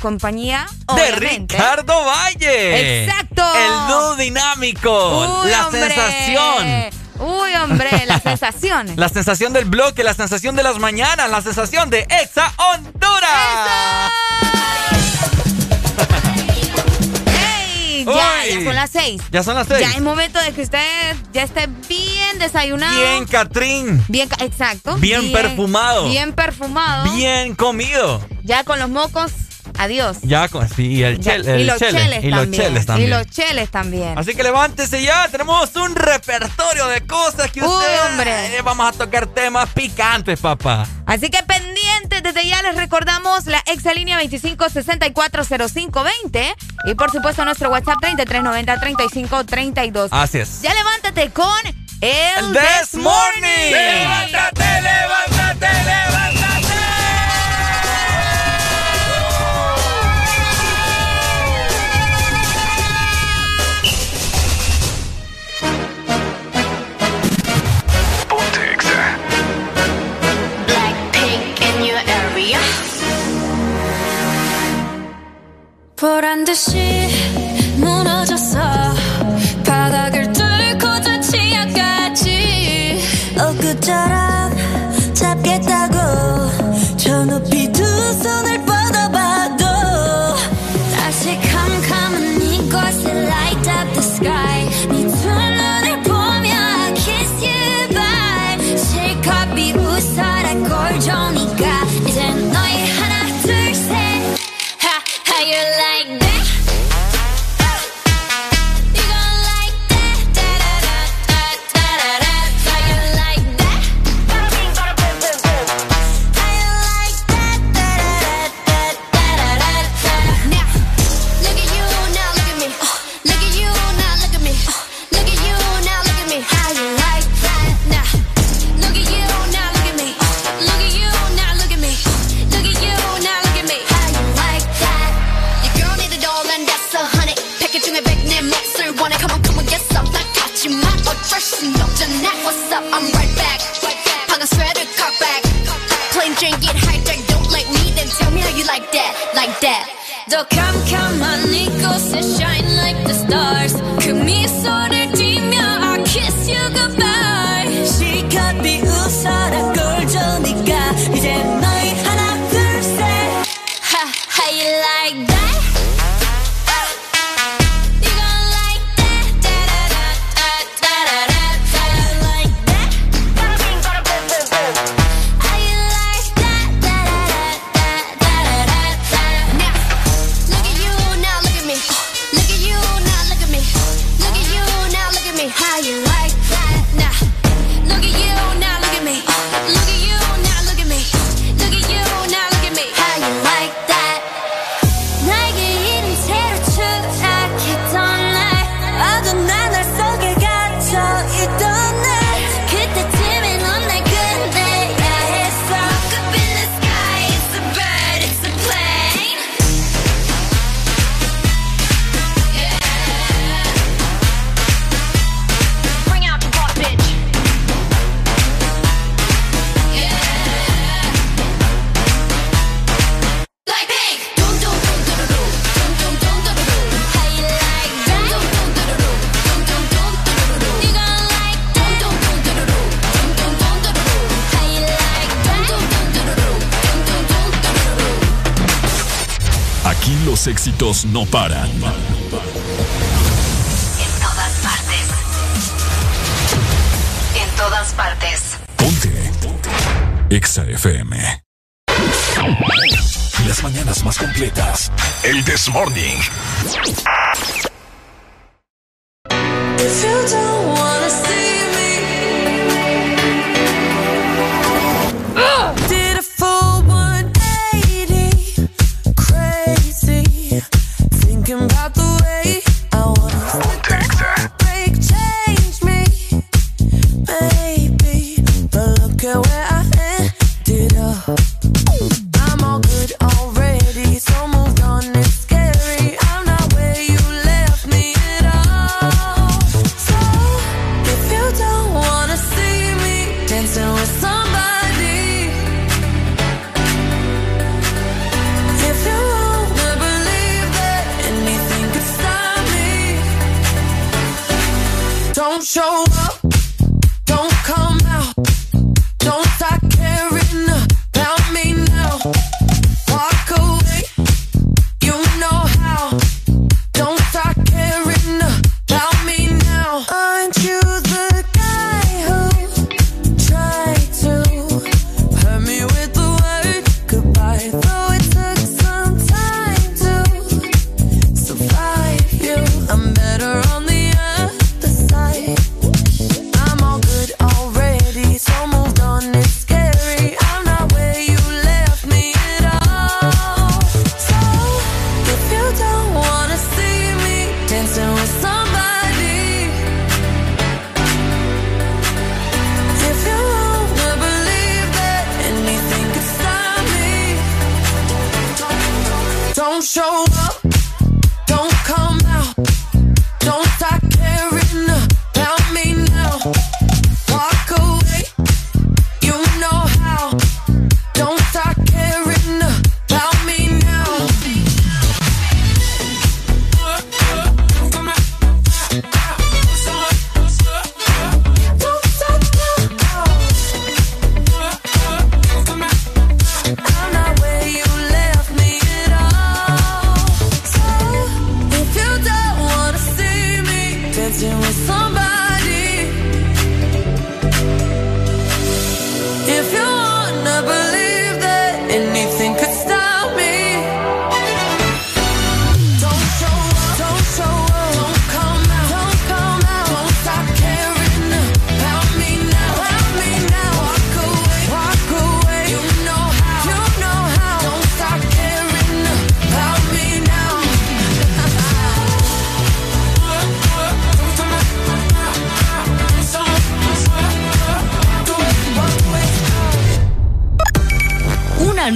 Compañía de Ricardo Valle. Exacto. El dúo dinámico. la sensación. Uy, hombre, la sensación. la sensación del bloque, la sensación de las mañanas, la sensación de Exa Honduras. ¡Hey! Ya, ya son las seis. Ya son las seis. Ya es momento de que usted ya esté bien desayunado. Bien, Catrín. Bien, exacto. bien perfumado. Bien perfumado. Bien comido. Ya con los mocos Adiós. Ya, sí, y el, chel, y los cheles y los cheles también. Y los cheles también. Así que levántese ya, tenemos un repertorio de cosas que usted... hombre. Eh, vamos a tocar temas picantes, papá. Así que pendientes, desde ya les recordamos la exalínea 25640520 y por supuesto nuestro WhatsApp 33903532. Así es. Ya levántate con el, This Morning. Levántate, levántate, levántate. 보란 듯이 무너졌어 Though come, come on, Nico, so shine like the stars. Come me so Los éxitos no paran. En todas partes. En todas partes. Ponte. Ponte. Exa FM. Las mañanas más completas. El This Morning. If you don't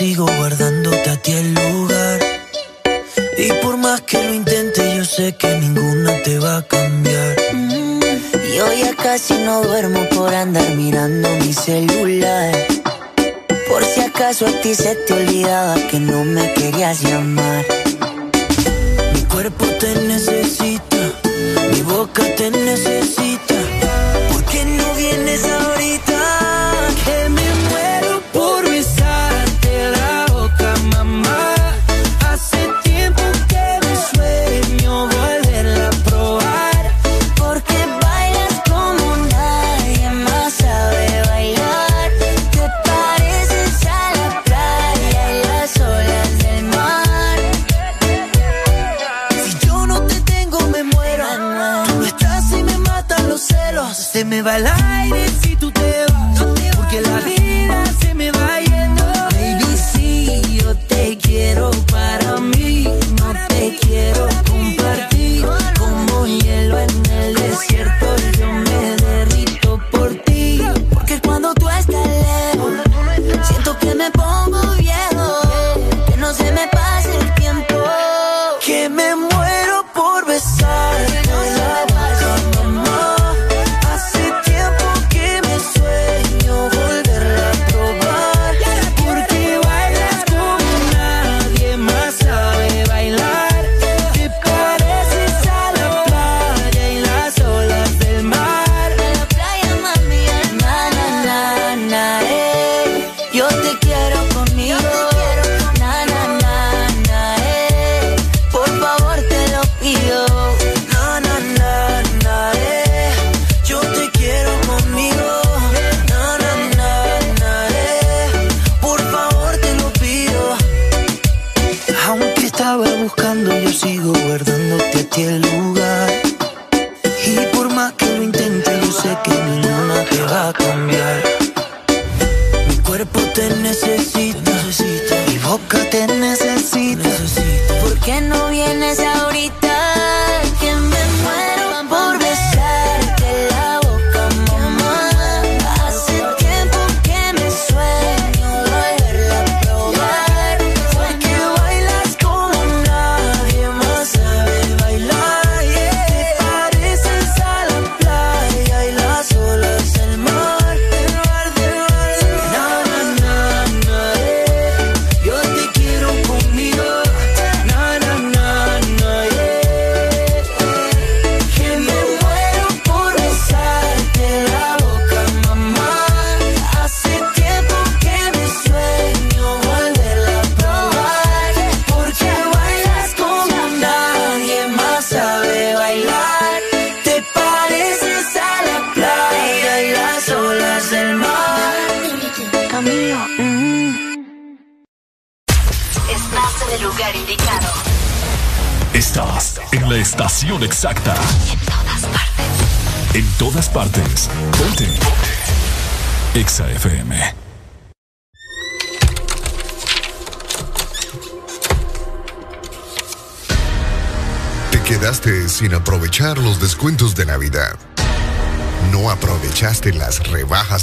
sigo guardándote a ti el lugar. Y por más que lo intente, yo sé que ninguna te va a cambiar. Mm, yo ya casi no duermo por andar mirando mi celular. Por si acaso a ti se te olvidaba que no me querías llamar.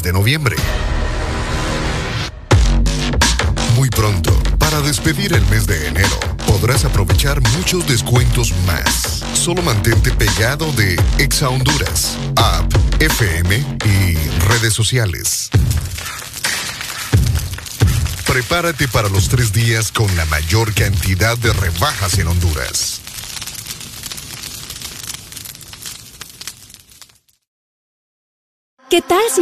De noviembre. Muy pronto, para despedir el mes de enero, podrás aprovechar muchos descuentos más. Solo mantente pegado de Exa Honduras, app, FM y redes sociales. Prepárate para los tres días con la mayor cantidad de rebajas en Honduras. ¿Qué tal si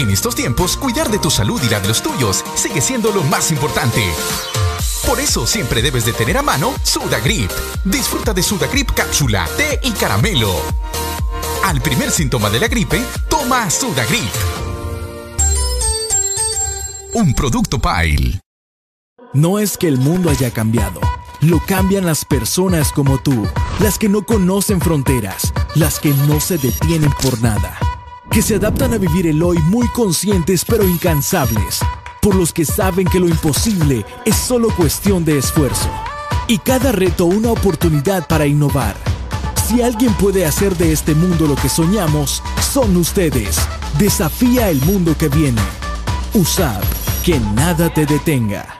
En estos tiempos, cuidar de tu salud y la de los tuyos sigue siendo lo más importante. Por eso siempre debes de tener a mano Sudagrip. Disfruta de Sudagrip cápsula, té y caramelo. Al primer síntoma de la gripe, toma Sudagrip. Un producto Pile. No es que el mundo haya cambiado, lo cambian las personas como tú, las que no conocen fronteras, las que no se detienen por nada, que se adaptan a vivir el hoy muy conscientes pero incansables, por los que saben que lo imposible es solo cuestión de esfuerzo, y cada reto una oportunidad para innovar. Si alguien puede hacer de este mundo lo que soñamos, son ustedes. Desafía el mundo que viene. Usad, que nada te detenga.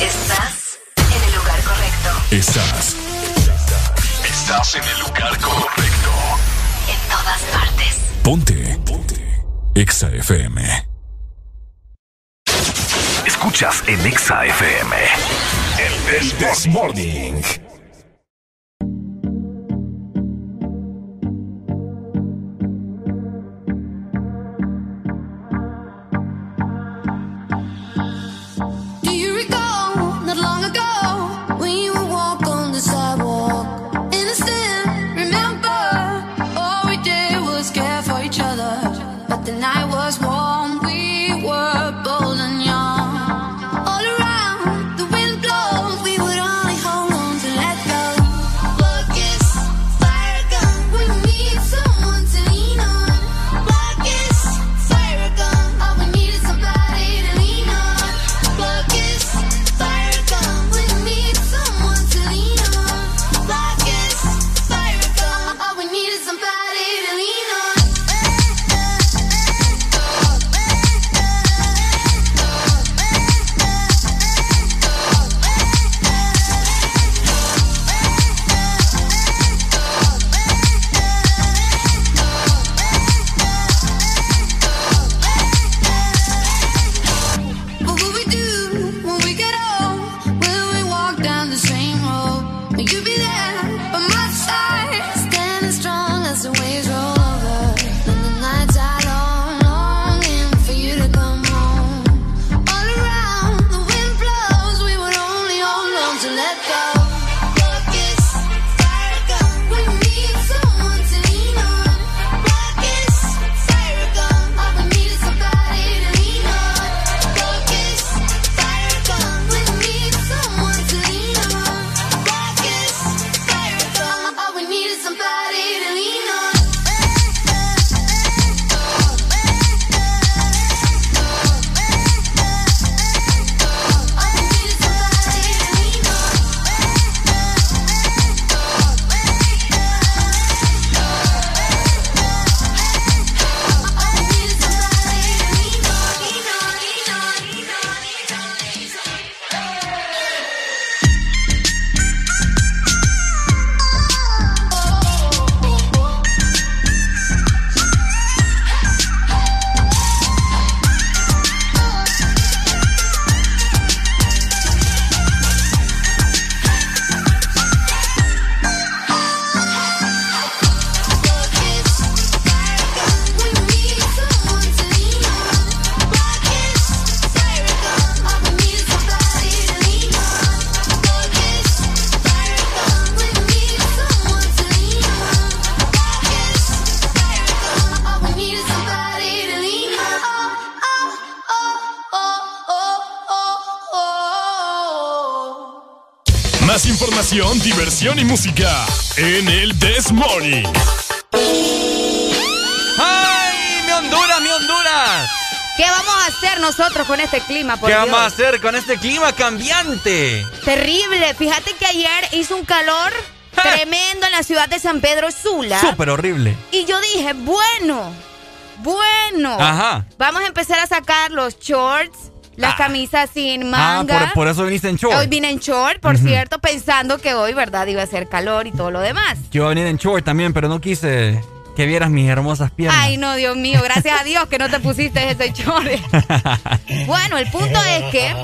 Estás en el lugar correcto. Estás. Estás en el lugar correcto. En todas partes. Ponte. Ponte. Exa FM. Escuchas en Exa FM. El This Morning. Diversión y música en el This Morning. ¡Ay, mi Honduras, mi Honduras! ¿Qué vamos a hacer nosotros con este clima? Por ¿Qué Dios? vamos a hacer con este clima cambiante? Terrible. Fíjate que ayer hizo un calor tremendo en la ciudad de San Pedro Sula. Súper horrible. Y yo dije, bueno, bueno. Ajá. Vamos a empezar a sacar los shorts, las camisas sin Ah, manga. por, por eso viniste en short. Hoy vine en short, por cierto, pensando que hoy, ¿verdad? Iba a ser calor y todo lo demás. Yo iba a venir en short también, pero no quise que vieras mis hermosas piernas. Ay, no, Dios mío, gracias a Dios que no te pusiste ese short. bueno, el punto es que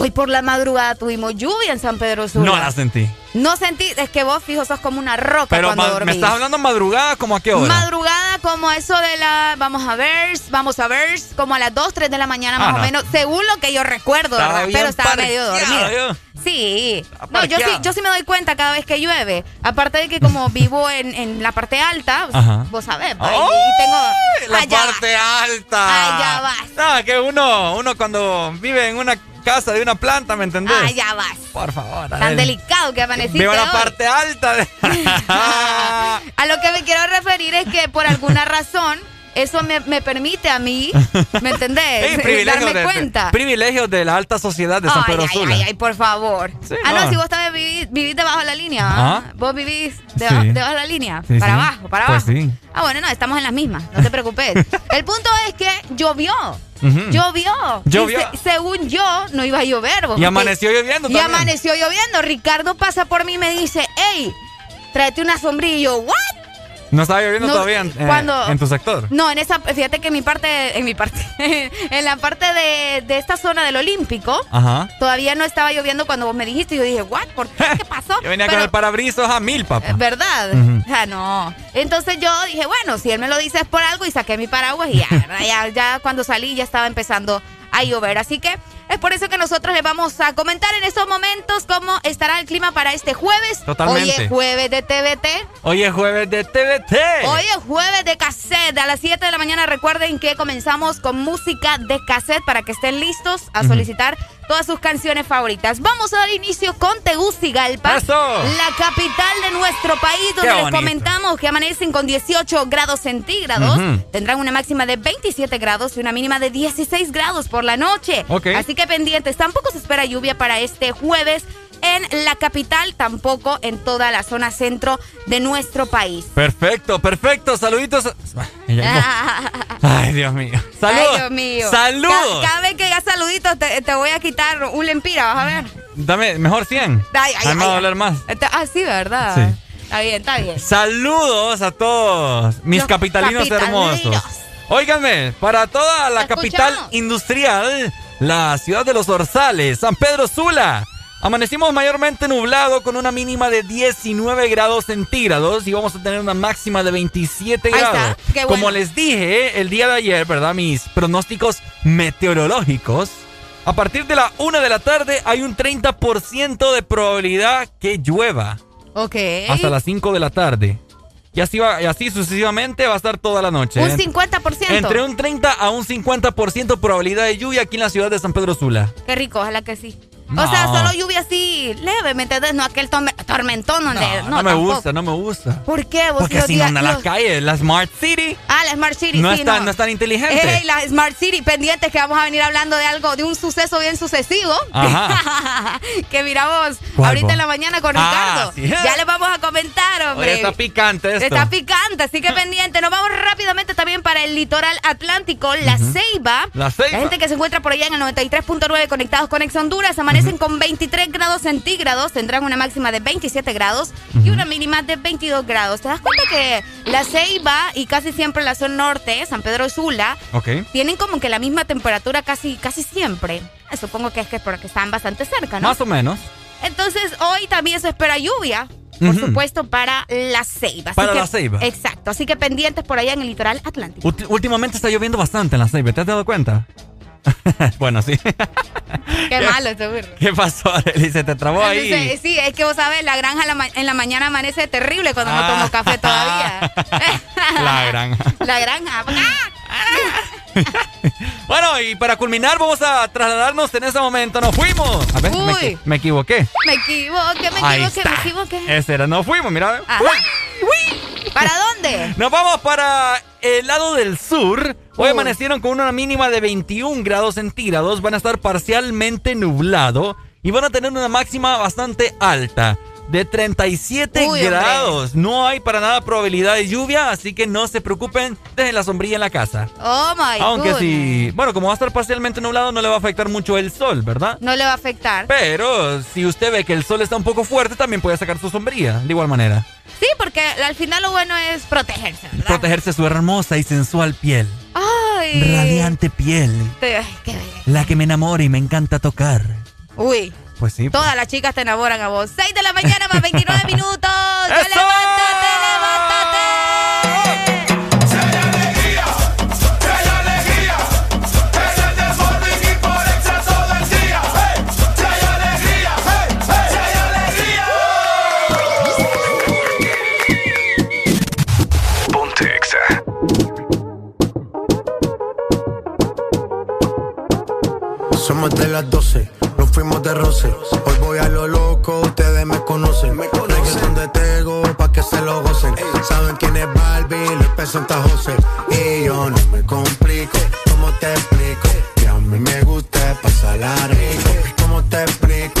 hoy por la madrugada tuvimos lluvia en San Pedro Sula. no la sentí. No sentí, es que vos, fijo, sos como una roca Pero cuando dormís. me estás hablando madrugada, ¿como a qué hora? Madrugada como eso de la, vamos a ver, vamos a ver, como a las 2, 3 de la mañana más o no. menos, según lo que yo recuerdo, Estaba ¿verdad? Pero estaba medio yo. Sí. No, yo sí, yo sí me doy cuenta cada vez que llueve. Aparte de que como vivo en, en la parte alta, Ajá. vos sabés, pues, y- tengo... La allá parte alta. Allá vas. No, que uno, uno cuando vive en una casa de una planta, ¿me entendés? allá vas. Por favor. Tan delicado que amaneciste Vivo en la hoy. parte alta. de- A lo que me quiero referir es que por alguna razón eso me, me permite a mí, ¿me entendés? Privilegios Darme de- cuenta. privilegios de la alta sociedad de San Ay, Pedro ay, Sula. ay, ay, por favor. Sí, ah, no, no. si vos también vivís, vivís debajo de la línea, ¿ah? Vos vivís debajo, Sí. debajo de la línea. Sí, para sí. abajo, para Pues abajo. sí. Ah, bueno, no, estamos en las mismas, no te preocupes. El punto es que llovió. Llovió. Llovió. Y se- según yo, no iba a llover. vos, Y amaneció lloviendo Y también. amaneció lloviendo. Ricardo pasa por mí y me dice, hey, tráete una sombrilla. Y yo, ¿what? ¿No estaba lloviendo No, todavía en, eh, en tu sector? No, en esa, fíjate que en mi parte, en mi parte, en la parte de, de esta zona del Olímpico, Ajá. todavía no estaba lloviendo cuando vos me dijiste. Y yo dije, ¿what? ¿Por qué? ¿Qué pasó? Yo venía Pero- con el parabrisas a mil, papá. ¿Verdad? Ujú. Ah, no. Entonces yo dije, bueno, si él me lo dice es por algo y saqué mi paraguas y ya, ya cuando salí ya estaba empezando a llover. Así que es por eso que nosotros les vamos a comentar en estos momentos cómo estará el clima para este jueves. Totalmente. Hoy es jueves de TVT. Hoy es jueves de TVT. Hoy es jueves de cassette. A las 7 de la mañana recuerden que comenzamos con música de cassette para que estén listos a solicitar todas sus canciones favoritas. Vamos a dar inicio con Tegucigalpa, ¡Eso! la capital de nuestro país, donde les comentamos que amanecen con 18 grados centígrados. Ujú. Tendrán una máxima de 27 grados y una mínima de 16 grados por la noche. Ok. Así que pendientes, tampoco se espera lluvia para este jueves. En la capital, tampoco en toda la zona centro de nuestro país. Perfecto, perfecto. Saluditos. Ay, Dios mío. Saludos. Ay, Dios mío. Saludos. Ca- Cada, vez que digas saluditos, te, te voy a quitar un lempira, vas a ver. Dame, mejor 100. Ay, ay, ay. doler más. Este- Ah, sí, ¿verdad? Sí. Está bien, está bien. Saludos a todos mis Los capitalinos, capitalinos. hermosos. Óiganme, para toda la capital escuchamos. industrial, la ciudad de los Orzales, San Pedro Sula. Amanecimos mayormente nublado con una mínima de 19 grados centígrados y vamos a tener una máxima de 27 Ahí está, grados. qué bueno. Como les dije el día de ayer, ¿verdad? Mis pronósticos meteorológicos. A partir de la 1 de la tarde hay un 30% de probabilidad que llueva. Ok. Hasta las 5 de la tarde. Y así, va, y así sucesivamente va a estar toda la noche. Un ¿eh? 50%. Entre un 30 a un 50% probabilidad de lluvia aquí en la ciudad de San Pedro Sula. Qué rico, ojalá que sí. No. O sea, solo lluvia así leve, ¿me entiendes? No aquel torme- tormentón donde... No, No, no me gusta, no me gusta. ¿Por qué? Vos Porque no días- las los- calles, la Smart City. Ah, la Smart City, No sí, no es tan inteligente. Ey, la Smart City, pendientes que vamos a venir hablando de algo, de un suceso bien sucesivo. Ajá. que miramos ¿Cuál, ahorita vos? en la mañana con Ah, Ricardo. sí. Ya les vamos a comentar, hombre. Oye, está picante esto. Está picante, así que pendiente. Nos vamos rápidamente también para el litoral atlántico, La. Ceiba. La Ceiba. gente que se encuentra por allá en el 93.9 conectados con Ex Honduras amanecen con 23 grados centígrados, tendrán una máxima de 27 grados y una mínima de 22 grados. ¿Te das cuenta que La Ceiba y casi siempre la zona norte, San Pedro Sula, Ok. tienen como que la misma temperatura casi, casi siempre? Eh, Supongo que es que porque están bastante cerca, ¿no? Más o menos. Entonces, hoy también se espera lluvia, por Ujú. supuesto, para la Ceiba. Así Para que- La Ceiba. Exacto. Así que pendientes por allá en el litoral atlántico. Últimamente está lloviendo bastante en la Ceiba, ¿te has dado cuenta? bueno, sí. Qué malo este burro. ¿Qué pasó, Arely? Se te trabó ahí. Entonces, sí, es que vos sabes, la granja la en la mañana amanece terrible cuando no Ah. tomo café todavía. La granja. la granja. Bueno, y para culminar, vamos a trasladarnos en ese momento. ¡Nos fuimos! A ver, me, Uy. me equivoqué. Me equivoqué, me Ahí equivoqué, me equivoqué. Ese era, nos fuimos, mira. Ajá. ¿Para dónde? Nos vamos para el lado del sur. Hoy Uy. amanecieron con una mínima de 21 grados centígrados. Van a estar parcialmente nublado y van a tener una máxima bastante alta. De 37 Uy, hombre. grados. No hay para nada probabilidad de lluvia, así que no se preocupen. Dejen la sombrilla en la casa. Oh my Aunque si, bueno, como va a estar parcialmente nublado, no le va a afectar mucho el sol, ¿verdad? No le va a afectar. Pero si usted ve que el sol está un poco fuerte, también puede sacar su sombrilla, de igual manera. Sí, porque al final lo bueno es protegerse, ¿verdad? Protegerse su hermosa y sensual piel. Ay. Radiante piel. Ay, qué bello. La que me enamora y me encanta tocar. Uy. Pues sí. Todas las chicas te enamoran a vos. 6 de la mañana más 29 minutos. ¡Ya ¡Eso! levántate, levántate! Ponte Exa. Somos de las 12, nos fuimos de roce. Hoy voy a lo loco, ustedes me conocen. Reggaeton de Tego, pa' que se lo gocen. Saben quién es Barbie, les presenta José. Y yo no me complico, ¿cómo te explico? Que a mí me gusta pasarla rico. ¿Cómo te explico?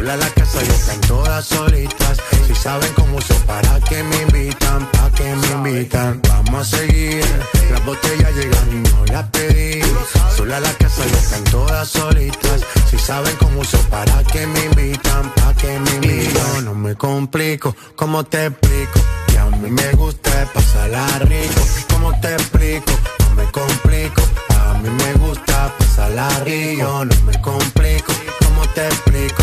Sola la casa y están todas solitas. Si saben cómo uso, para que me invitan, pa' que me invitan. Vamos a seguir. Las botellas llegan y no las pedí. Sola la casa y están todas solitas. Si saben cómo uso, para que me invitan, pa' que me invitan. Yo no me complico, ¿cómo te explico? Que a mí me gusta pasarla rico. ¿Cómo te explico? No me complico. A mí me gusta pasarla rico. Yo no me complico, ¿cómo te explico?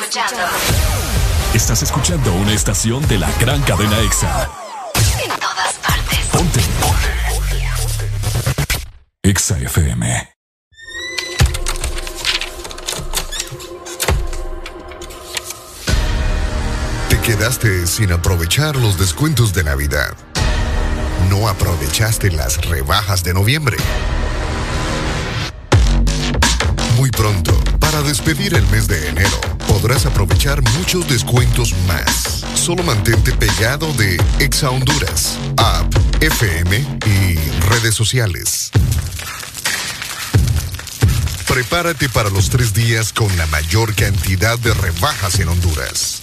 Escuchando Estás escuchando una estación de la gran cadena EXA. en todas partes. Ponte. EXA FM. Te quedaste sin aprovechar los descuentos de Navidad. No aprovechaste las rebajas de noviembre. Muy pronto, para despedir el mes de enero, podrás aprovechar muchos descuentos más. Solo mantente pegado de Exa Honduras, app, FM y redes sociales. Prepárate para los tres días con la mayor cantidad de rebajas en Honduras.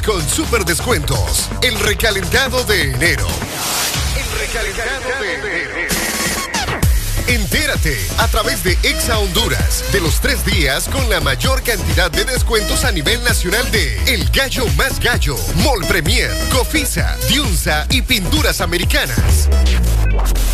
con super descuentos. El recalentado de enero. El recalentado de enero. Entérate a través de Exa Honduras de los tres días con la mayor cantidad de descuentos a nivel nacional de El Gallo Más Gallo, Mol Premier, Cofisa, Diunza y Pinturas Americanas.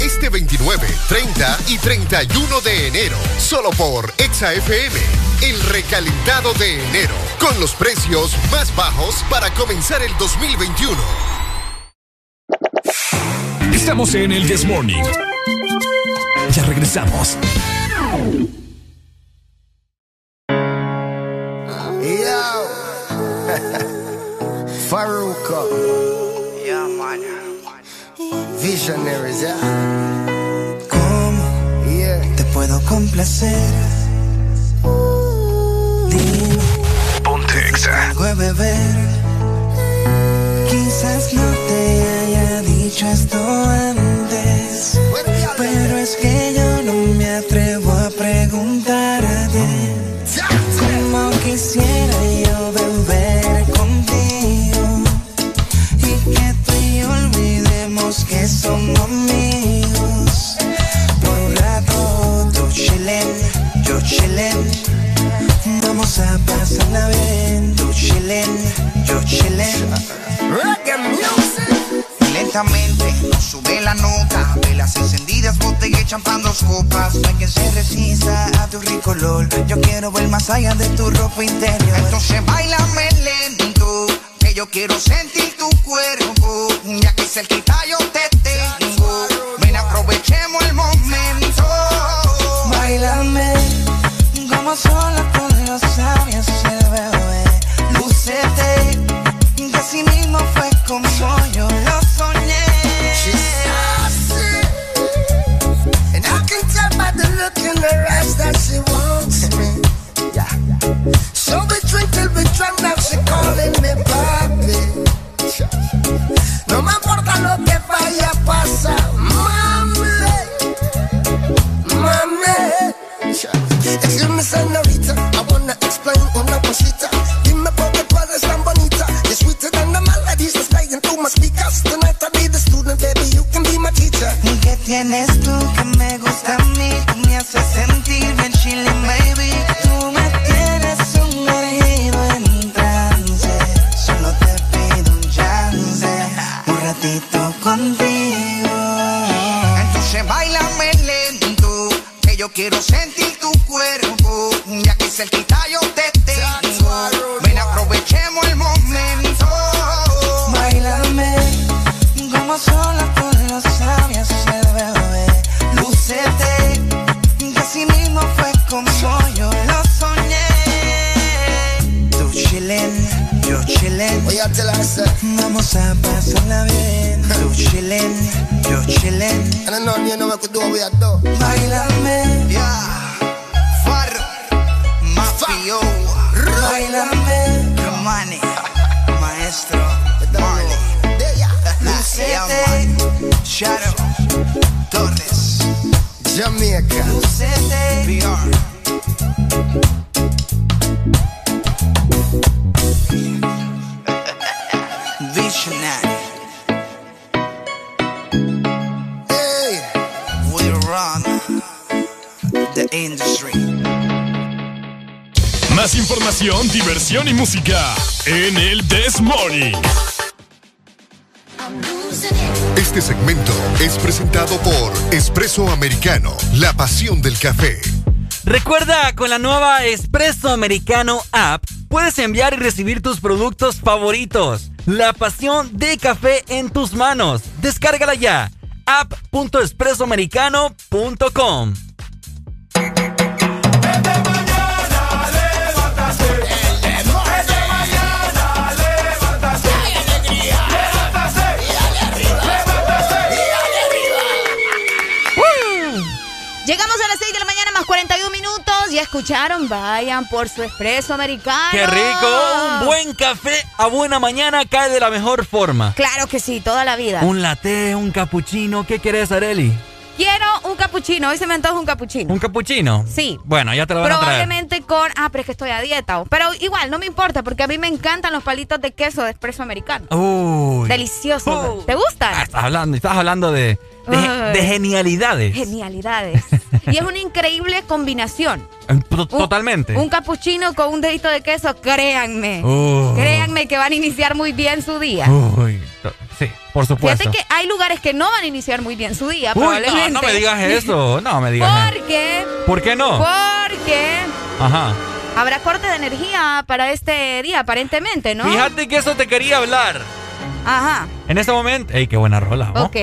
Este 29, 30 y 31 de enero, solo por Exa FM, el recalentado de enero con los precios más bajos para comenzar el 2021. Estamos en el This Morning. Ya regresamos. Americano app, puedes enviar y recibir tus productos favoritos. La pasión de café en tus manos. Descárgala ya. app.espressoamericano.com escucharon, vayan por su expreso americano. ¡Qué rico! Un buen café a buena mañana cae de la mejor forma. Claro que sí, toda la vida. Un latte, un cappuccino. ¿Qué querés, Areli? Quiero un capuchino. Hoy se me antoja un capuchino. ¿Un cappuccino? Sí. Bueno, ya te lo van a traer. Probablemente con. Ah, pero es que estoy a dieta. Pero igual, no me importa, porque a mí me encantan los palitos de queso de expreso americano. Uy. Delicioso. ¿Te gustan? Ah, estás hablando, estás hablando de, de, Ay. de genialidades. Genialidades. y es una increíble combinación. To- Totalmente. Un capuchino con un dedito de queso, créanme. Créanme que van a iniciar muy bien su día. Uy, sí, por supuesto. Fíjate que hay lugares que no van a iniciar muy bien su día, Uy, probablemente. no, no me digas eso. No me digas eso. ¿Por qué? ¿Por qué no? Porque Ajá. habrá corte de energía para este día, aparentemente, ¿no? Fíjate que eso te quería hablar. Ajá. En este momento. ¡Ey, qué buena rola! ¿no? Ok.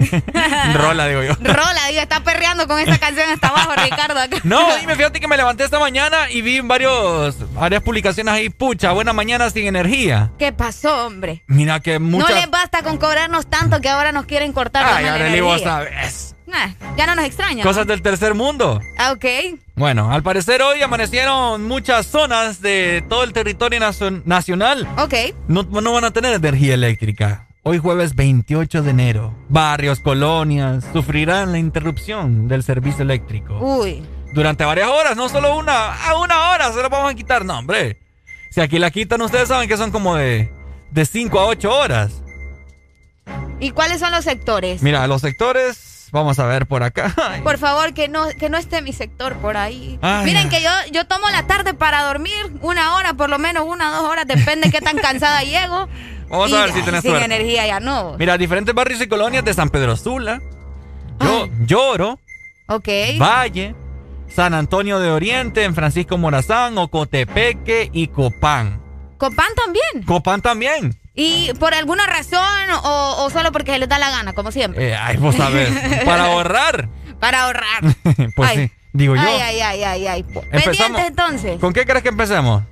rola, digo yo. Rola, digo, está perreando con esta canción hasta abajo, Ricardo. acá. No, dime, fíjate que me levanté esta mañana y vi varios, varias publicaciones ahí. Pucha, buena mañana sin energía. ¿Qué pasó, hombre? Mira que muchas. No les basta con cobrarnos tanto que ahora nos quieren cortar Ay, la Arely, vos energía. sabes. Nah, ya no nos extraña. Cosas del tercer mundo. Ah, ok. Bueno, al parecer hoy amanecieron muchas zonas de todo el territorio nacio- nacional. Ok. No, no van a tener energía eléctrica. Hoy jueves 28 de enero. Barrios, colonias sufrirán la interrupción del servicio eléctrico. Uy. Durante varias horas, no solo una. A una hora se lo vamos a quitar. No, hombre. Si aquí la quitan, ustedes saben que son como de, de 5 a 8 horas. ¿Y cuáles son los sectores? Mira, los sectores, vamos a ver por acá. Ay, Por favor, que no, que no esté mi sector por ahí. Ay, Miren que yo, yo tomo la tarde para dormir una hora, por lo menos una dos horas, depende de qué tan cansada llego. Vamos Y, a ver si tenés Sin suerte. energía ya no. Mira, diferentes barrios y colonias de San Pedro Sula, Yo, Lloro, Ok. Valle, San Antonio de Oriente, en Francisco Morazán, Ocotepeque y Copán. Copán también. Copán también. ¿Y por alguna razón o, o solo porque les da la gana, como siempre? Eh, ay, vos sabés, para ahorrar. Para ahorrar. pues Ay. sí, digo yo. Ay, ay, ay, ay, ay. Pendientes entonces. ¿Con qué crees que empecemos?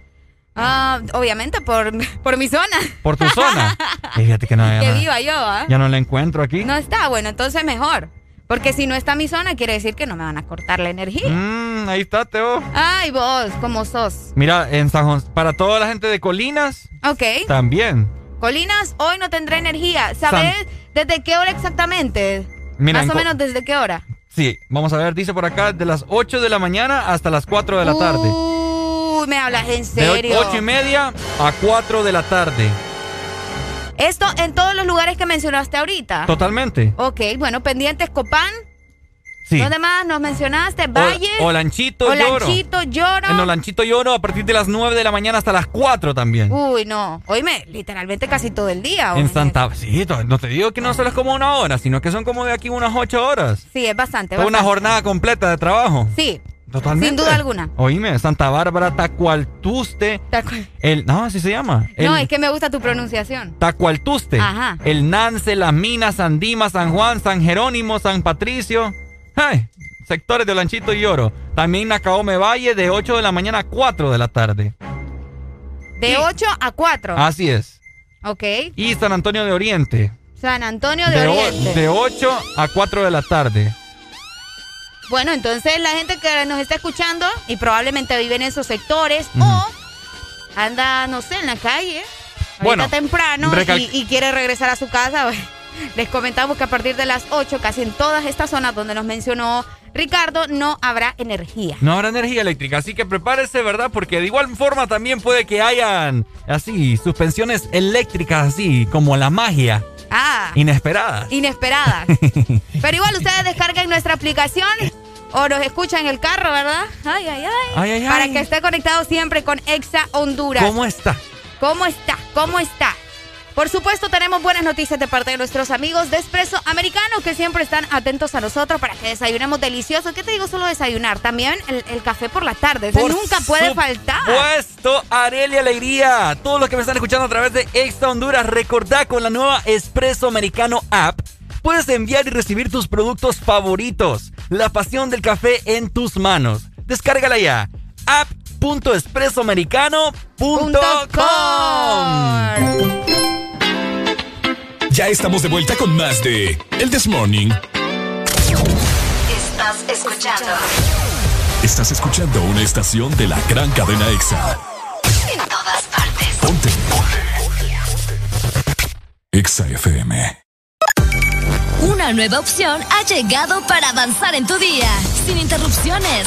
Ah, obviamente por, por mi zona. ¿Por tu zona? Eh, Fíjate que no, que no, viva yo, ¿ah? ya no la encuentro aquí. No está, bueno, entonces mejor. Porque si no está mi zona, quiere decir que no me van a cortar la energía. Mm, ahí está, Teo. Ay, vos, como sos. Mira, en San José, para toda la gente de Colinas, Ok. también. Colinas, hoy no tendré energía. ¿Sabes desde qué hora exactamente? Mira, Más o menos desde qué hora. Sí, vamos a ver, dice por acá, de las 8 de la mañana hasta las 4 de la tarde. Me hablas en De serio. 8 y media a 4 de la tarde. Esto en todos los lugares que mencionaste ahorita. Totalmente. Ok, bueno, pendientes Copán. Sí. ¿Dónde más nos mencionaste? Valle. O- Olanchito, Lloro. Olanchito, Lloro. En Olanchito Lloro a partir de las 9 de la mañana hasta las 4 también. Uy, no. Oíme, literalmente casi todo el día. en. Santa... Sí, no te digo que no solo es como una hora, sino que son como de aquí unas 8 horas. Sí, es bastante. Una bastante. jornada completa de trabajo. Sí, Totalmente. sin duda alguna. Oíme, Santa Bárbara, Tacualtuste. Tal cual. El, no, así se llama. El, No, es que me gusta tu pronunciación. Tacualtuste. Ajá. El Nance, Las Minas, San Dimas, San Juan, San Jerónimo, San Patricio. Ay, sectores de Olanchito y Oro. También Nacaome Valle de 8 de la mañana a 4 de la tarde. De 8 a 4. Así es. Ok. Y San Antonio de Oriente. San Antonio de, De, Oriente. de 8 a 4 de la tarde. Bueno, entonces la gente que nos está escuchando y probablemente vive en esos sectores o anda, no sé, en la calle, Bueno, temprano y, y quiere regresar a su casa, les comentamos que a partir de las 8, casi en todas estas zonas donde nos mencionó Ricardo, no habrá energía. No habrá energía eléctrica, así que prepárese, ¿verdad? Porque de igual forma también puede que hayan así suspensiones eléctricas, así como la magia, Ah, inesperadas. inesperada. Pero igual ustedes descarguen nuestra aplicación o nos escuchan en el carro, ¿verdad? Ay, ay, ay. Ay, ay, Para ay. que esté conectado siempre con Exa Honduras. ¿Cómo está? ¿Cómo está? ¿Cómo está? Por supuesto, tenemos buenas noticias de parte de nuestros amigos de Espresso Americano que siempre están atentos a nosotros para que desayunemos delicioso. ¿Qué te digo solo desayunar? También el, el café por la tarde. Por nunca puede faltar. Puesto Arelia Alegría. Todos los que me están escuchando a través de Extra Honduras, recordá con la nueva Espresso Americano app. Puedes enviar y recibir tus productos favoritos. La pasión del café en tus manos. Descárgala ya. app.expresoamericano.com Ya estamos de vuelta con más de El This Morning. Estás escuchando Estás escuchando una estación de la gran cadena EXA. en todas partes. Ponte. EXA FM. Una nueva opción ha llegado para avanzar en tu día, sin interrupciones.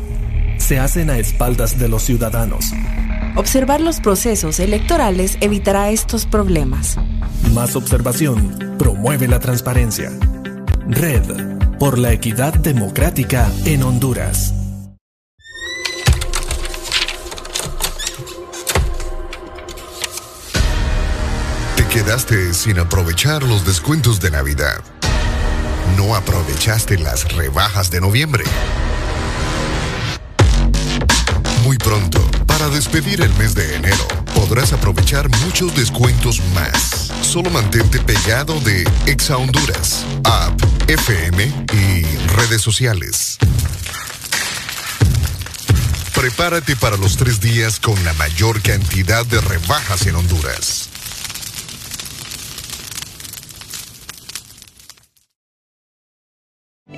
se hacen a espaldas de los ciudadanos. Observar los procesos electorales evitará estos problemas. Más observación promueve la transparencia. Red por la equidad democrática en Honduras. Te quedaste sin aprovechar los descuentos de Navidad. No aprovechaste las rebajas de noviembre. Muy pronto, para despedir el mes de enero, podrás aprovechar muchos descuentos más. Solo mantente pegado de Exa Honduras, app, FM y redes sociales. Prepárate para los tres días con la mayor cantidad de rebajas en Honduras.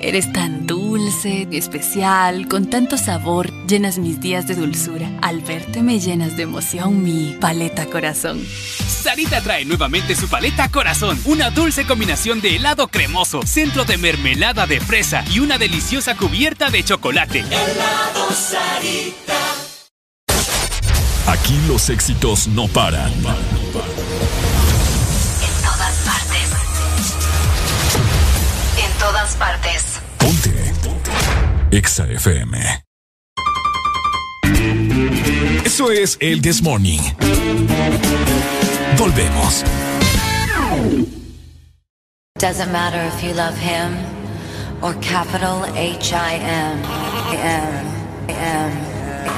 Eres tan dulce, especial, con tanto sabor, llenas mis días de dulzura. Al verte me llenas de emoción mi paleta corazón. Sarita trae nuevamente su paleta Corazón, una dulce combinación de helado cremoso, centro de mermelada de fresa y una deliciosa cubierta de chocolate. Helado Sarita. Aquí los éxitos no paran. En todas todas partes. EXA FM. Eso es el This Morning. Volvemos. Doesn't matter if you love him or capital H I M M M M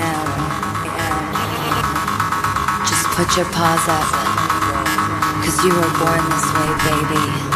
M. Just put your paws up, cause you were born this way, baby.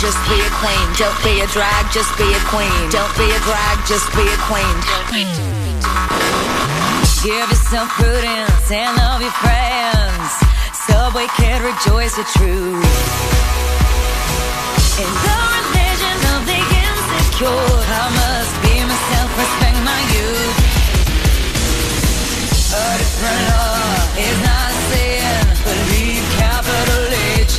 Just be a queen. Don't be a drag, just be a queen. Don't be a drag, just be a queen. Give yourself prudence and love your friends. Subway can rejoice the truth. In the religion of the insecure, I must be myself, respect my youth. A different law is not sin. Believe capital H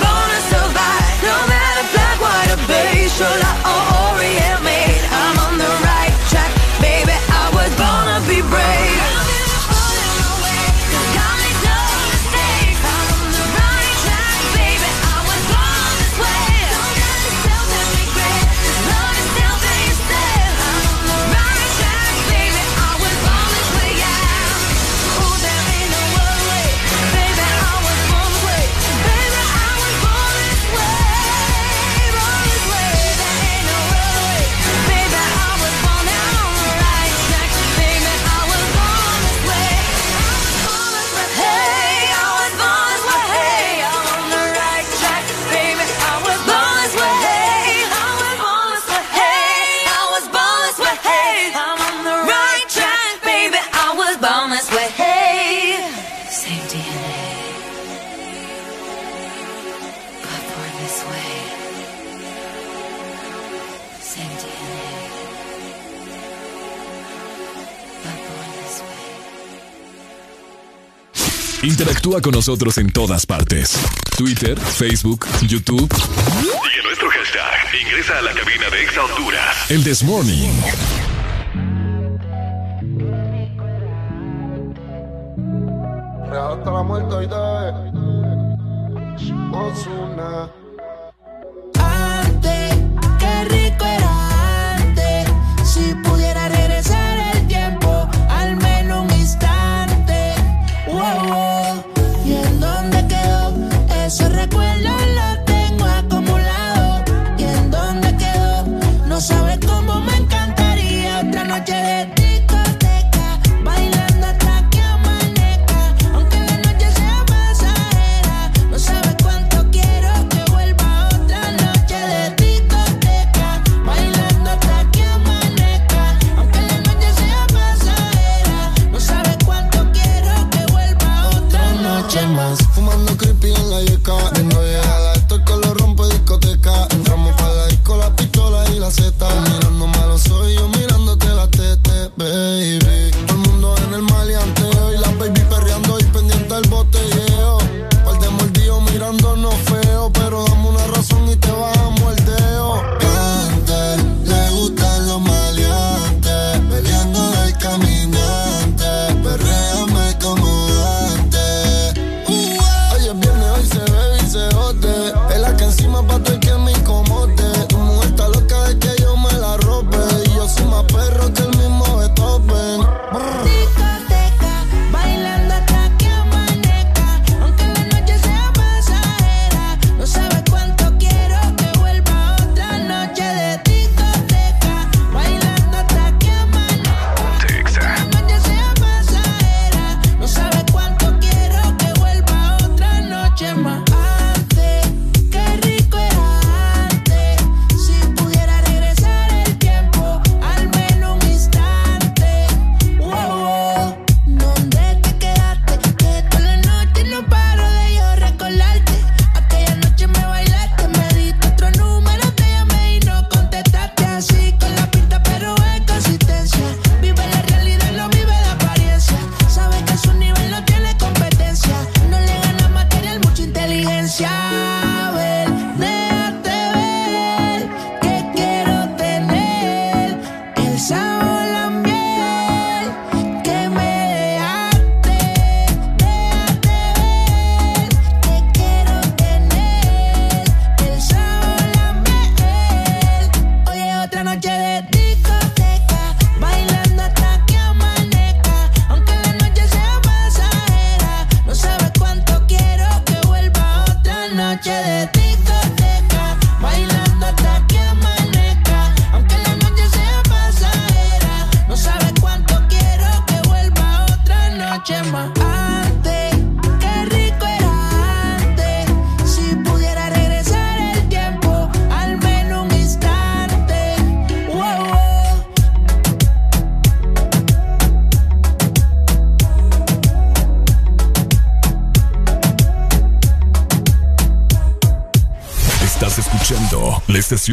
Interactúa con nosotros en todas partes. Twitter, Facebook, YouTube. Sigue nuestro hashtag. Ingresa a la cabina de Exa Honduras. El This Morning.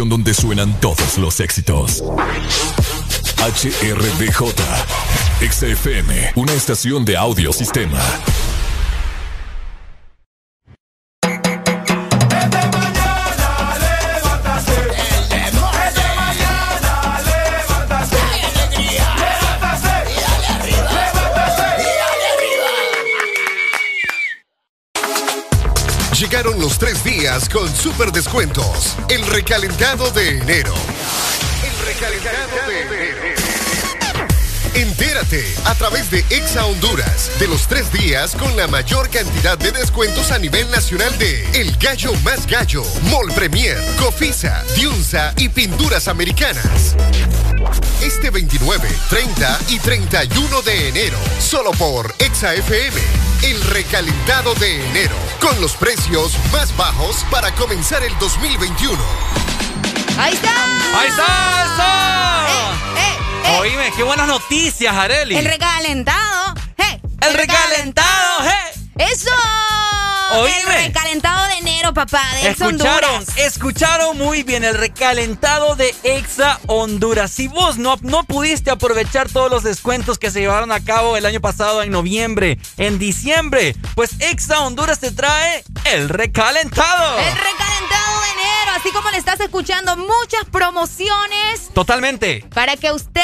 Donde suenan todos los éxitos. HRDJ, XFM, una estación de audio días con super descuentos. El recalentado de enero. El recalentado de enero. Entérate a través de Exa Honduras de los tres días con la mayor cantidad de descuentos a nivel nacional de El Gallo Más Gallo, Mall Premier, Cofisa, Diunza y Pinturas Americanas. Este 29, 30 y 31 de enero, solo por Exa FM. El recalentado de enero, con los precios más bajos para comenzar el 2021. ¡Ahí está! ¡Ahí está! ¡Eso! ¡Eh, eh, eh! Oíme, qué buenas noticias, Areli. El recalentado. ¡Hey! El recalentado, ¡hey! ¡Eso! Oíme. El recalentado de enero, papá, de Exa Escucharon, Honduras. escucharon muy bien el recalentado de Exa Honduras. Si vos no, no pudiste aprovechar todos los descuentos que se llevaron a cabo el año pasado en noviembre, en diciembre, Exa Honduras te trae el recalentado. El recalentado de enero, así como le estás escuchando, muchas promociones Totalmente. para que usted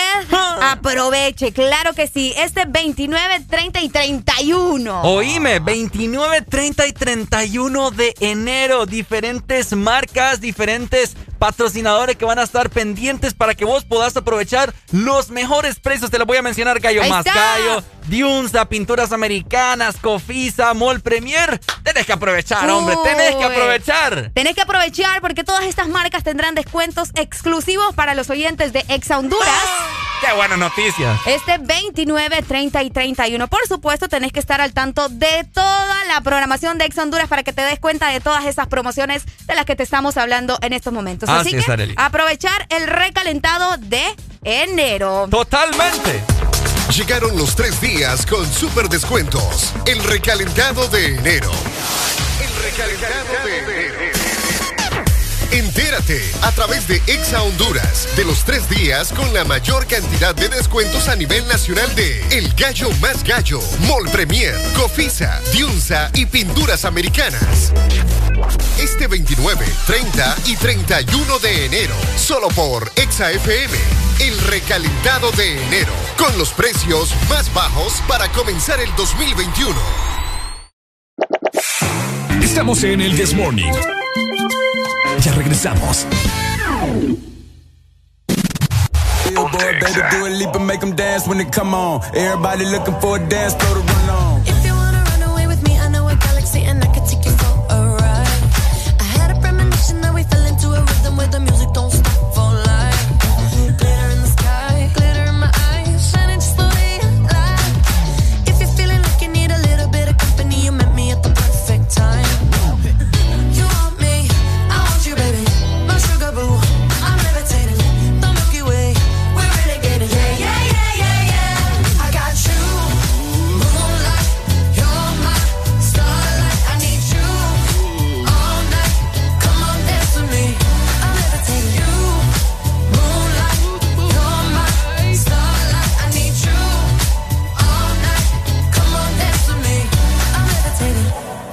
aproveche. Claro que sí, este 29, 30 y 31. Oíme, 29, 30 y 31 de enero. Diferentes marcas, diferentes patrocinadores que van a estar pendientes para que vos puedas aprovechar los mejores precios. Te los voy a mencionar, Gallo. Gallo, Diunza, Pinturas Americanas, Cofisa, Mall Premier. Tenés que aprovechar, hombre, tenés que aprovechar. Tenés que aprovechar porque todas estas marcas tendrán descuentos exclusivos para los oyentes de Exa Honduras. Qué buenas noticias. Este 29, 30 y 31. Por supuesto, tenés que estar al tanto de toda la programación de Ex Honduras para que te des cuenta de todas esas promociones de las que te estamos hablando en estos momentos. Así Así es, que Arely. aprovechar el recalentado de enero. Totalmente. Llegaron los tres días con super descuentos. El recalentado de enero. El recalentado de enero. Entérate a través de Exa Honduras de los tres días con la mayor cantidad de descuentos a nivel nacional de El Gallo Más Gallo, Mall Premier, Cofisa, Diunza y Pinturas Americanas. Este 29, 30 y 31 de enero, solo por Exa FM. El recalentado de enero, con los precios más bajos para comenzar el 2021. Estamos en el This Morning. Ya regresamos. Billboard, baby, do a leap and make them dance when they come on. Everybody looking for a dance floor to run on.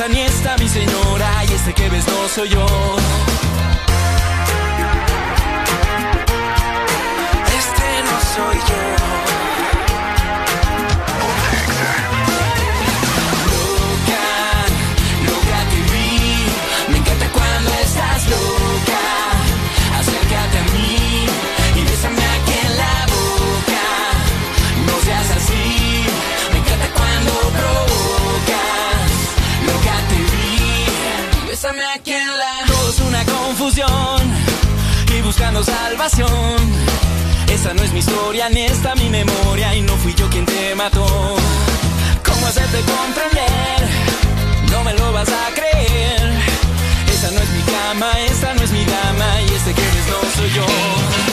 casa ni está mi señora y este que ves no soy yo. salvación. Esa no es mi historia, ni está mi memoria, y no fui yo quien te mató. ¿Cómo hacerte comprender? No me lo vas a creer. Esa no es mi cama, esa no es mi dama, y este que eres no soy yo.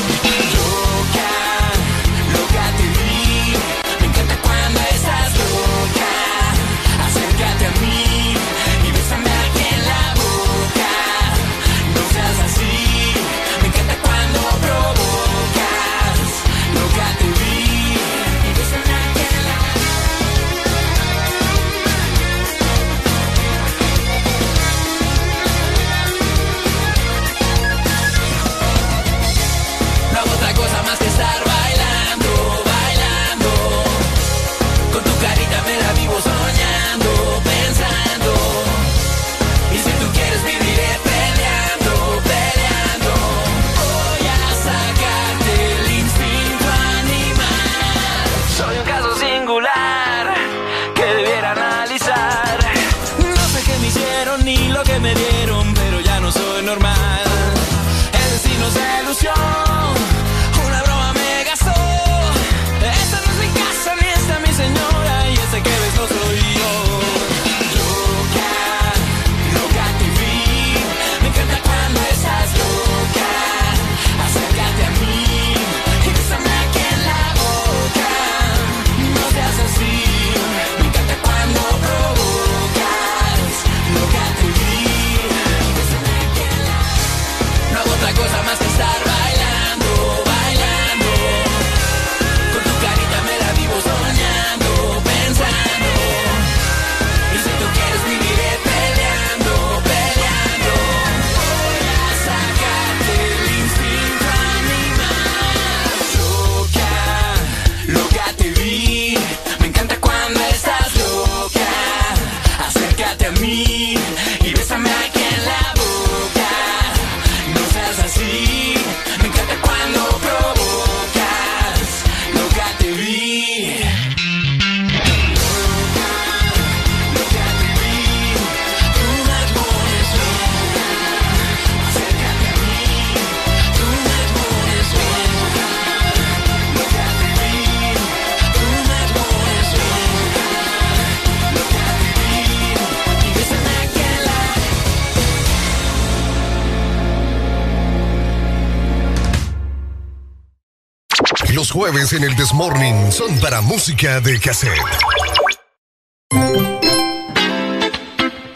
Jueves en el Desmorning son para música de cassette.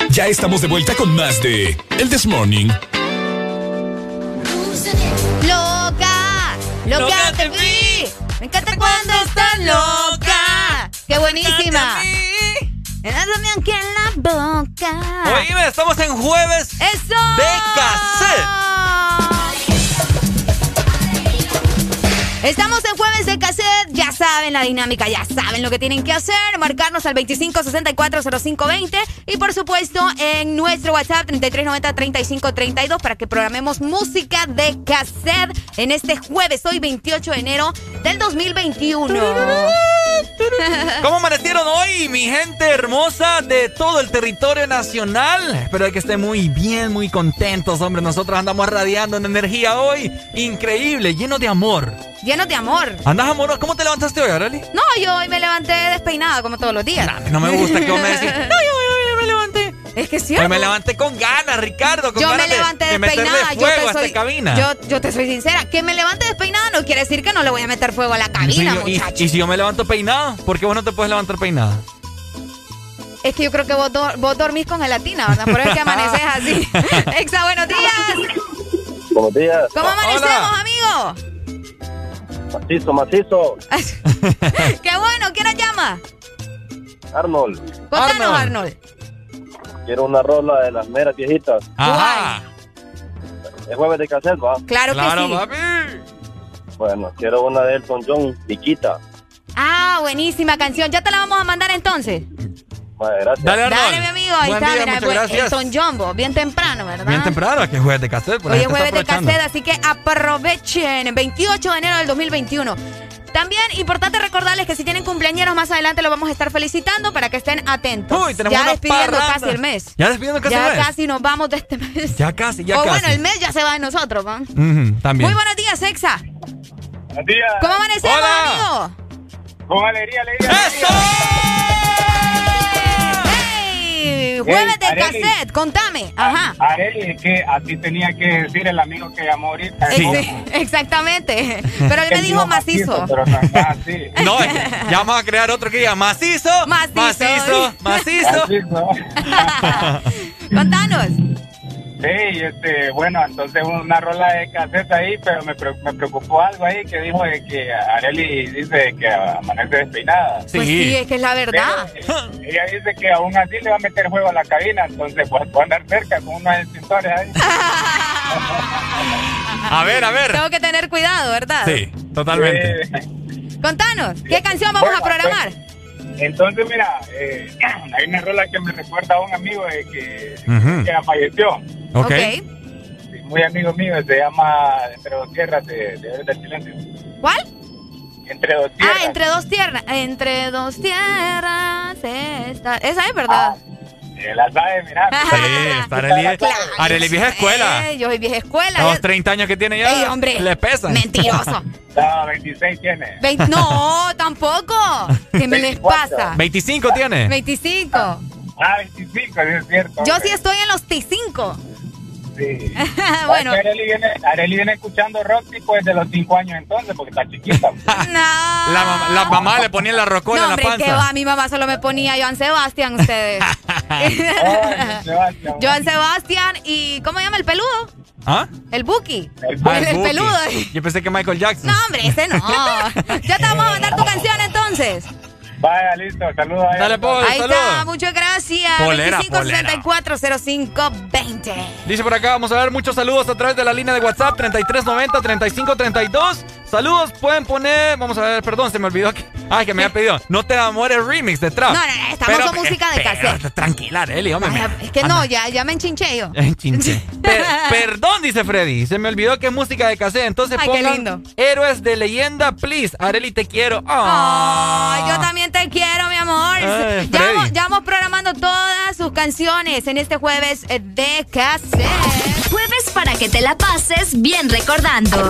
Ya estamos de vuelta con más de El This Morning. Loca, loca te vi. Me encanta cuando estás loca. Qué buenísima. Dame aquí en la boca. Oíme, estamos en jueves la dinámica, ya saben lo que tienen que hacer, marcarnos al 25640520 y por supuesto en nuestro WhatsApp 33903532 para que programemos música de cassette en este jueves, hoy 28 de enero del 2021. ¿Cómo amanecieron hoy, mi gente hermosa de todo el territorio nacional? Espero que estén muy bien, muy contentos, hombre. Nosotros andamos radiando en energía hoy. Increíble, lleno de amor. Lleno de amor. ¿Andas amoroso? ¿Cómo te levantaste hoy, Arely? No, yo hoy me levanté despeinada como todos los días. No me gusta que vos me decís. No, Es que sí. Hoy me levanté con ganas, Ricardo. Con yo ganas me levanté de, de meterle despeinada. fuego yo te soy, esta cabina. Yo, yo te soy sincera. Que me levante despeinada no quiere decir que no le voy a meter fuego a la cabina, Sí, y- muchacho. y, si yo me levanto peinado, ¿por qué vos no te puedes levantar peinada? Es que yo creo que vos, do- vos dormís con gelatina, ¿verdad? Por eso es que amaneces así. Exa, buenos días. Buenos días. ¿Cómo amanecemos, amigo? Macizo, macizo. Qué bueno. ¿Quién nos llama? Arnold, Contanos, Arnold. Quiero una rola de las meras viejitas. Ajá. Es jueves de cassette, ¿va? Claro, Claro, que sí. papi. Bueno, quiero una de Elton John, Viquita. Ah, buenísima canción. Ya te la vamos a mandar entonces. Vale, gracias. Dale, Arnold. Dale, mi amigo. Ahí Buen está, día, mira, muchas pues, gracias. Elton Jumbo. Bien temprano, ¿verdad? Bien temprano, que es jueves de cassette. pues Hoy es jueves de cassette, así que aprovechen. 28 de enero del 2021. También importante recordarles que si tienen cumpleaños más adelante lo vamos a estar felicitando para que estén atentos. Uy, tenemos ya una despidiendo parranda. casi el mes. Ya despidiendo casi ya el mes. casi nos vamos de este mes. Ya casi, ya o casi. bueno, el mes ya se va de nosotros, ¿van? Ujú, también. Muy buenos días, Exa. Buenos días. ¿Cómo amanecemos, Hola. amigo? Con alegría, alegría. ¡Eso! Jueves de Arely. cassette, contame. Ajá. Areli, es que así tenía que decir el amigo que llamó ahorita. Ex- Exactamente. Pero él me dijo macizo. Pero no así. No, que ya vamos a crear otro que diga macizo. Macizo. Macizo. Macizo. Contanos. Sí, este, bueno, entonces una rola de cassette ahí, pero me, pre- me preocupó algo ahí que dijo de que Areli dice que amanece despeinada. Pues sí, es que es la verdad. Pero ella dice que aún así le va a meter juego a la cabina, entonces pues puedo andar cerca con unos extintores ahí. A ver, a ver. Tengo que tener cuidado, ¿verdad? Sí, totalmente. Contanos, ¿qué canción vamos a Bueno, programar? Entonces, mira, eh, hay una rola que me recuerda a un amigo de que, Ujú. que falleció. Ok. Sí, muy amigo mío, se llama Entre dos tierras de, de del Silencio. ¿Cuál? Entre dos tierras. Ah, entre dos tierras. Entre dos tierras. Esta. Esa es verdad. La sabe, mira. Sí, está Arely. Arely vieja escuela. Eh, yo soy vieja escuela. Los eh. 30 años que tiene ya. Ey, hombre. Le pesan. Mentiroso. No, 26 tiene. Vein- no, tampoco. ¿Qué me les 24. pasa? 25 tiene. 25. Ah, 25, sí es cierto. Yo hombre. sí estoy en los T5. Sí. bueno. Areli viene, Areli viene escuchando rock tipo desde los 5 años entonces, porque está chiquita. No. La, mamá- la mamá le ponía la rocola No, en hombre, la que va, panza. mi mamá solo me ponía Joan Sebastián, ustedes. Sebastián. Joan Sebastián y ¿cómo se llama el peludo? ¿Ah? El Buki. El, Ah, el, el Buki. peludo. Yo pensé que Michael Jackson. No, hombre, ese no. Ya te vamos a mandar tu canción entonces. Vaya, listo, saludos a Dale, pues, Ahí saludos. está, muchas gracias. Polera, 25640520. Dice por acá, vamos a ver muchos saludos a través de la línea de WhatsApp 3390-3532. Saludos, pueden poner, vamos a ver, perdón, se me olvidó que, ay, que me había pedido, no te amores remix de trap. No, no, no, estamos con música de cassette. Tranquila, Eli, hombre. Ay, Es que anda. no, ya, ya me enchinché yo. Chinche. Per- perdón, dice Freddy. Se me olvidó que es música de cassette. Entonces Ay, qué lindo. Héroes de leyenda, please. Areli, te quiero. Ay, yo también te quiero, mi amor. Ay, ya, vamos, ya vamos programando todas sus canciones en este jueves eh, de cassette. Jueves para que te la pases bien recordando.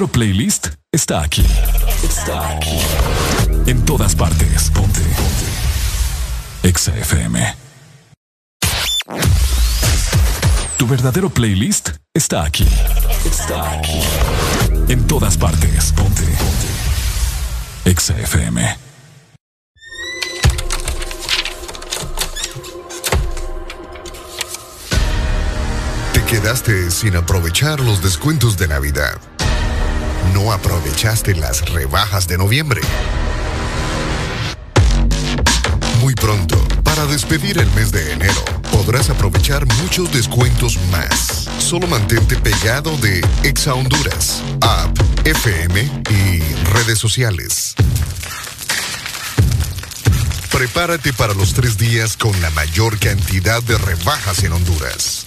Verdadero playlist está aquí. Está aquí. En todas partes. Ponte. Ponte. Exa FM. Tu verdadero playlist está aquí. Está aquí. En todas partes. Ponte. Ponte. Exa FM. Te quedaste sin aprovechar los descuentos de Navidad. No aprovechaste las rebajas de noviembre. Muy pronto, para despedir el mes de enero, podrás aprovechar muchos descuentos más. Solo mantente pegado de Exa Honduras, App, FM y redes sociales. Prepárate para los tres días con la mayor cantidad de rebajas en Honduras.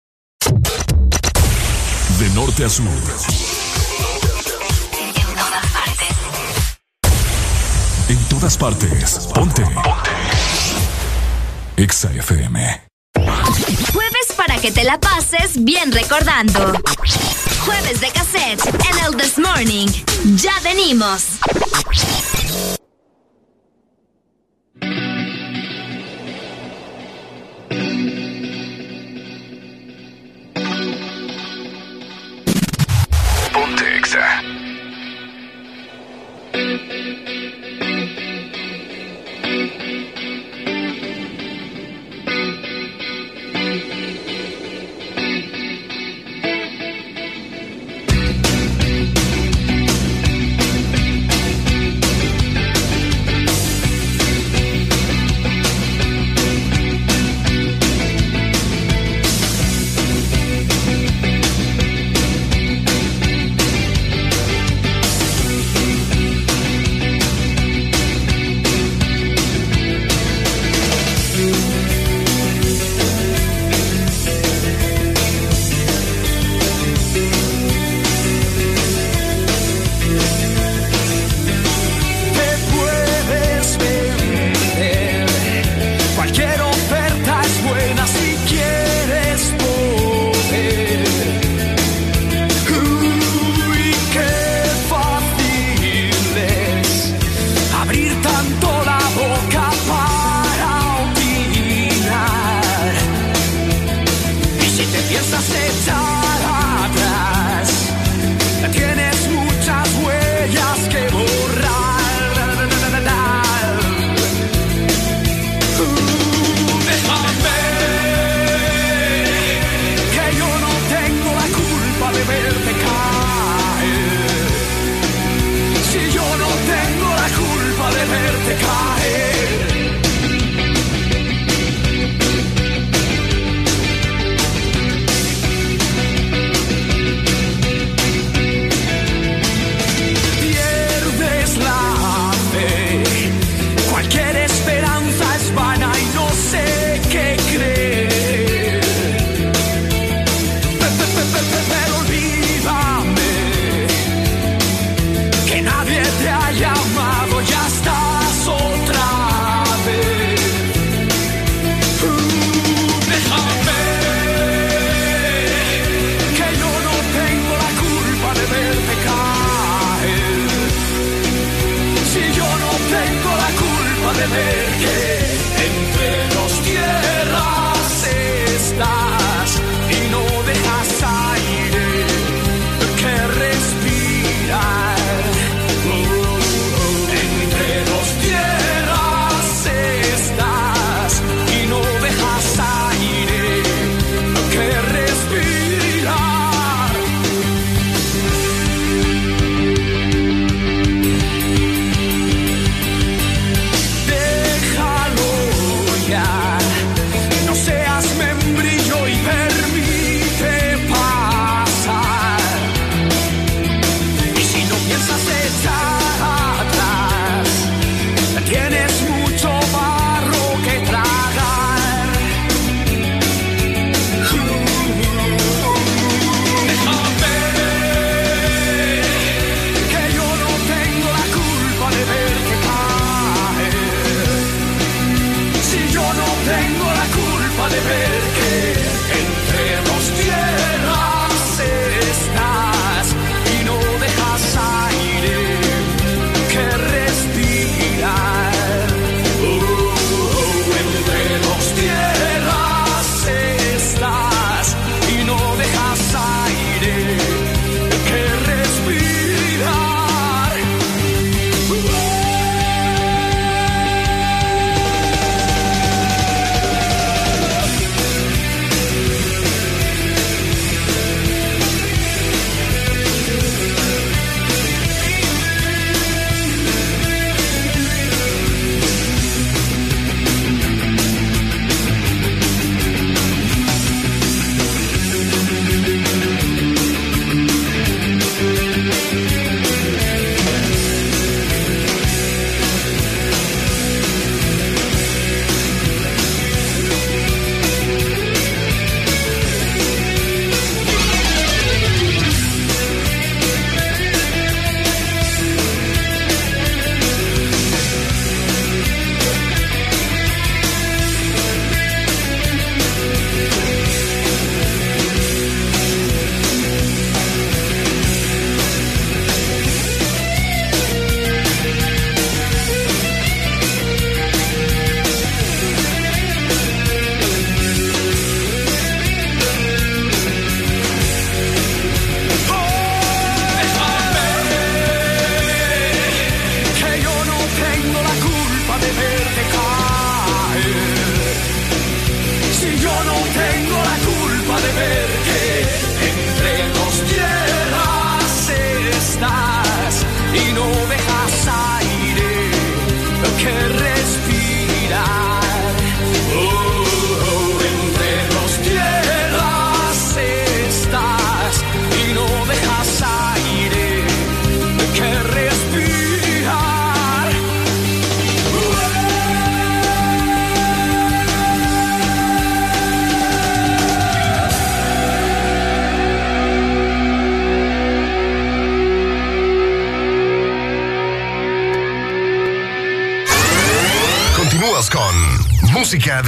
De norte a sur. En todas partes. Ponte. Exa FM. Jueves para que te la pases bien recordando. Jueves de cassette en el This Morning. Ya venimos. Макса.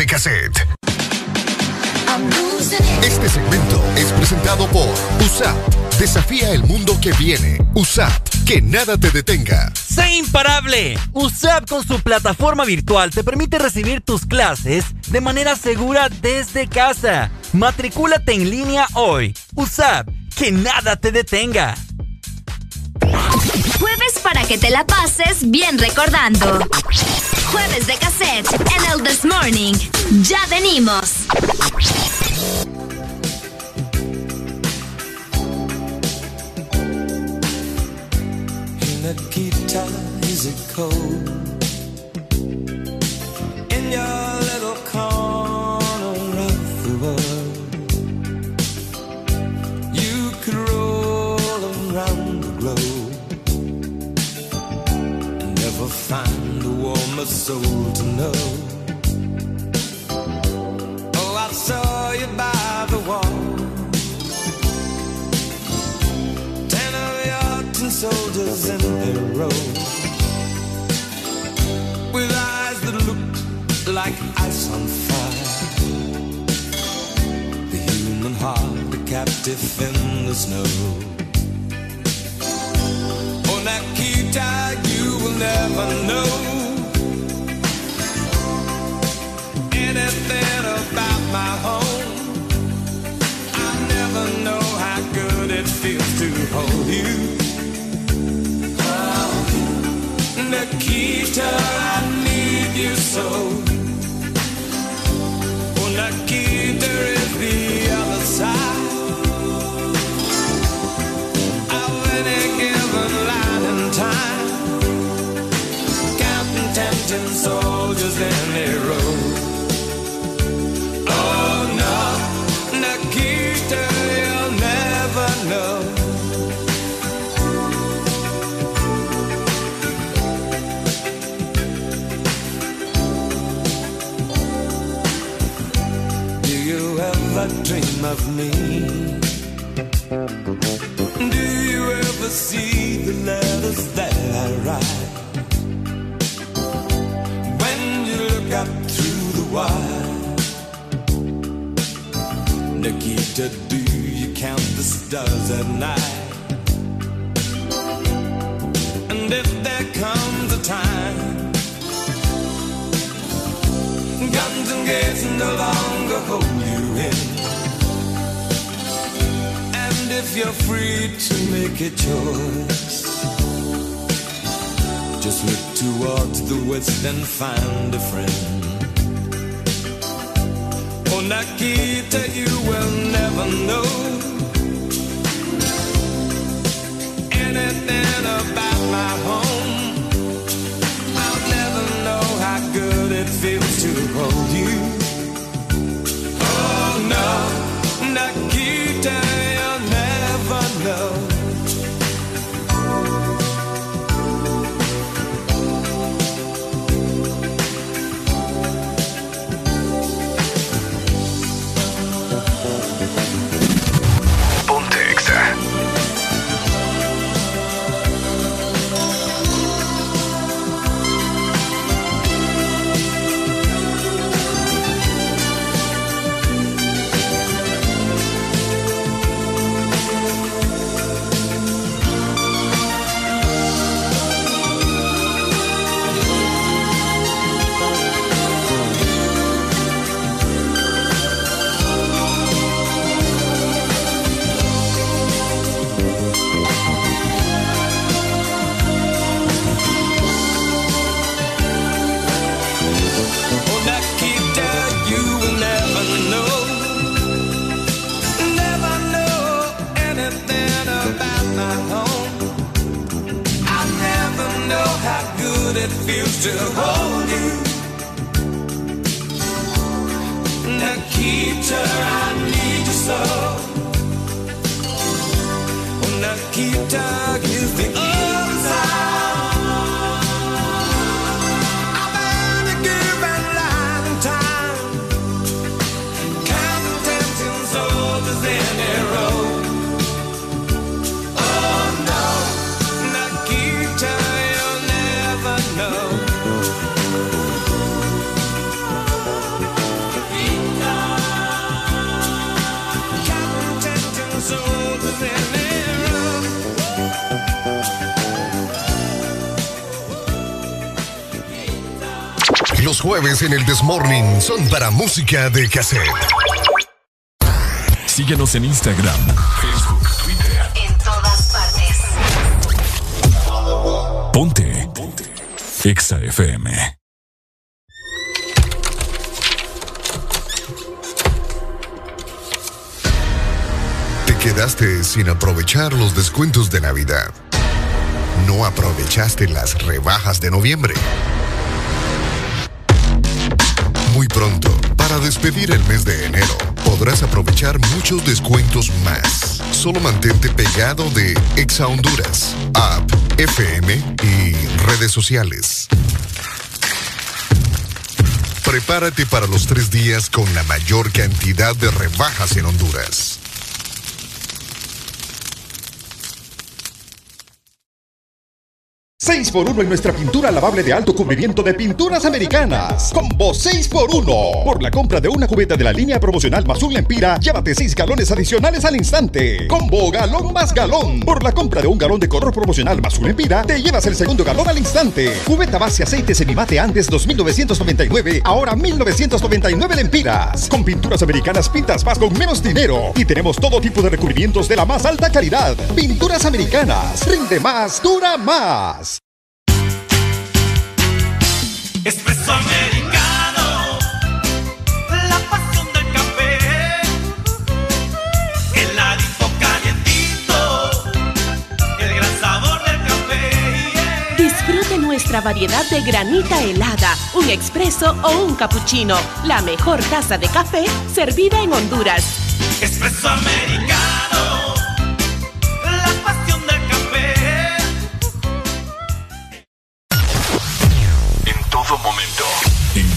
de cassette. Este segmento es presentado por USAP. Desafía el mundo que viene. USAP. Que nada te detenga. ¡Sé imparable! USAP con su plataforma virtual te permite recibir tus clases de manera segura desde casa. Matricúlate en línea hoy. USAP. Que nada te detenga. Jueves para que te la pases bien recordando. Jueves de cassette en el This Morning. Ya venimos. Los jueves en el Desmorning son para música de cassette. Síguenos en Instagram, Facebook, Twitter. En todas partes. Ponte. Ponte. Exa FM. Te quedaste sin aprovechar los descuentos de Navidad. No aprovechaste las rebajas de noviembre. Pronto, para despedir el mes de enero, podrás aprovechar muchos descuentos más. Solo mantente pegado de Exa Honduras, app, FM y redes sociales. Prepárate para los tres días con la mayor cantidad de rebajas en Honduras. 6x1 en nuestra pintura lavable de alto cubrimiento de pinturas americanas. Combo 6x1. Por la compra de una cubeta de la línea promocional Mazul Empira, llévate 6 galones adicionales al instante. Combo galón más galón. Por la compra de un galón de color promocional Mazul Empira, te llevas el segundo galón al instante. Cubeta base aceite semimate antes 2999, ahora 1999 lempiras. Con pinturas americanas pintas más con menos dinero. Y tenemos todo tipo de recubrimientos de la más alta calidad. Pinturas americanas. Rinde más, dura más. Espresso americano, la pasión del café, heladito calientito, el gran sabor del café. Disfrute nuestra variedad de granita helada, un expreso o un cappuccino. La mejor taza de café servida en Honduras. Espresso americano,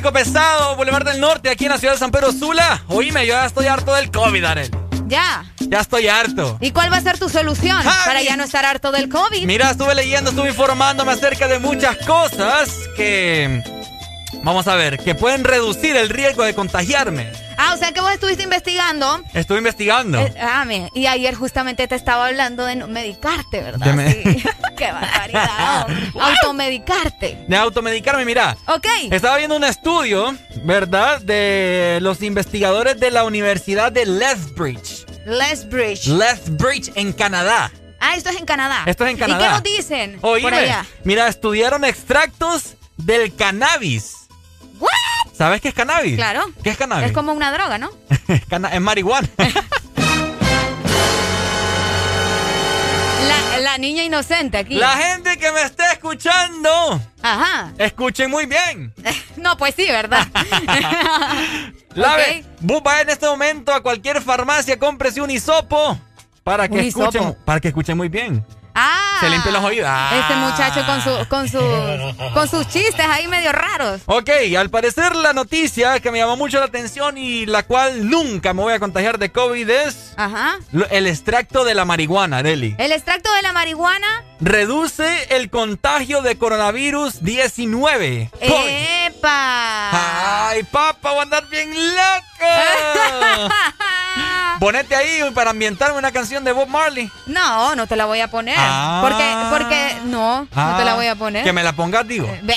Tráfico, pesado, Boulevard del Norte, aquí en la ciudad de San Pedro Sula. Oíme, yo ya estoy harto del COVID, Arel. Ya. Ya estoy harto. ¿Y cuál va a ser tu solución para ya no estar harto del COVID? Mira, estuve leyendo, estuve informándome acerca de muchas cosas que... Vamos a ver, que pueden reducir el riesgo de contagiarme. Ah, o sea que vos estuviste investigando. Estuve investigando. Eh, ah, mira, y ayer justamente te estaba hablando de no medicarte, ¿verdad? De me- Sí. Qué barbaridad. Automedicarte. De automedicarme, mira. Ok. Estaba viendo un estudio, ¿verdad? De los investigadores de la Universidad de Lethbridge. Lethbridge. Lethbridge en Canadá. Ah, esto es en Canadá. Esto es en Canadá. ¿Y qué nos dicen Oíme, por allá? mira, estudiaron extractos del cannabis. ¿What? ¿Sabes qué es cannabis? Claro. ¿Qué es cannabis? Es como una droga, ¿no? Es marihuana. La, la niña inocente aquí. La gente que me esté escuchando, Ajá. escuchen muy bien. No, pues sí, ¿verdad? La Ok. ve- vos en este momento a cualquier farmacia, cómprese un hisopo para que Un escuchen, hisopo. para que escuchen muy bien. Ah. Se limpien los oídos. Ah. Este muchacho con, su, con, sus, con sus chistes ahí medio raros. Ok, al parecer la noticia que me llamó mucho la atención y la cual nunca me voy a contagiar de COVID es Ajá. el extracto de la marihuana, Deli. El extracto de la marihuana. Reduce el contagio de coronavirus 19. Eh. ¡Epa! ¡Ay, papá, voy a andar bien loco! Ponete ahí para ambientarme una canción de Bob Marley. No, no te la voy a poner. Ah. Porque, porque, no, no te la voy a poner. Que me la pongas, digo. Ve,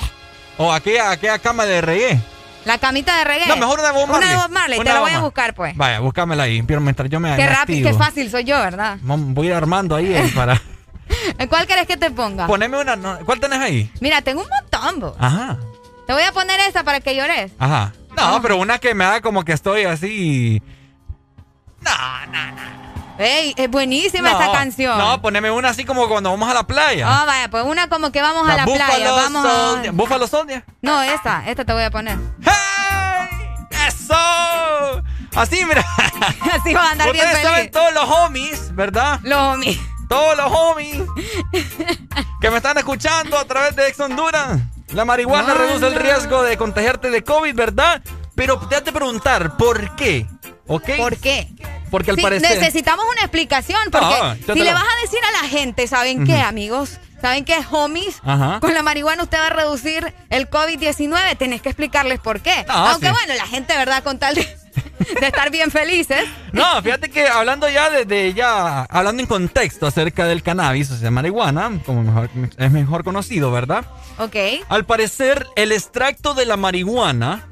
O aquella, aquella cama de reggae. la camita de reggae. No, mejor una de Bob Marley. Una de Bob Marley, Una te la voy a buscar, pues. Vaya, búscamela ahí, pero mientras yo me Qué rápido, qué fácil soy yo, ¿verdad? Voy a ir armando ahí eh, para... ¿Cuál querés que te ponga? Poneme una... no, ¿Cuál tenés ahí? Mira, tengo un montón, bo. Ajá, Te voy a poner esta para que llores. ajá. No, pero una que me haga como que estoy así... Ey, es buenísima No, esta canción. No, poneme una así como cuando vamos a la playa. Ah, vaya, pues una como que vamos a la playa. Vamos a... Buffalo Soldier. No, esta, esta te voy a poner. ¡Eso! Así, mira. Así va a andar bien Ustedes feliz. saben todos los homies, ¿verdad? Los homies. todos los homies que me están escuchando a través de Ex Honduras. La marihuana reduce el riesgo de contagiarte de COVID, ¿verdad? Pero te has de preguntar, ¿por qué? ¿Por qué? Porque al Sí, parecer... necesitamos una explicación, porque Ah, si le vas a decir a la gente, ¿saben qué, amigos? ¿Saben qué, homies? Ajá. Con la marihuana usted va a reducir el COVID-19. Tenés que explicarles por qué. Ah, Aunque sí. bueno, la gente, ¿verdad? Con tal de, de estar bien felices. No, fíjate que hablando ya desde ya, hablando en contexto acerca del cannabis, o sea, marihuana, como mejor- es mejor conocido, ¿verdad? Ok. Al parecer, el extracto de la marihuana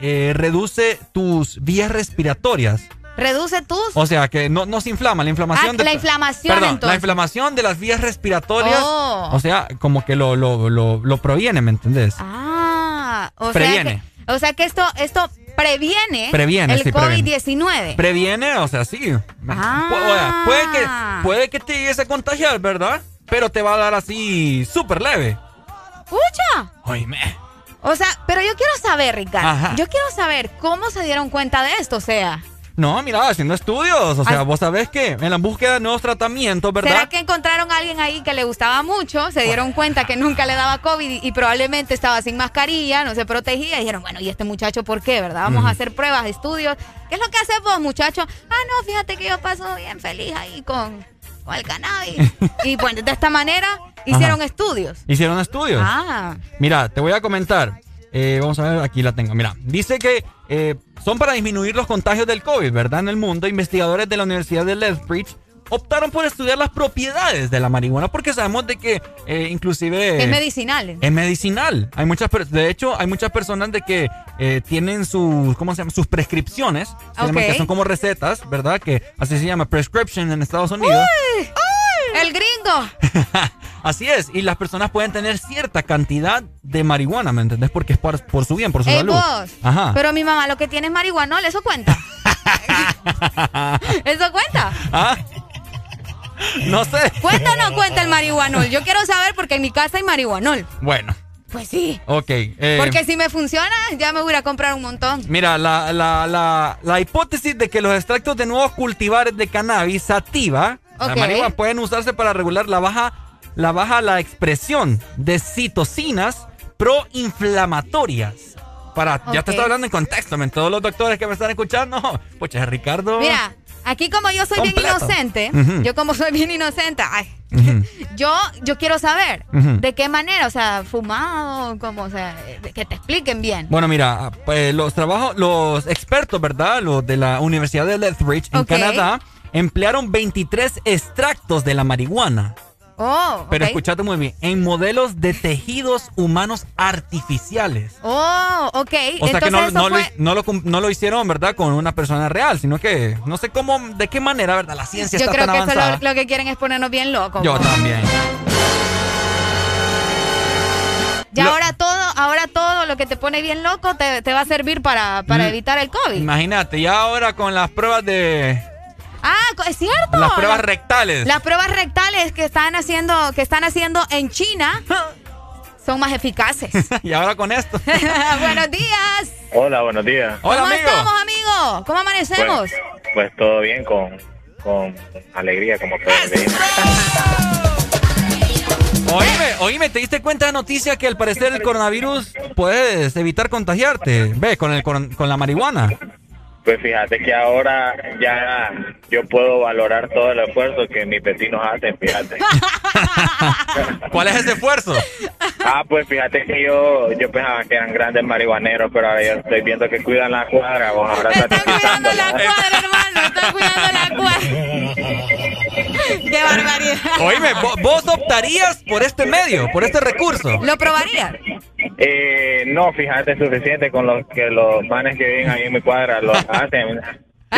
eh, reduce tus vías respiratorias. Reduce tus... O sea, que no, no se inflama, la inflamación Ah, de... la inflamación, Perdón, entonces. la inflamación de las vías respiratorias. Oh. O sea, como que lo, lo, lo, lo proviene, ¿me entendés? Ah, o Previene. sea que, o sea que esto, esto previene, Previene, el sí, previene. COVID-19. Previene, o sea, sí. Ah. O sea, puede, que, puede que te llegues a contagiar, ¿verdad? Pero te va a dar así súper leve. ¡Pucha! Oíme. O sea, pero yo quiero saber, Ricardo. Ajá. Yo quiero saber cómo se dieron cuenta de esto, o sea. No, mira, haciendo estudios. O sea, vos sabés que en la búsqueda de nuevos tratamientos, ¿verdad? ¿Será que encontraron a alguien ahí que le gustaba mucho? Se dieron cuenta que nunca le daba COVID y, y probablemente estaba sin mascarilla, no se protegía. Y dijeron, bueno, ¿y este muchacho por qué, verdad? Vamos a hacer pruebas, estudios. ¿Qué es lo que haces vos, muchacho? Ah, no, fíjate que yo paso bien feliz ahí con, con el cannabis. y pues de esta manera hicieron Ajá. estudios. Hicieron estudios. Ah, Mira, te voy a comentar. Eh, vamos a ver, aquí la tengo. Mira, dice que eh, son para disminuir los contagios del COVID, ¿verdad? En el mundo, investigadores de la Universidad de Lethbridge optaron por estudiar las propiedades de la marihuana porque sabemos de que eh, inclusive... es medicinal. Es medicinal. Hay muchas, de hecho, hay muchas personas de que eh, tienen sus, ¿cómo se llama? Sus prescripciones, se llaman, Ok. que son como recetas, ¿verdad? Que así se llama prescription en Estados Unidos. ¡Uy! ¡El gringo! Así es, y las personas pueden tener cierta cantidad de marihuana, ¿me entendés? Porque es por, por su bien, por su Ey, salud. vos. Ajá. Pero mi mamá lo que tiene es marihuanol, ¿eso cuenta? ¿Eso cuenta? Ah, No sé. ¿Cuenta o no cuenta el marihuanol? Yo quiero saber porque en mi casa hay marihuanol. Bueno, Pues sí. ok. eh, Porque si me funciona, ya me voy a comprar un montón. Mira, la, la, la, la hipótesis de que los extractos de nuevos cultivares de cannabis sativa, la marihuana, pueden usarse para regular la baja, la baja la expresión de citocinas proinflamatorias. Para, ya te estoy hablando en contexto, men. Todos los doctores que me están escuchando, pues Ricardo. Mira, aquí como yo soy bien inocente, yo como soy bien inocente, ay, yo, yo quiero saber de qué manera, o sea, fumado, como, o sea, que te expliquen bien. Bueno, mira, pues los trabajos, los expertos, ¿verdad? Los de la Universidad de Lethbridge en. Canadá emplearon 23 extractos de la marihuana. Oh, Pero ok. escúchate muy bien, en modelos de tejidos humanos artificiales. Oh, ok. O sea Entonces que no, lo, fue- no, lo, cum- no lo hicieron, ¿verdad? Con una persona real, sino que no sé cómo, de qué manera, ¿verdad? La ciencia Yo está creo tan que eso avanzada. lo, lo que quieren es ponernos bien locos. Yo ¿no? también. Ya Lo- ahora todo, ahora todo lo que te pone bien loco te, te va a servir para, para evitar el COVID. Imagínate, ya ahora con las pruebas de... Ah, es cierto. Las pruebas rectales. Las pruebas rectales que están haciendo, que están haciendo en China son más eficaces. y ahora con esto. Buenos días. Hola, buenos días. ¿Cómo estamos, amigo? ¿Cómo amanecemos? Pues, pues todo bien, con, con alegría, como pueden ver. Oíme, oíme, ¿te diste cuenta de la noticia que al parecer el coronavirus puedes evitar contagiarte? Ve, con, el, con, con la marihuana. Pues fíjate que ahora ya yo puedo valorar todo el esfuerzo que mis vecinos hacen, fíjate. ¿Cuál es ese esfuerzo? Ah, pues fíjate que yo yo pensaba que eran grandes marihuaneros, pero ahora yo estoy viendo que cuidan la cuadra, vos ahora están cuidando la cuadra, hermano, están cuidando la cuadra. Qué barbaridad. Oíme, vo- ¿vos optarías por este medio, por este recurso? ¿Lo probaría? Eh, no, fíjate, es suficiente con los que los manes que viven ahí en mi cuadra lo hacen.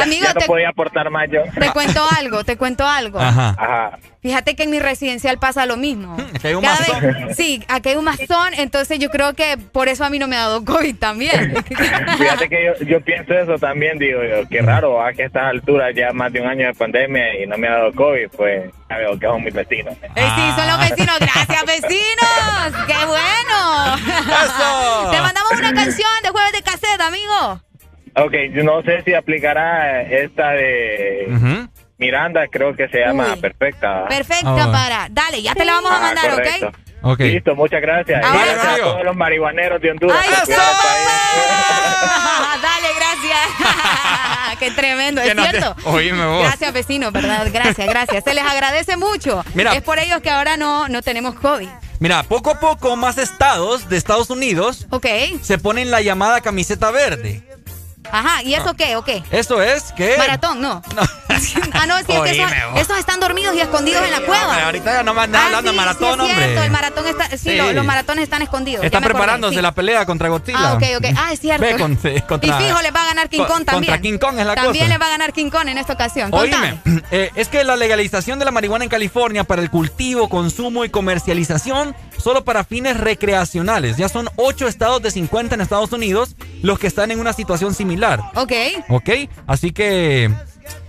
Amigo, ya no te- podía aportar más yo. Te cuento algo, te cuento algo. Ajá. Ajá. Fíjate que en mi residencial pasa lo mismo. Aquí hay un Cada masón. vez- sí, aquí hay un mazón, entonces yo creo que por eso a mí no me ha dado COVID también. Fíjate que yo, yo pienso eso también, digo yo, qué raro, a que a estas alturas ya más de un año de pandemia y no me ha dado COVID, pues ya veo que son mis vecinos. Eh, sí, son los vecinos. Gracias, vecinos. ¡Qué bueno! ¡Eso! Te mandamos una canción de jueves de cassette, amigo. Ok, yo no sé si aplicará esta de Miranda, creo que se llama Uy. Perfecta. Perfecta Ah. para. Dale, ya te la vamos a Ah, mandar, correcto. ¿ok? Ok. Listo, muchas gracias. Gracias a todos los marihuaneros de Honduras. ¡Ay, eso! país. Dale, gracias. Qué tremendo, es Que no te- cierto. Oíme vos. Gracias, vecinos, ¿verdad? Gracias, gracias. Se les agradece mucho. Mira. Es por ellos que ahora no, no tenemos COVID. Mira, poco a poco más estados de Estados Unidos Ok. se ponen la llamada camiseta verde. Ajá, ¿y eso qué o qué? Eso es que... Maratón, no. ah, no, sí, es que esos, esos están dormidos y escondidos en la cueva. ahorita ya no me andas Ah, hablando sí, de maratón, sí, es cierto, hombre. el maratón está, sí, Sí. Los, los maratones están escondidos. Está ya me acordé, preparándose la pelea contra Godzilla. Ah, ok, ok. Ah, es cierto. Ve con- contra, y fijo, le va a ganar King Kong también. Contra King Kong es la También cosa. le va a ganar King Kong en esta ocasión. Oíme, eh, es que la legalización de la marihuana en California para el cultivo, consumo y comercialización solo para fines recreacionales. Ya son 8 estados de 50 en Estados Unidos los que están en una situación similar. Ok, ¿Ok? Así que...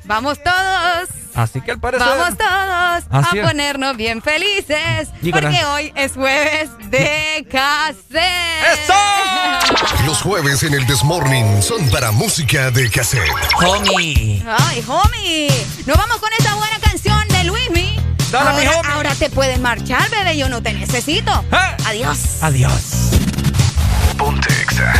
vamos todos. Así que al parecer... Vamos todos a es. ponernos bien felices. Porque hoy es jueves de cassette. Los jueves en el Desmorning son para música de cassette. Homie. Ay, homie. Nos vamos con esta buena canción de Luismi. Dale, mi ahora, homie. ahora te puedes marchar, bebé. Yo no te necesito. Adiós. Adiós. Ponte Exa.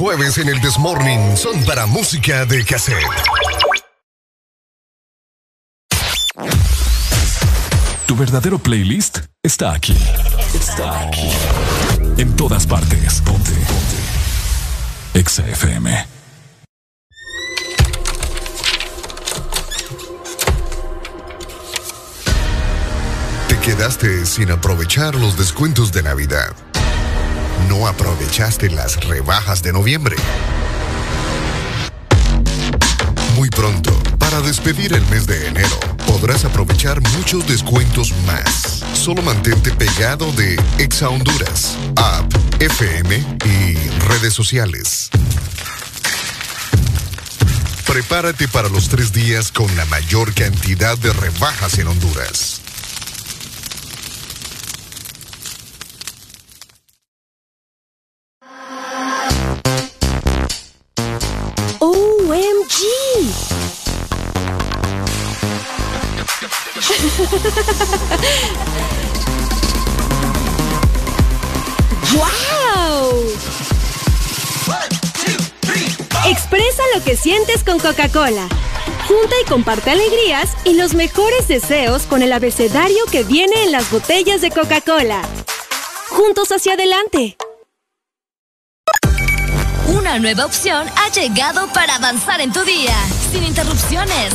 Jueves en el Desmorning son para música de cassette. Tu verdadero playlist está aquí. Está aquí. En todas partes. Ponte. Ponte. Exa FM. Te quedaste sin aprovechar los descuentos de Navidad. No aprovechaste las rebajas de noviembre. Muy pronto, para despedir el mes de enero, podrás aprovechar muchos descuentos más. Solo mantente pegado de Exa Honduras, app, FM y redes sociales. Prepárate para los tres días con la mayor cantidad de rebajas en Honduras. ¡Wow! Expresa lo que sientes con Coca-Cola. Junta y comparte alegrías y los mejores deseos con el abecedario que viene en las botellas de Coca-Cola. Juntos hacia adelante. Una nueva opción ha llegado para avanzar en tu día, sin interrupciones.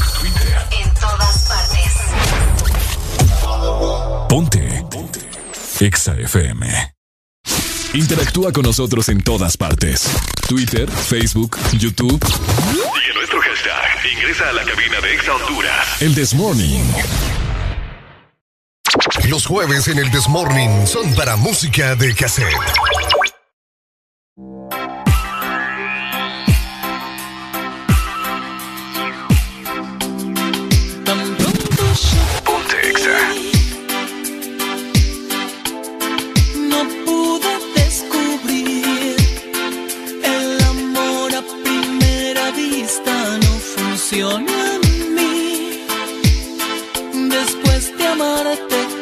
Ponte. Ponte. Exa FM. Interactúa con nosotros en todas partes. Twitter, Facebook, YouTube. Y en nuestro hashtag, ingresa a la cabina de Exa Honduras. El This Morning. Los jueves en el Desmorning son para música de cassette. Funciona en mí. Después de amarte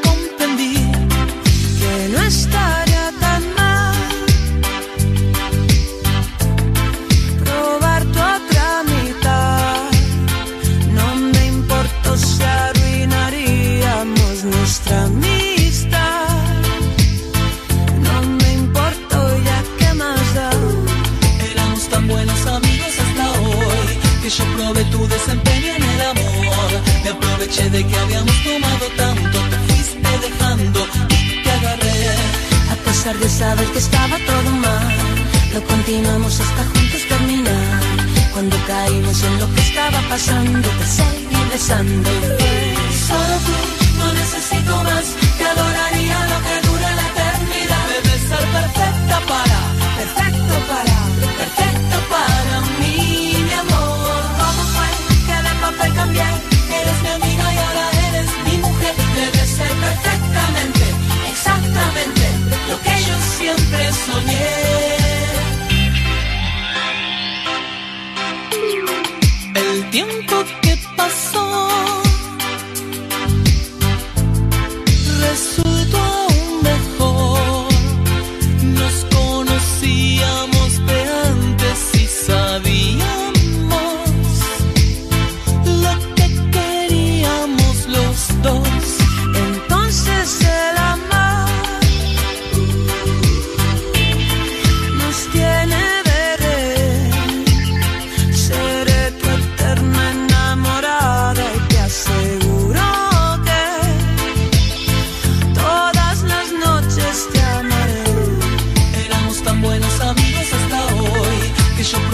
Aproveché de que habíamos tomado tanto, te fuiste dejando y te agarré. A pesar de saber que estaba todo mal, lo continuamos hasta juntos terminar. Cuando caímos en lo que estaba pasando, te seguí besando. Solo tú, no necesito más, te adoraría lo que dura la eternidad. Debes ser perfecta para, perfecto para, siempre soñé.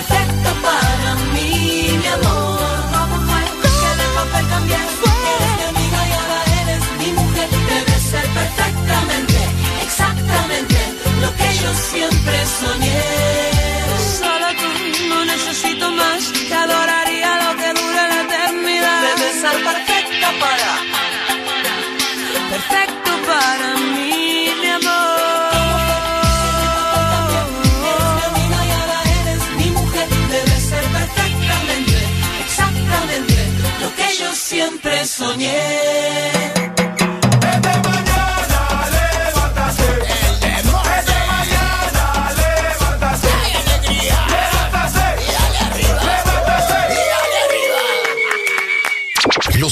perfecto para mí, mi amor. Vamos a buscar de papel cambiar. Eres mi amiga y ahora eres mi mujer. Debes ser perfectamente, exactamente lo que yo siempre soñé.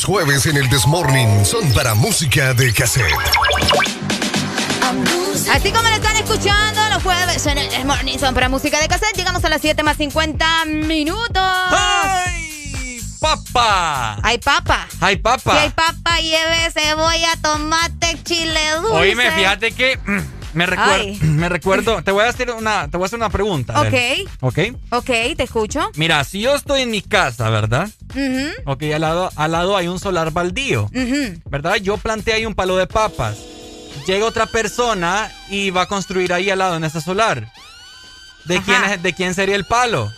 Jueves en el Desmorning son para música de cassette. Así como lo están escuchando, los jueves en el Morning son para música de cassette. Llegamos a las 7 más 50 minutos. ¡Ay, papa! Hay papa. ¡Ay, papa! Si hay papa, lleve cebolla, tomate, chile dulce. Oíme, fíjate que mm, me recuerdo, me recuerdo, te voy a hacer una, te voy a hacer una pregunta. Ok. ¿Ok? Ok, te escucho. Mira, si yo estoy en mi casa, ¿verdad? Ok, al lado, al lado hay un solar baldío. ¿verdad? Yo planté ahí un palo de papas. Llega otra persona y va a construir ahí al lado en ese solar. ¿De, Ajá. quién, es- ¿De quién sería el palo?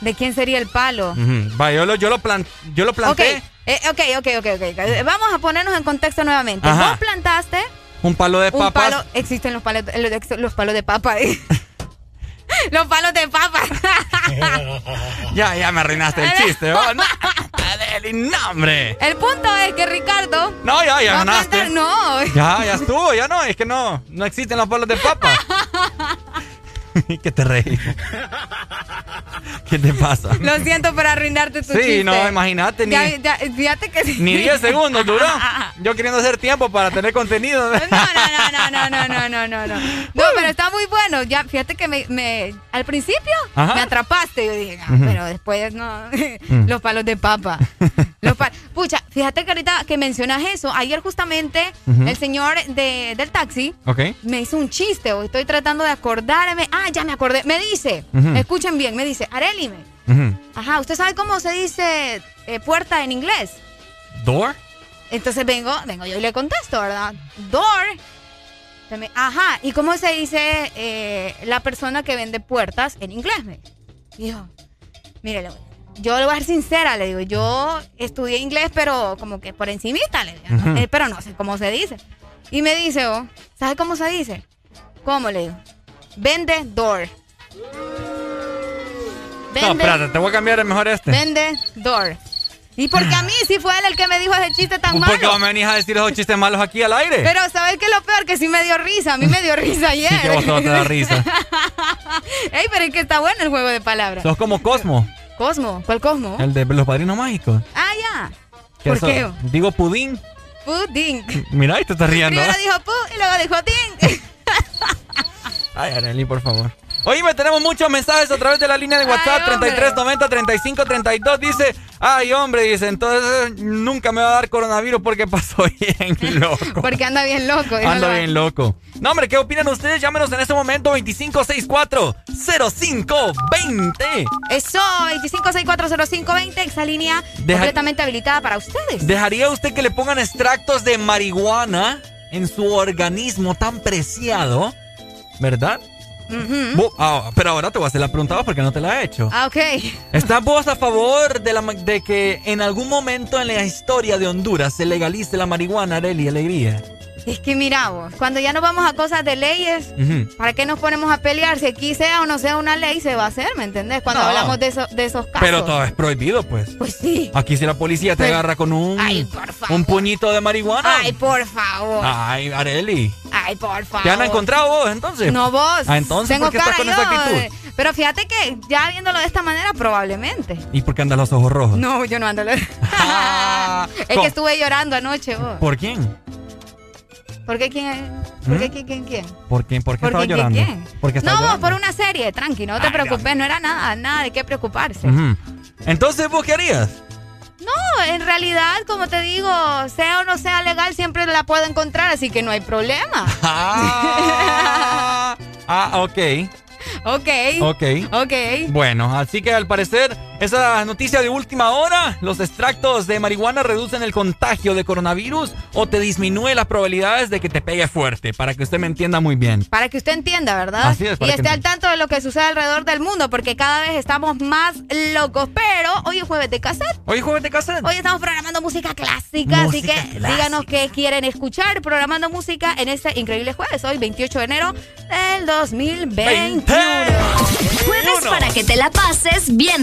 ¿De quién sería el palo? Ujú. Va, yo lo, yo lo, plan- yo lo planté. eh, ok, ok, ok, ok. Vamos a ponernos en contexto nuevamente. Ajá. Vos plantaste Un palo de un papas. palo. Existen los palos, los, los palos de papa. eh. los palos de papa. Ya, ya me arruinaste el chiste. ¿no? No, Adeli, no, hombre. El punto es que Ricardo. No, ya, ya ganaste. plantar- No. Ya, ya estuvo, ya no, es que no, no existen los palos de papa. ¿Qué te reí? ¿Qué te pasa? Lo siento por arruinarte tu Sí, chiste. no, imagínate, ni, Ya, ya, fíjate que sí. ni 10 segundos duró. Yo queriendo hacer tiempo para tener contenido. No, no, no, no, no, no, no, no. No, pero está muy bueno. Ya, fíjate que me, me- al principio Ajá. me atrapaste. Yo dije, ah, Ujú. pero después no. Mm. Los palos de papa. Los Pucha, fíjate que ahorita que mencionas eso, ayer justamente el señor de, del taxi me hizo un chiste. o Estoy tratando de acordarme. Ah, ya me acordé. Me dice, escuchen bien, me dice, Areli, me- Ujú. Ajá, ¿usted sabe cómo se dice eh, puerta en inglés? ¿Door? Entonces vengo, vengo yo y le contesto, ¿verdad? Door. Ajá, ¿y cómo se dice eh, la persona que vende puertas en inglés? Me dijo, mire, yo le voy a ser sincera, le digo, yo estudié inglés, pero como que por encimita, le digo. Eh, pero no sé cómo se dice. Y me dice, oh, ¿sabe cómo se dice? ¿Cómo le digo? Vende door. No, espérate, te voy a cambiar mejor este. Vende door. Y porque a mí sí fue él el que me dijo ese chiste tan malo. ¿Por qué me venís a decir esos chistes malos aquí al aire? Pero ¿sabes qué es lo peor? Que sí me dio risa. A mí me dio risa ayer. Sí, que vos te da risa. Ey, pero es que está bueno el juego de palabras. Sos como Cosmo, Cosmo. ¿Cuál Cosmo? el de los padrinos mágicos. Ah, ya. ¿Por eso- qué? Digo pudín. Pudín. Mira, y te estás riendo. Primero ¿eh? dijo pu y luego dijo ting. Ay, Arely, por favor. Oíme, tenemos muchos mensajes a través de la línea de WhatsApp Ay, hombre. 3390 3532. Dice, ay, hombre, dice, entonces nunca me va a dar coronavirus porque pasó bien loco. Porque anda bien loco. ahí. bien loco. No, hombre, ¿qué opinan ustedes? Llámenos en este momento 2564-0520. Eso, 25640520, esa línea Deja- completamente habilitada para ustedes. ¿Dejaría usted que le pongan extractos de marihuana en su organismo tan preciado? ¿Verdad? Ah, pero ahora te voy a hacer la pregunta porque no te la he hecho. Ah, ok. ¿Estás vos a favor de, la, de que en algún momento en la historia de Honduras se legalice la marihuana, Arely Alegría? Es que mira vos, cuando ya nos vamos a cosas de leyes. ¿para qué nos ponemos a pelear? Si aquí sea o no sea una ley, se va a hacer, ¿me entendés? Cuando No. hablamos de, eso- de esos casos. Pero todo es prohibido, pues. Pues sí. Aquí si la policía te Pues- agarra con un, Ay, por favor. un puñito de marihuana. Ay, por favor. Ay, Areli. Ay, por favor. ¿Te han encontrado vos entonces? No vos. Ah, entonces, Tengo ¿por qué estás con esa actitud? eh, Pero fíjate que ya viéndolo de esta manera, probablemente. ¿Y por qué andas los ojos rojos? No, yo no ando. es ¿cómo? que estuve llorando anoche vos. ¿Por quién? ¿Por qué quién? ¿Por qué ¿Mm? quién? quién, quién? ¿Por quién? ¿Por qué ¿Por estaba llorando? quién? Porque No, vos, por una serie, tranqui, no te Ay, preocupes, no era nada, nada de qué preocuparse. Entonces, ¿vos qué harías? No, en realidad, como te digo, sea o no sea legal, siempre la puedo encontrar, así que no hay problema. Ah, ah, ok. ok. Ok. Ok. Bueno, así que al parecer, esa noticia de última hora, los extractos de marihuana reducen el contagio de coronavirus o te disminuye las probabilidades de que te pegue fuerte, para que usted me entienda muy bien. Para que usted entienda, ¿verdad? Así es, para y que esté al tanto de lo que sucede alrededor del mundo, porque cada vez estamos más locos. Pero hoy es jueves de cassette. Hoy es jueves de cassette. Hoy estamos programando música clásica, así que clásica. díganos qué quieren escuchar programando música en este increíble jueves, hoy 28 de enero del 2021. Jueves para que te la pases bien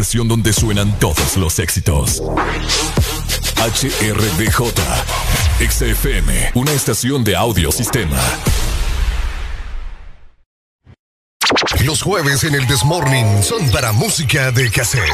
Estación donde suenan todos los éxitos. HRDJ, XFM, una estación de audio sistema. Los jueves en el Desmorning son para música de cassette.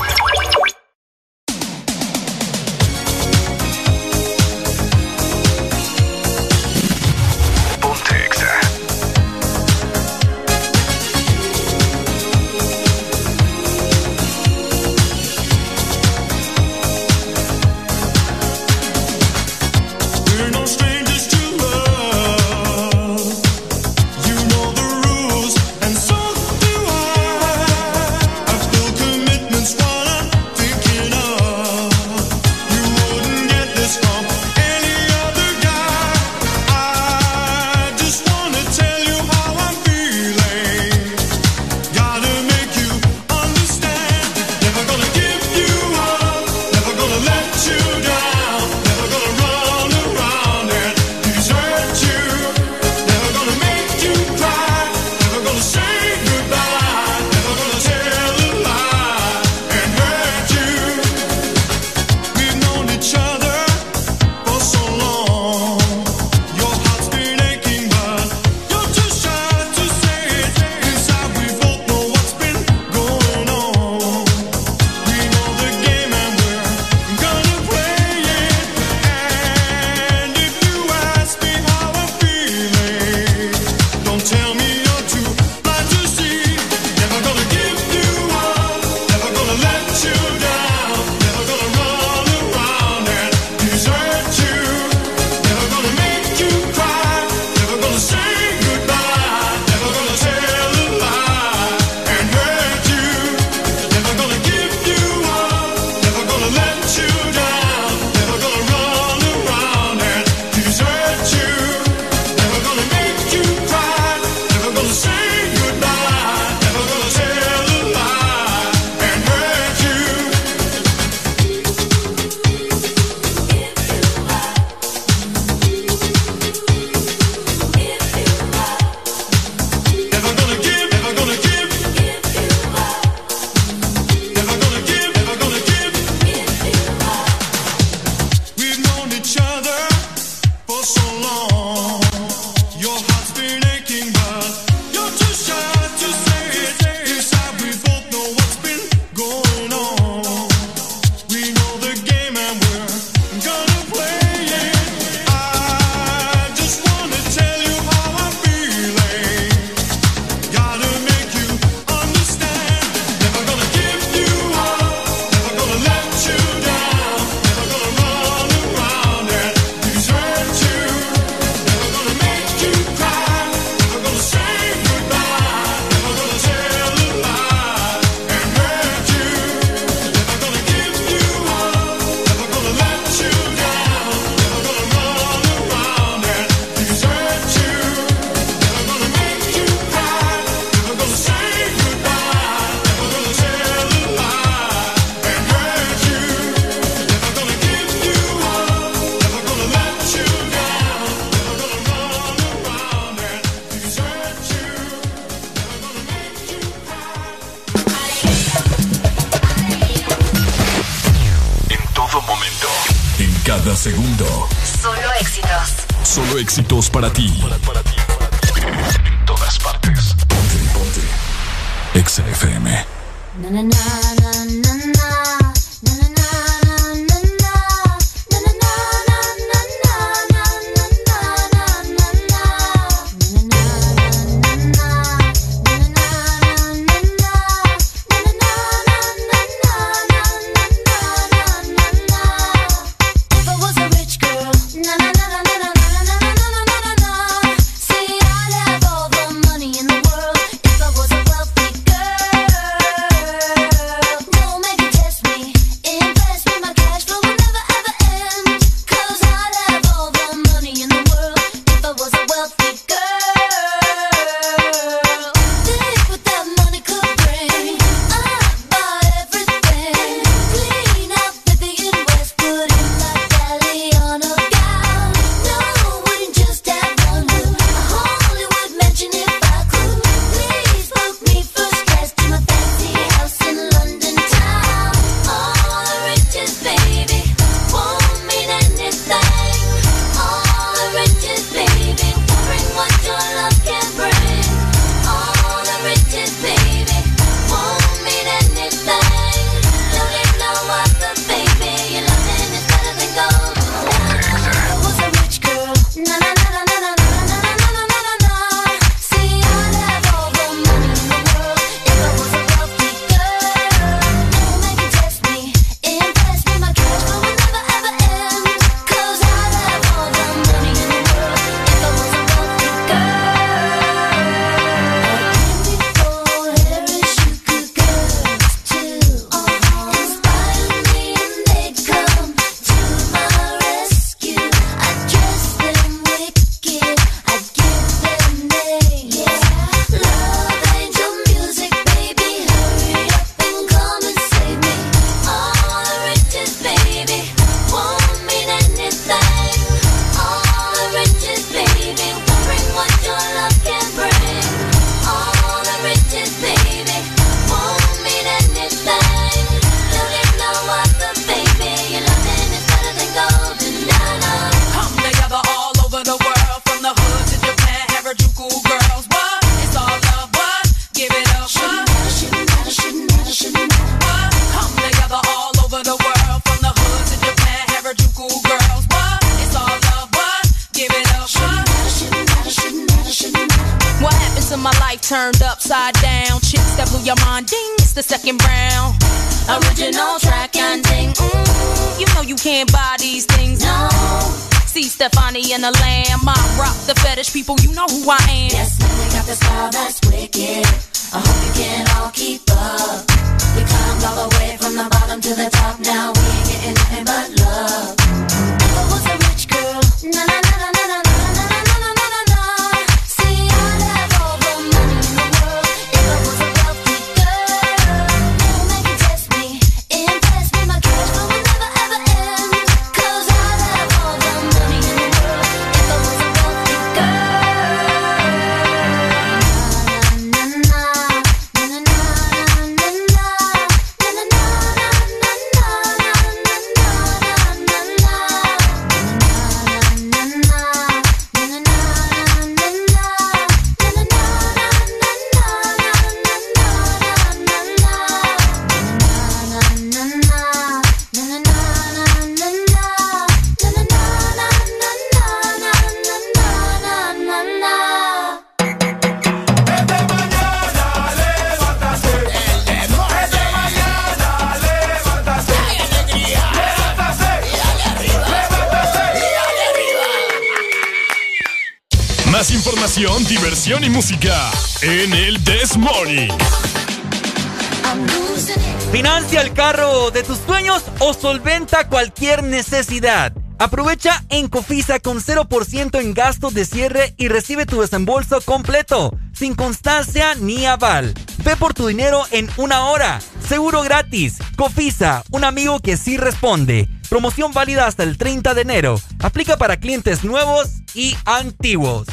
solventa cualquier necesidad. Aprovecha en Cofisa con 0% en gastos de cierre y recibe tu desembolso completo, sin constancia ni aval. Ve por tu dinero en una hora. Seguro gratis. Cofisa, un amigo que sí responde. Promoción válida hasta el 30 de enero. Aplica para clientes nuevos y antiguos.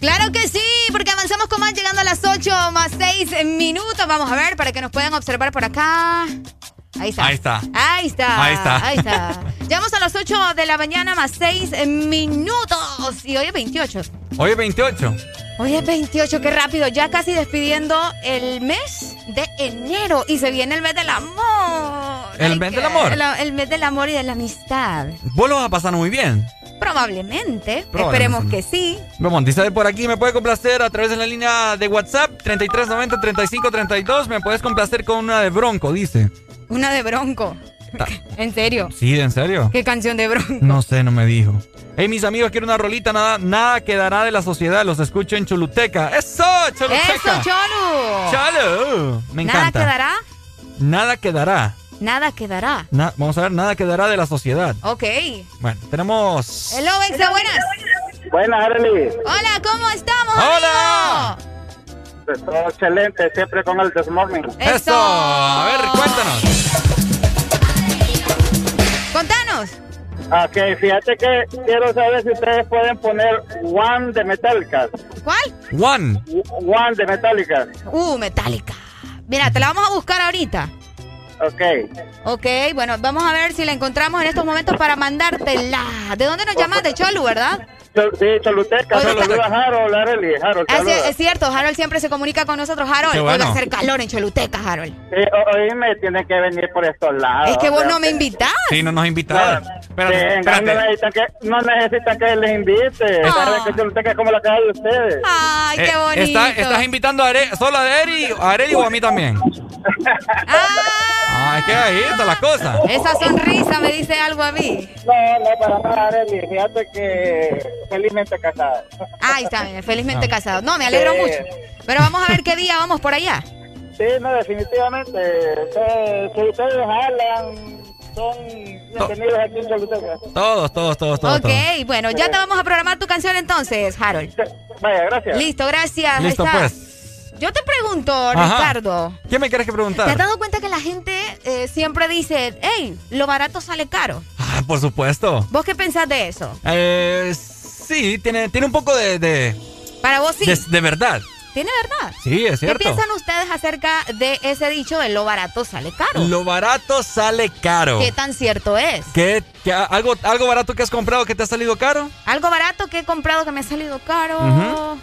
¡Claro que sí! porque avanzamos con más, llegando a las 8 más 6 minutos. Vamos a ver para que nos puedan observar por acá. Ahí está. Ahí está. Ahí está. Ahí está. Ahí está. Llegamos a las 8 de la mañana más 6 minutos. Y hoy es 28. Hoy es 28. Hoy es 28, qué rápido. Ya casi despidiendo el mes de enero. Y se viene el mes del amor. ¿El mes del amor? El, mes del amor y de la amistad. ¿Vos lo vas a pasar muy bien? Probablemente. Esperemos que sí. Vamos, dice por aquí, me puede complacer a través de la línea de WhatsApp 3390-3532. Me puedes complacer con una de Bronco, dice. Una de Bronco. ¿En serio? Sí, ¿en serio? ¿Qué canción de Bronco? No sé, no me dijo. Hey, mis amigos, quiero una rolita, nada, nada quedará de la sociedad. Los escucho en Choluteca. ¡Eso, Choluteca! ¡Eso, Cholu! ¡Cholu! Me ¿Nada encanta. quedará? Nada quedará. Nada quedará. Na- vamos a ver, nada quedará de la sociedad. Ok. Bueno, tenemos... Hello, Exa, buenas. Buenas, Arely. Hola, ¿cómo estamos? Hola. amigo? Todo excelente, siempre con el This Morning. Eso. A ver, cuéntanos. Contanos. Ok, fíjate que quiero saber si ustedes pueden poner One de Metallica. ¿Cuál? One. One de Metallica. Uh, Metallica. Mira, te la vamos a buscar ahorita. Ok. Ok, bueno, vamos a ver si la encontramos en estos momentos para mandártela. ¿De dónde nos llamas? De Cholu, ¿verdad? Sí, Choluteca, saludos a Harold. Harold, Así es, cierto, Harold siempre se comunica con nosotros. Harold, Qué hoy bueno. va a hacer calor en Choluteca, Harold. Sí, o- oíme, tiene que venir por estos lados. Es que vos no me invitás. Sí, no nos invitaron. Sí, Espérate, no, espérate. necesitan que, no necesitan que les invite. Saben que Choluteca es como la casa de ustedes. Ay, qué Eh, bonito. está- ¿Estás invitando a Are- solo a Areli, a Areli o a mí también? Ah, es que ahí está la cosa. Esa sonrisa me dice algo a mí. No, no, para nada, Arely. Fíjate que felizmente casada. Ahí está, bien, felizmente casado. No, me alegro Sí. mucho. Pero vamos a ver qué día vamos por allá. Sí, no, definitivamente. Ustedes- Si ustedes jalan, son bienvenidos aquí en Choluteca. Todos, todos, todos, todos. ok, todos. bueno, ya te vamos a programar tu canción entonces, Harold. Vaya, gracias. Listo, gracias. Listo, Ahí está. pues. Yo te pregunto, Ajá. Ricardo. ¿Qué me quieres que ¿Te preguntar? has dado cuenta que la gente eh, siempre dice, hey, lo barato sale caro? Ah, por supuesto. ¿Vos qué pensás de eso? Eh, sí, tiene, tiene un poco de, de, Para vos sí. de, de verdad. ¿Tiene verdad? Sí, es ¿Qué cierto. piensan ustedes acerca de ese dicho de lo barato sale caro? Lo barato sale caro. ¿Qué tan cierto es? ¿Qué, qué- algo, ¿Algo barato que has comprado que te ha salido caro? Algo barato que he comprado que me ha salido caro.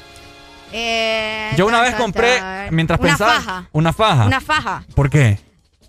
Eh, Yo una vez compré, mientras una pensaba... Faja. Una faja. Una faja. ¿Por qué?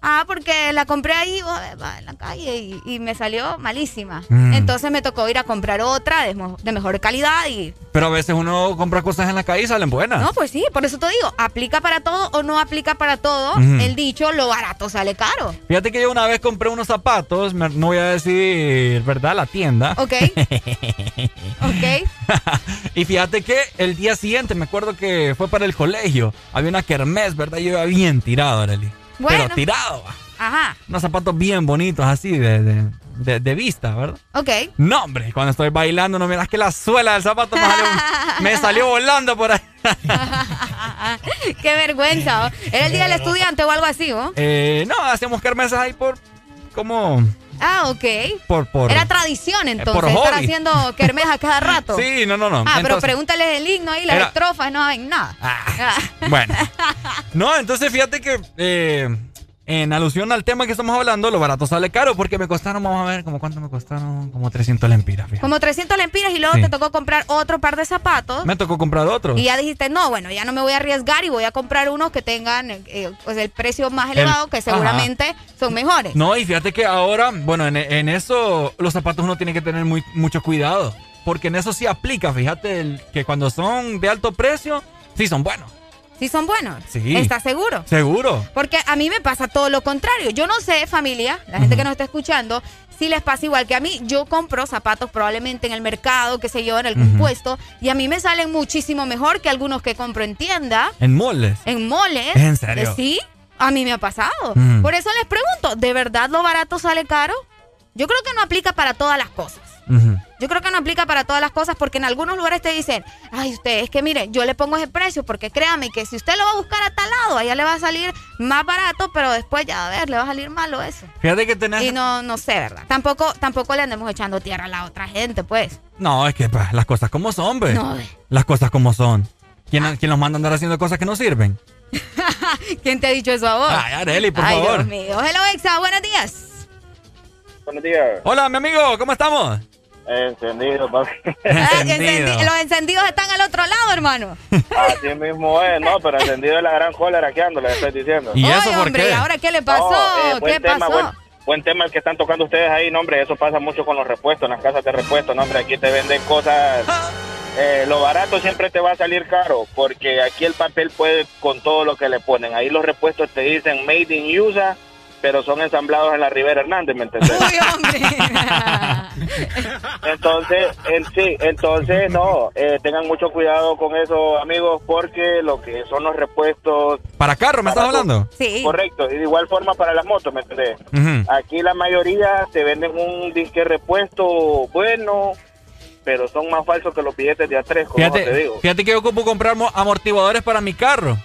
Ah, porque la compré ahí oh, en la calle y, y me salió malísima. Mm. Entonces me tocó ir a comprar otra de, de mejor calidad y... Pero a veces uno compra cosas en la calle y salen buenas. No, pues sí, por eso te digo, aplica para todo o no aplica para todo. El dicho, lo barato sale caro. Fíjate que yo una vez compré unos zapatos, me- no voy a decir, ¿verdad? La tienda. Ok. ok. y fíjate que el día siguiente, me acuerdo que fue para el colegio, había una kermés, ¿verdad? Yo iba bien tirado, Arely. Bueno. Pero tirado. Ajá. Unos zapatos bien bonitos así, de, de, de- de vista, ¿verdad? Ok. No, hombre, cuando estoy bailando, no miras que la suela del zapato me salió, me salió volando por ahí. Qué vergüenza. Era el día del estudiante o algo así, ¿o? Eh, no, hacíamos kermeses ahí por, como, Ah, ok. por, por. Era tradición entonces, por estar haciendo kermés a cada rato. Sí, no, no, no. Ah, pero Entonces- pregúntale el himno ahí, las Era- estrofas, no saben nada. Ah. Bueno. No, entonces fíjate que eh, en alusión al tema que estamos hablando, lo barato sale caro porque me costaron, vamos a ver, como cuánto me costaron, como 300 lempiras, fíjate. Como 300 lempiras y luego Sí. te tocó comprar otro par de zapatos. Me tocó comprar otro. Y ya dijiste, no, bueno, ya no me voy a arriesgar y voy a comprar unos que tengan eh, pues el precio más El- elevado, que ajá. seguramente son mejores. No, y fíjate que ahora, bueno, en, en eso los zapatos uno tiene que tener muy, mucho cuidado. Porque en eso sí aplica, fíjate, el- que cuando son de alto precio, sí son buenos. Sí son buenos. Sí. ¿Estás seguro? Seguro. Porque a mí me pasa todo lo contrario. Yo no sé, familia, la gente que nos está escuchando, si les pasa igual que a mí. Yo compro zapatos probablemente en el mercado, qué sé yo, en algún puesto, y a mí me salen muchísimo mejor que algunos que compro en tienda, En moldes. en moles. ¿En serio? Sí, a mí me ha pasado. Mm. Por eso les pregunto, ¿de verdad lo barato sale caro? Yo creo que no aplica para todas las cosas. Yo creo que no aplica para todas las cosas porque en algunos lugares te dicen, ay, usted, es que mire, yo le pongo ese precio porque créame que si usted lo va a buscar a tal lado, allá le va a salir más barato, pero después ya, a ver, le va a salir malo eso. Fíjate que tenés... Y no, no sé, ¿verdad? Tampoco, tampoco le andemos echando tierra a la otra gente, pues. No, es que pues, las cosas como son, ve. No, ve. Las cosas como son. ¿Quién, ¿Quién los manda a andar haciendo cosas que no sirven? ¿Quién te ha dicho eso a vos? Ay, Areli, por Ay, favor. Dios mío. Hello, Exa, buenos días. Buenos días. Hola, mi amigo, ¿cómo estamos? Encendido, papi. Ah, encendi- los encendidos están al otro lado, hermano. Así mismo es, no, pero encendido es la gran cólera que ando, le estoy diciendo. ¿Y eso por hombre, qué? ¿y ahora qué le pasó? No, eh, buen ¿Qué tema, pasó? Buen, buen tema el que están tocando ustedes ahí, no, hombre, eso pasa mucho con los repuestos, en las casas de repuestos, no, hombre, aquí te venden cosas, eh, lo barato siempre te va a salir caro, porque aquí el papel puede con todo lo que le ponen, ahí los repuestos te dicen Made in USA, pero son ensamblados en la Rivera Hernández, ¿me entendés? Entonces, en, sí, entonces no, eh, tengan mucho cuidado con eso, amigos, porque lo que son los repuestos ¿Para carro me estás hablando? Sí. Correcto, y de igual forma para las motos, ¿me entendés? Aquí la mayoría te venden un disque repuesto bueno, pero son más falsos que los billetes de A3, como te Fíjate, digo. fíjate que yo ocupo comprar mo- amortiguadores para mi carro.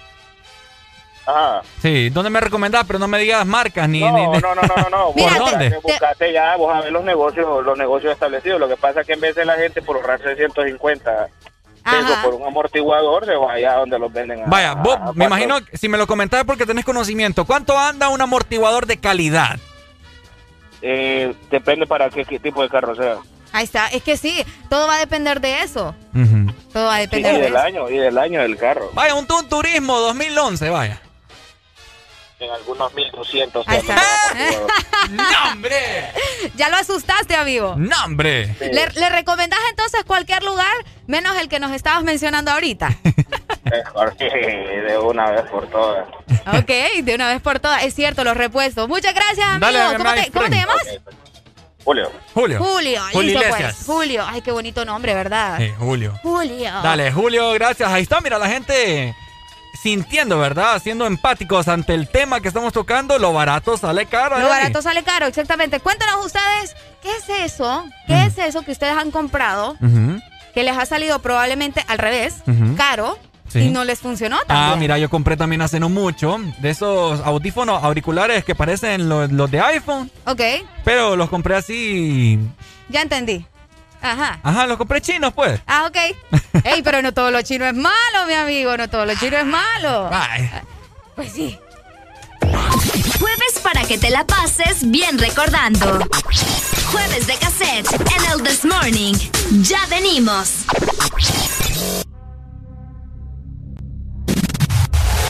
Ajá. Sí, ¿dónde me recomendás? Pero no me digas marcas ni... No, ni- no, no, no, no, no. ¿Por Vos dónde? buscate- ya, vos a ver los negocios, los negocios establecidos. Lo que pasa es que en vez de la gente por ahorrarse 150 pesos por un amortiguador, se va allá donde los venden. a- Vaya, vos, a me imagino, si me lo comentás porque tenés conocimiento. ¿Cuánto anda un amortiguador de calidad? Eh, depende para qué, qué tipo de carro sea. Ahí está. Es que sí, todo va a depender de eso. Todo va a Sí, depender y de del eso. año, y del año del carro. Vaya, un, un turismo 2011, vaya. En algunos 1200. Ahí está. ¡No, hombre! Ya lo asustaste, amigo. ¡No, hombre! ¿Le, le recomendás entonces cualquier lugar, menos el que nos estabas mencionando ahorita? Mejor que de una vez por todas. ok, de una vez por todas. Es cierto, los repuestos. Muchas gracias, amigo. Dale, ¿Cómo, te, cómo te friend. llamas? Julio. Julio. Julio. Julio Listo, Iglesias. pues. Julio. Ay, qué bonito nombre, ¿verdad? Sí, Julio. Julio. Dale, Julio, gracias. Ahí está, mira, la gente sintiendo, ¿verdad? Siendo empáticos ante el tema que estamos tocando. Lo barato sale caro. Lo Arely. barato sale caro, exactamente. Cuéntanos ustedes, ¿qué es eso? ¿Qué es eso que ustedes han comprado que les ha salido probablemente al revés, caro, Sí. y no les funcionó también? Ah, mira, yo compré también hace no mucho de esos audífonos auriculares que parecen los, los de iPhone, Ok, pero los compré así. ya entendí. Ajá. Ajá, los compré chinos, pues. Ah, ok. Ey, pero no todo lo chino es malo, mi amigo. No todo lo chino es malo. Pues sí. Jueves para que te la pases bien recordando. Jueves de cassette en el This Morning. Ya venimos.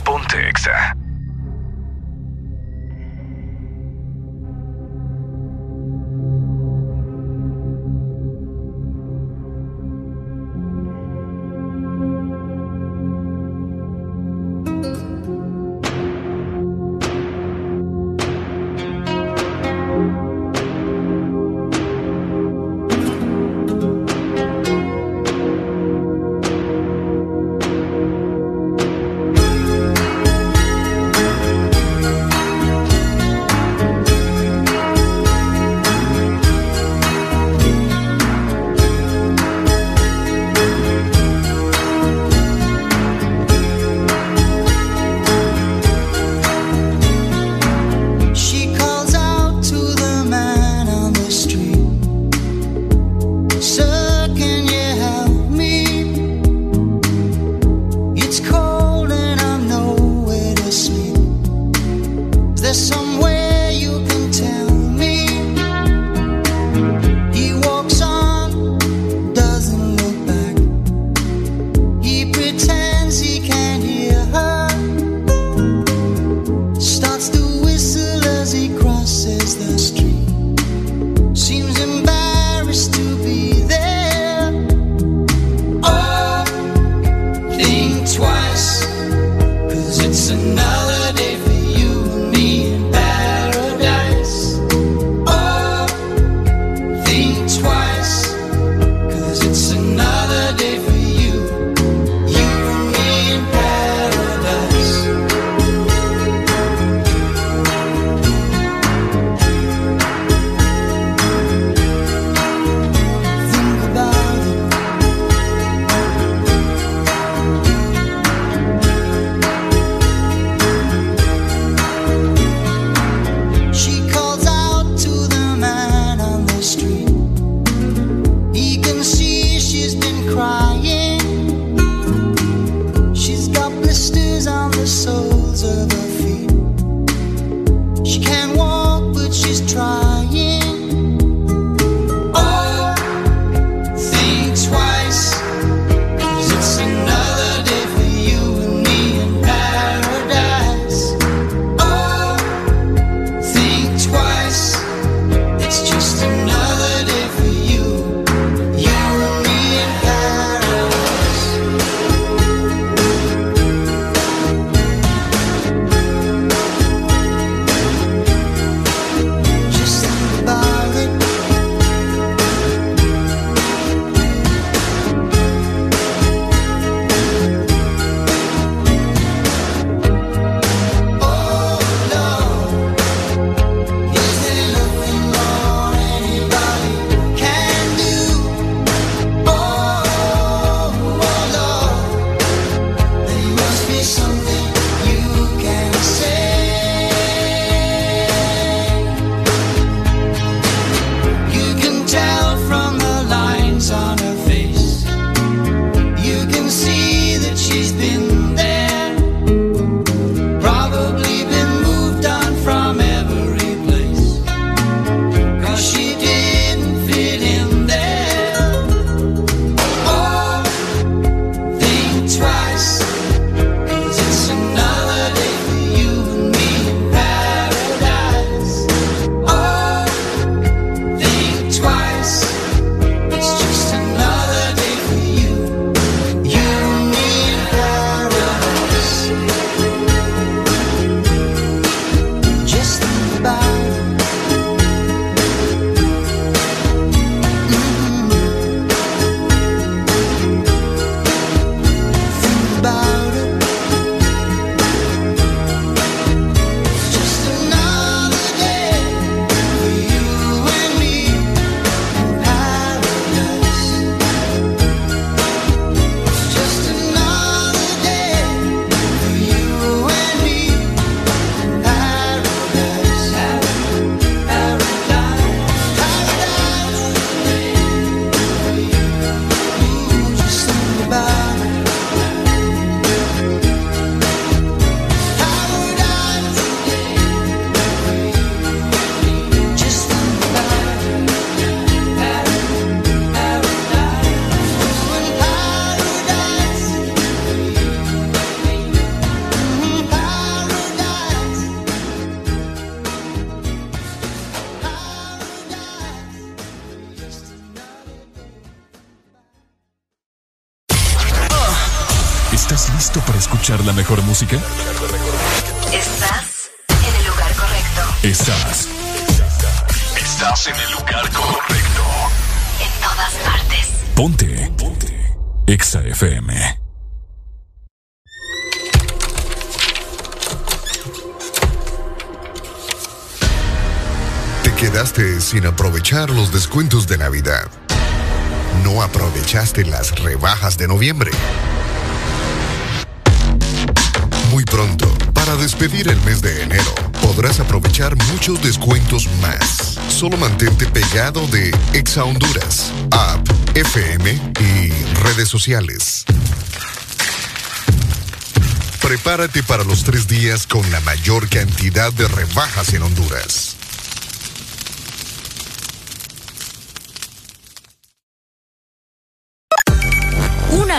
Ponte Exa. Las rebajas de noviembre. Muy pronto, para despedir el mes de enero, podrás aprovechar muchos descuentos más. Solo mantente pegado de Exa Honduras, App, FM y redes sociales. Prepárate para los tres días con la mayor cantidad de rebajas en Honduras.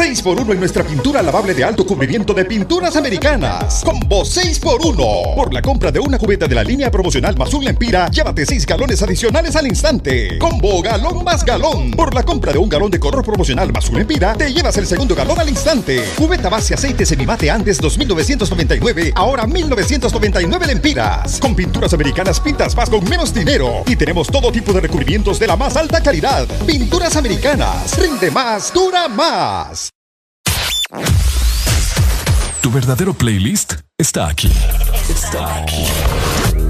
6x1 en nuestra pintura lavable de alto cubrimiento de pinturas americanas. Combo 6x1. Por la compra de una cubeta de la línea promocional Mazul Empira, llévate 6 galones adicionales al instante. Combo galón más galón. Por la compra de un galón de color promocional Mazul Empira, te llevas el segundo galón al instante. Cubeta base aceite semimate antes 2.999, ahora 1.999 lempiras. Con pinturas americanas pintas más con menos dinero. Y tenemos todo tipo de recubrimientos de la más alta calidad. Pinturas americanas. Rinde más, dura más. Verdadero playlist está aquí. Está aquí.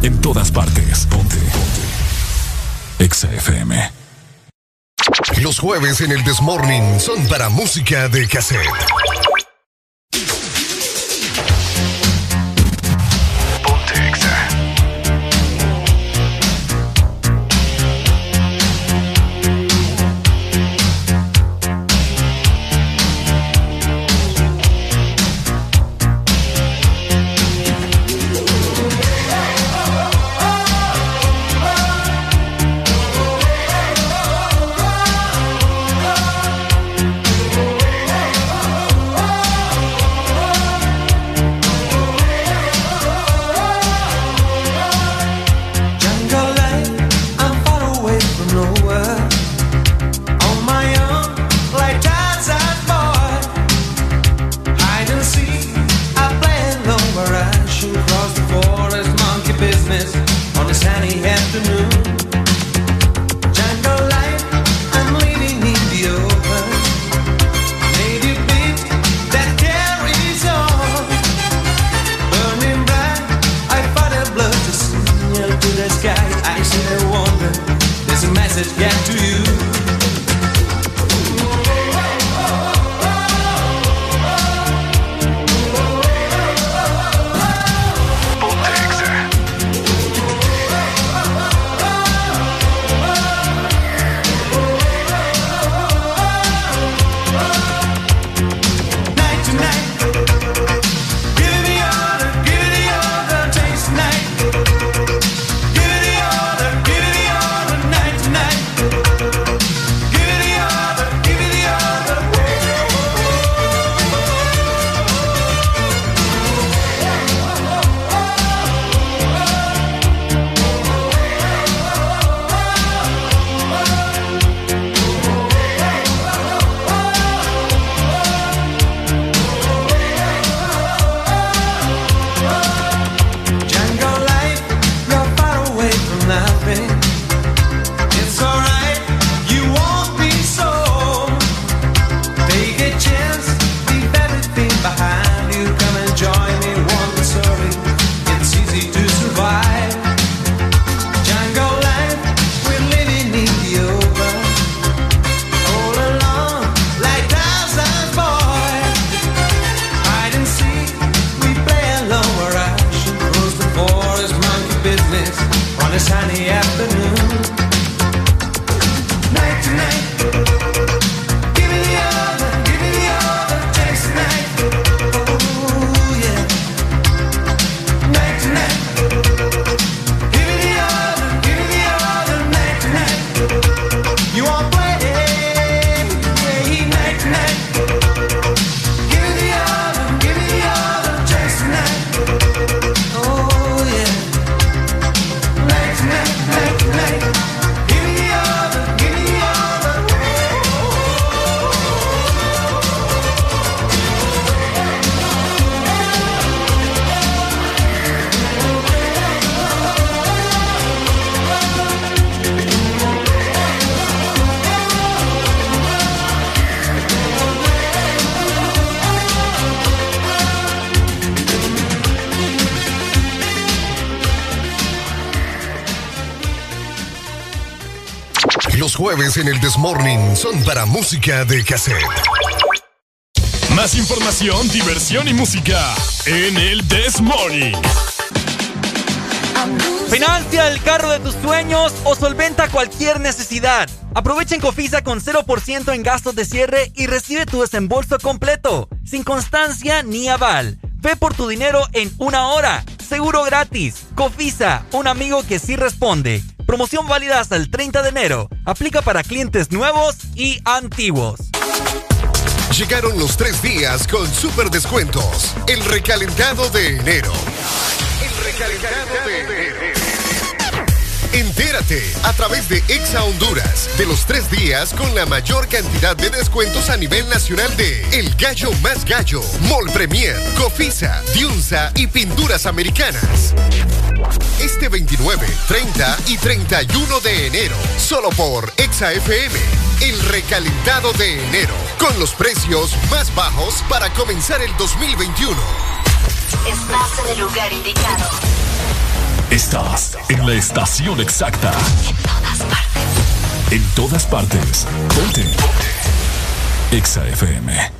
En todas partes. Ponte. Ponte. Exa FM. Los jueves en el Desmorning son para música de cassette. Jueves en el Desmorning son para música de cassette. Más información, diversión y música en el This Morning. Financia el carro de tus sueños o solventa cualquier necesidad. Aprovecha en Cofisa con 0% en gastos de cierre y recibe tu desembolso completo, sin constancia ni aval. Ve por tu dinero en una hora. Seguro gratis. Cofisa, un amigo que sí responde. Promoción válida hasta el 30 de enero. Aplica para clientes nuevos y antiguos. Llegaron los tres días con super descuentos. El recalentado de enero. El recalentado de enero. Entérate a través de Exa Honduras de los tres días con la mayor cantidad de descuentos a nivel nacional de El Gallo Más Gallo, Mall Premier, Cofisa, Diunsa y Pinturas Americanas. Este 29, 30 y 31 de enero, solo por Exa FM, el recalentado de enero, con los precios más bajos para comenzar el 2021. Estás en el lugar indicado. Estás en la estación exacta. En todas partes. En todas partes. Ponte. Exa FM.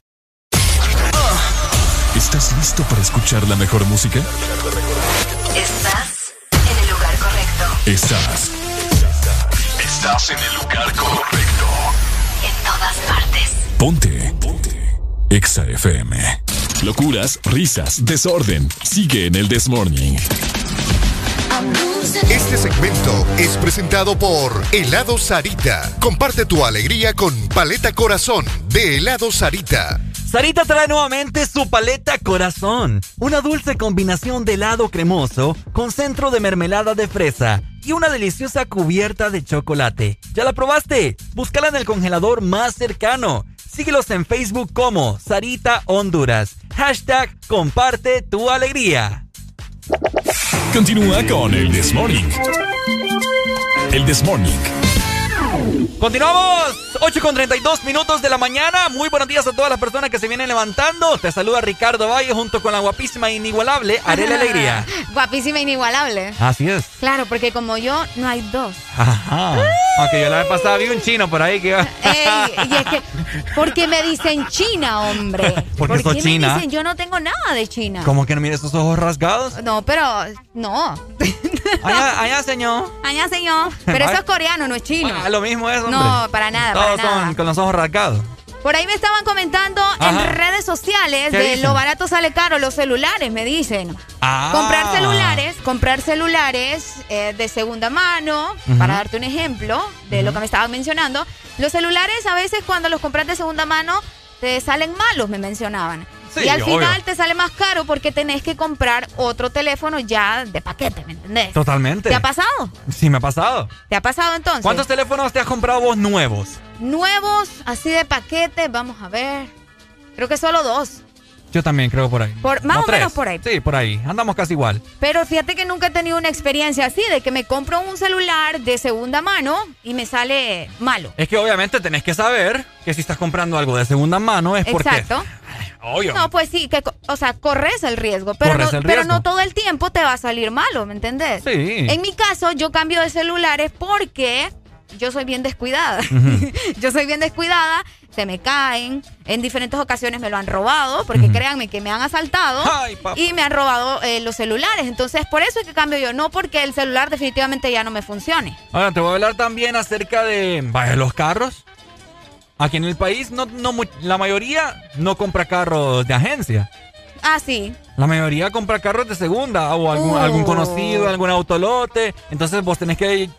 ¿Estás listo para escuchar la mejor música? Estás en el lugar correcto. Estás. Estás en el lugar correcto. En todas partes. Ponte. Ponte. Exa FM. Locuras, risas, desorden. Sigue en el This Morning. Este segmento es presentado por Helado Sarita. Comparte tu alegría con Paleta Corazón de Helado Sarita. Sarita trae nuevamente su paleta corazón, una dulce combinación de helado cremoso con centro de mermelada de fresa y una deliciosa cubierta de chocolate. ¿Ya la probaste? Búscala en el congelador más cercano. Síguelos en Facebook como Sarita Honduras. Hashtag comparte tu alegría. Continúa con el This. El This. Continuamos, 8 con 32 minutos de la mañana. Muy buenos días a todas las personas que se vienen levantando. Te saluda Ricardo Valle junto con la guapísima e inigualable Arela Alegría. Guapísima e inigualable. Así es. Claro, porque como yo, no hay dos. Ajá. Aunque yo la vez pasada vi un chino por ahí que iba. Ey, y es que, ¿por qué me dicen China, hombre? Porque ¿Por qué china. me dicen? Yo no tengo nada de China. ¿Cómo que no mires esos ojos rasgados? No, pero no. Allá, allá, señor. Allá, señor. Pero eso es coreano, no es chino. Ah, lo mismo es, hombre. No, para nada, Todos para nada. son con los ojos rasgados. Por ahí me estaban comentando Ajá. en redes sociales ¿Qué de dicen? lo barato sale caro los celulares, me dicen. Ah. Comprar celulares, comprar celulares eh, de segunda mano, para darte un ejemplo de lo que me estaban mencionando. Los celulares a veces cuando los compras de segunda mano te salen malos, me mencionaban. Sí, y al obvio. final te sale más caro porque tenés que comprar otro teléfono ya de paquete, ¿me entendés? Totalmente. ¿Te ha pasado? Sí, me ha pasado. ¿Te ha pasado entonces? ¿Cuántos teléfonos te has comprado vos nuevos? Nuevos, así de paquete, vamos a ver. Creo que solo dos. Yo también creo por ahí. Por- más No, o tres. menos por ahí. Sí, por ahí. Andamos casi igual. Pero fíjate que nunca he tenido una experiencia así, de que me compro un celular de segunda mano y me sale malo. Es que obviamente tenés que saber que si estás comprando algo de segunda mano es porque... Obvio. No, pues sí, que, o sea, corres el riesgo, pero, Corres no, el pero no todo el tiempo te va a salir malo, ¿me entendés? Sí. En mi caso, yo cambio de celulares porque yo soy bien descuidada. yo soy bien descuidada, se me caen. En diferentes ocasiones me lo han robado, porque créanme que me han asaltado Ay, y me han robado eh, los celulares. Entonces, por eso es que cambio yo, no porque el celular definitivamente ya no me funcione. Ahora, te voy a hablar también acerca de vaya, los carros. Aquí en el país, no, no, la mayoría no compra carros de agencia. Ah, sí. La mayoría compra carros de segunda o algún, Uh. algún conocido, algún autolote. Entonces vos tenés que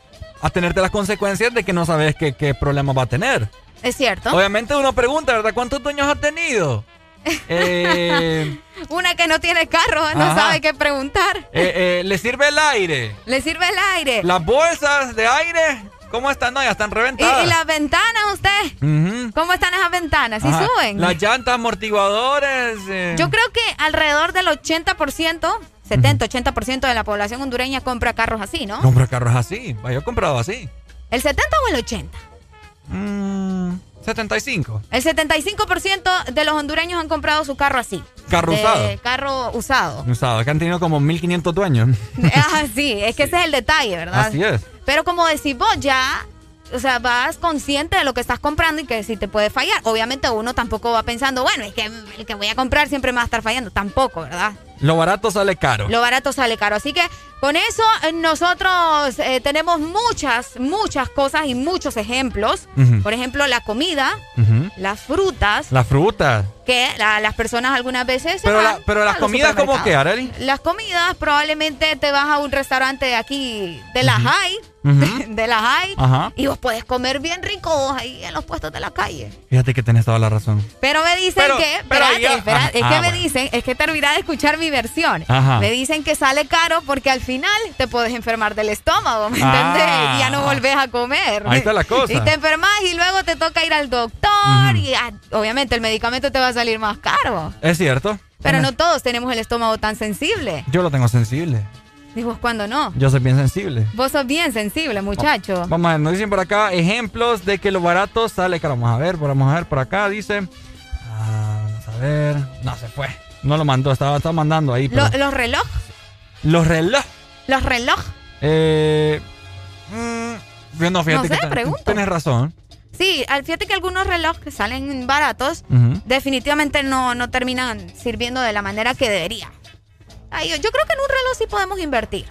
atenerte a las consecuencias de que no sabes qué, qué problema va a tener. Es cierto. Obviamente uno pregunta, ¿verdad? ¿Cuántos dueños ha tenido? Eh, Una que no tiene carro no Ajá. sabe qué preguntar. eh, eh, ¿Le sirve el aire? Le sirve el aire. ¿Las bolsas de aire? ¿Cómo están? No, ya están ¿Y, reventadas. y las ventanas, usted? ¿Cómo están esas ventanas? ¿Sí Ajá. suben? Las llantas amortiguadores. eh. Yo creo que alrededor del 80%, 70-80% de la población hondureña compra carros así, ¿no? Compra carros así. Yo he comprado así. ¿El 70 o el 80? Mm, 75. El 75% de los hondureños han comprado su carro así. Carro usado. Carro usado. Usado, que han tenido como 1500 dueños. ah, sí, es que ese es el detalle, ¿verdad? Así es. Pero como decís vos, ya, o sea, vas consciente de lo que estás comprando y que si te puede fallar. Obviamente uno tampoco va pensando, bueno, es que el que voy a comprar siempre me va a estar fallando. Tampoco, ¿verdad? Lo barato sale caro. Lo barato sale caro. Así que con eso eh, nosotros eh, tenemos muchas, muchas cosas y muchos ejemplos. Por ejemplo, la comida, las frutas, La fruta. Que la- las personas algunas veces se Pero, van la- pero las comidas, ¿cómo que. Arely? Las comidas, probablemente te vas a un restaurante de aquí, de la High, Ujú. de la High, Ajá. y vos puedes comer bien rico vos ahí en los puestos de la calle. Fíjate que tenés toda la razón. Pero me dicen Pero- que, pero espérate, ya- espera, Ajá. es Ah, que me bueno. dicen, es que terminá de escuchar mi versión. Ajá. Me dicen que sale caro porque al final te puedes enfermar del estómago, ¿me Ah. entendés? Y ya no volvés a comer. Ahí está la cosa. Y te enfermas y luego te toca ir al doctor y ah, obviamente el medicamento te va a salir más caro. Es cierto. Pero no todos tenemos el estómago tan sensible. Yo lo tengo sensible. ¿Y vos cuándo no? Yo soy bien sensible. Vos sos bien sensible, muchacho. Vamos a ver, nos dicen por acá ejemplos de que lo barato sale caro. Vamos a ver, vamos a ver por acá, dice. Ah, vamos a ver. No, se fue. No lo mandó, estaba, estaba mandando ahí. pero- los relojes, Los relojes. los relojes. Eh, mm, no, fíjate No sé, que ten- pregunto. tienes razón. Sí, fíjate que algunos relojes que salen baratos definitivamente no, no terminan sirviendo de la manera que debería. Ay, yo, yo creo que en un reloj sí podemos invertir.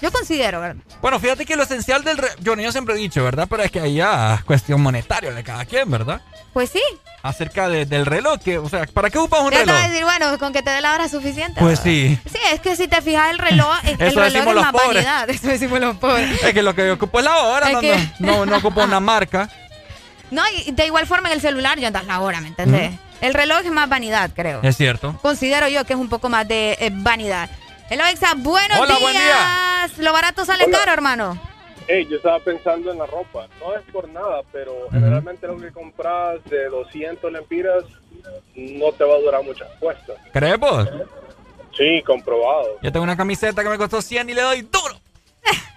Yo considero, ¿verdad? Bueno, fíjate que lo esencial del... re- Yo, yo siempre he dicho, ¿verdad? Pero es que ahí ya es cuestión monetaria de cada quien, ¿verdad? Pues sí. Acerca de- del reloj, que, o sea, ¿para qué ocupas un Ya te reloj? a decir, bueno, con que te dé la hora suficiente. Pues ¿verdad? sí. Sí, es que si te fijas el reloj, es- el Eso reloj decimos es los más pobres. vanidad. Eso decimos los pobres. Es que lo que yo ocupo es la hora, no, que- no, no, no ocupo una marca. No, y de igual forma en el celular ya andas la hora, ¿me entendés? El reloj es más vanidad, creo. Es cierto. Considero yo que es un poco más de eh, vanidad. Hello, Exa, buenos Hola, días. buen día. Lo barato sale Hola. caro, hermano. Hey, yo estaba pensando en la ropa. No es por nada, pero generalmente lo que compras de 200 lempiras no te va a durar muchas puestas. ¿Crees vos? Sí, comprobado. Yo tengo una camiseta que me costó 100 y le doy duro.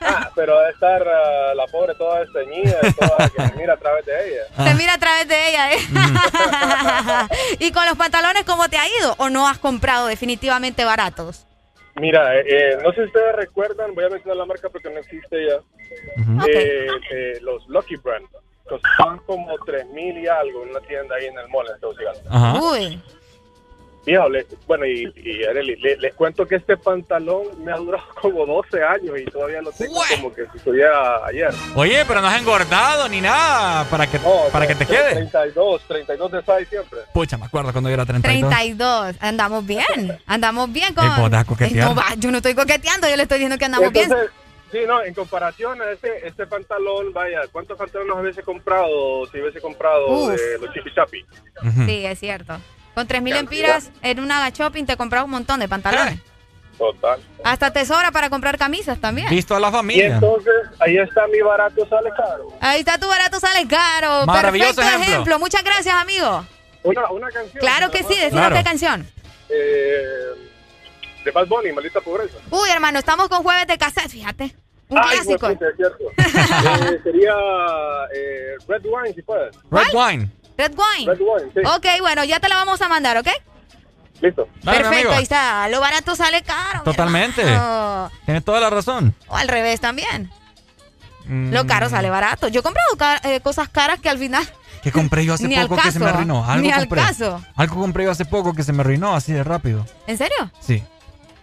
Ah, pero debe estar ah, la pobre toda desteñida, y toda que se mira a través de ella. Ah. Se mira a través de ella, ¿eh? ¿Y con los pantalones cómo te ha ido? ¿O no has comprado definitivamente baratos? Mira, eh, eh, no sé si ustedes recuerdan, voy a mencionar la marca porque no existe ya, eh, eh, los Lucky Brand. Costaban como 3 mil y algo en una tienda ahí en el mall en Tegucigalpa. Ajá. Uy. Viejo, le- bueno, y, y Arely, le- les cuento que este pantalón me ha durado como 12 años y todavía lo tengo como que si estuviera ayer. Oye, pero no has engordado ni nada para que, para que te quede. 32, 32 de size siempre. Pucha, me acuerdo cuando yo era 32. 32. Andamos bien. Andamos bien con. Eh. No, va, yo no estoy coqueteando, yo le estoy diciendo que andamos bien. Entonces, Sí, no, en comparación a este, este pantalón, vaya, ¿cuántos pantalones hubiese comprado si hubiese comprado de los chipi chapi? Sí, es cierto. Con 3.000 empiras en una shopping te compras un montón de pantalones. Total. Hasta te sobra para comprar camisas también. Visto a la Y familia. entonces, ahí está mi barato, sale caro. Ahí está tu barato, sale caro. Maravilloso Perfecto ejemplo. Muchas gracias, amigo. Una, una canción. Claro que sí, decinos Claro. qué canción. Eh, de Bad Bunny, Maldita Pobreza. Uy, hermano, estamos con jueves de cassette, fíjate. Un Ay, clásico. es cierto. Eh, sería eh, Red Wine, si puedes. Red Wine. Red Wine. Red Wine, sí. Ok, bueno, ya te la vamos a mandar, ¿ok? Listo. Dale, Perfecto, amigo. ahí está. Lo barato sale caro. Totalmente. Tienes toda la razón. O al revés también. Lo caro sale barato. Yo he comprado eh, cosas caras que al final ¿Qué compré yo hace poco que se me arruinó? Algo ni al compré. caso. Algo compré yo hace poco que se me arruinó así de rápido. ¿En serio? Sí.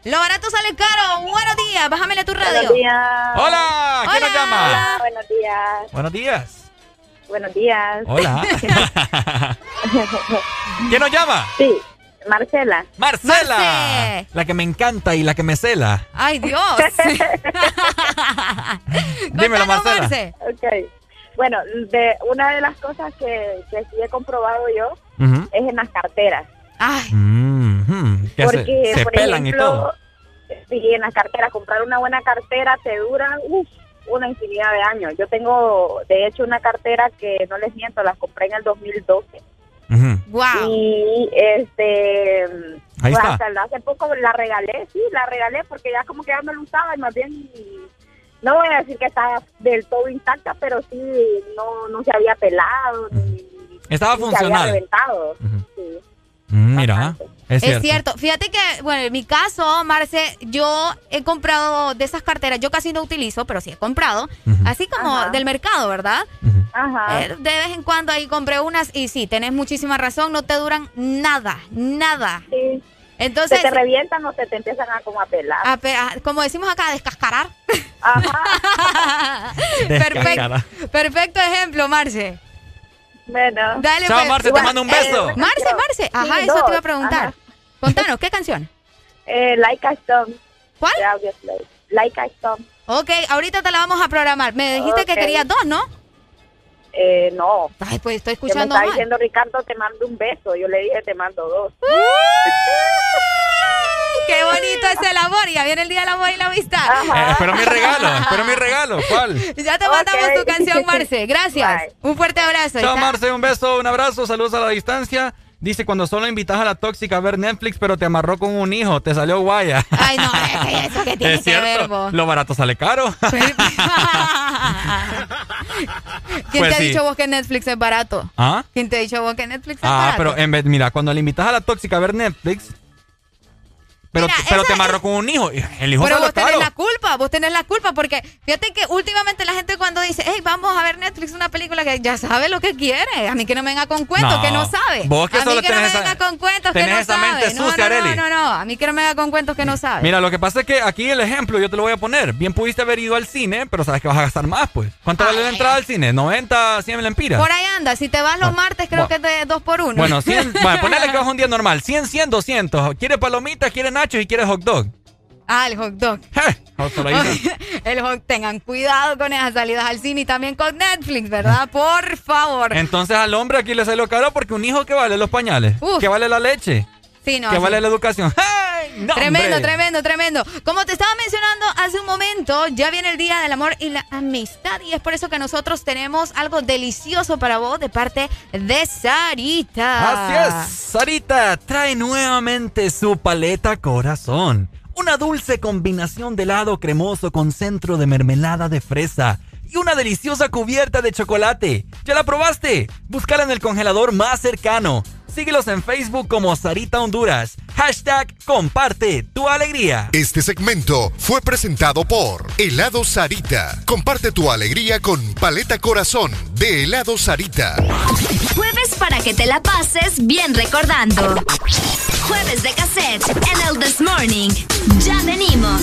Lo barato sale caro. Buenos días. Bájamele tu radio. Buenos días. Hola, ¿quién nos llama? Hola, buenos días. Buenos días. Buenos días. Hola. ¿Quién nos llama? Sí, Marcela. Marcela. Marce. La que me encanta y la que me cela. Ay, Dios. Dímelo, Marcela. Marce. Ok. Bueno, de una de las cosas que, que sí he comprobado yo es en las carteras. Ay. Que se- Porque, se, por pelan y ejemplo, todo. sí, en las carteras, comprar una buena cartera te dura uf, una infinidad de años. Yo tengo, de hecho, una cartera que, no les miento, la compré en el 2012. Wow. Y este Ahí pues, está. hasta hace poco la regalé, sí, la regalé porque ya como que ya no la usaba y más bien no voy a decir que estaba del todo intacta, pero sí no, no se había pelado ni, Estaba ni se había reventado. Sí. Mm, Mira, es Es cierto. cierto. Fíjate que, bueno, en mi caso, Marce, yo he comprado de esas carteras, yo casi no utilizo, pero sí he comprado, así como Ajá. del mercado, ¿verdad? Ajá. Eh, de vez en cuando ahí compré unas y sí, tenés muchísima razón, no te duran nada, nada. Sí. Entonces, se te revientan o se te empiezan a como a pelar. a pe- a- como decimos acá, a descascarar. Perfecto, perfecto ejemplo, Marce. Bueno. Dale, Chao, pues. Marce, te mando un eh, beso. una Marce. Marce. Ajá, Sí, eso te iba a preguntar. Ajá. Contanos, ¿qué canción? Eh, like a Stone. ¿Cuál? Like a Stone. Ok, ahorita te la vamos a programar. Me dijiste que querías dos, ¿no? Eh, no. Ay, pues estoy Que me escuchando está mal. diciendo Ricardo, te mando un beso. Yo le dije, te mando dos. Qué bonito es el amor. Ya viene el día del amor y la amistad. Eh, espero mi regalo, espero mi regalo. ¿Cuál? Ya te mandamos tu canción, Marce. Gracias. Un fuerte abrazo. Chao. Marce, un beso, un abrazo, saludos a la distancia. Dice, cuando solo invitas a la tóxica a ver Netflix, pero te amarró con un hijo, te salió guaya. Ay, no, es que eso que tiene es que ver, vos. lo barato sale caro. ¿Quién Pues te ha sí. dicho vos que Netflix es barato? ¿Ah? ¿Quién te ha dicho vos que Netflix es Ah, barato? pero en vez, mira, cuando le invitas a la tóxica a ver Netflix, pero, Mira, pero esa te amarró con un hijo. El hijo Pero vos tenés la culpa, vos tenés la culpa, porque fíjate que últimamente la gente cuando dice, hey, vamos a ver Netflix, una película que ya sabe lo que quiere, a mí que no me venga con cuentos, No, que no sabe. vos que a mí solo que no me esa- venga con cuentos que tenés no esa sabe. mente no, sucia, no, no, no, no, a mí que no me venga con cuentos que no sabe. Mira, lo que pasa es que aquí el ejemplo yo te lo voy a poner. Bien pudiste haber ido al cine, pero sabes que vas a gastar más, pues. ¿Cuánto vale la entrada al cine? ¿90, 100 lempiras? Por ahí anda, si te vas los martes creo que es de dos por uno. Bueno, 100, bueno, ponele que vas un día normal. 100, 100, 200. ¿Quieres palomitas, quieres nachos y quieres hot dog? Ah, el hot dog. El hot, tengan cuidado con esas salidas al cine y también con Netflix, ¿verdad? Por favor. Entonces al hombre aquí le salió caro porque un hijo que vale los pañales, Uf. que vale la leche, Sí, no, que sí. vale la educación. ¡Ay, no, Tremendo, hombre! tremendo, tremendo. Como te estaba mencionando hace un momento, ya viene el Día del Amor y la Amistad y es por eso que nosotros tenemos algo delicioso para vos de parte de Sarita. Así es, Sarita trae nuevamente su paleta corazón. Una dulce combinación de helado cremoso con centro de mermelada de fresa y una deliciosa cubierta de chocolate. ¿Ya la probaste? Búscala en el congelador más cercano. Síguelos en Facebook como Sarita Honduras. Hashtag comparte tu alegría. Este segmento fue presentado por Helado Sarita. Comparte tu alegría con Paleta Corazón de Helado Sarita. Jueves para que te la pases bien recordando. Jueves de cassette en el This Morning. Ya venimos.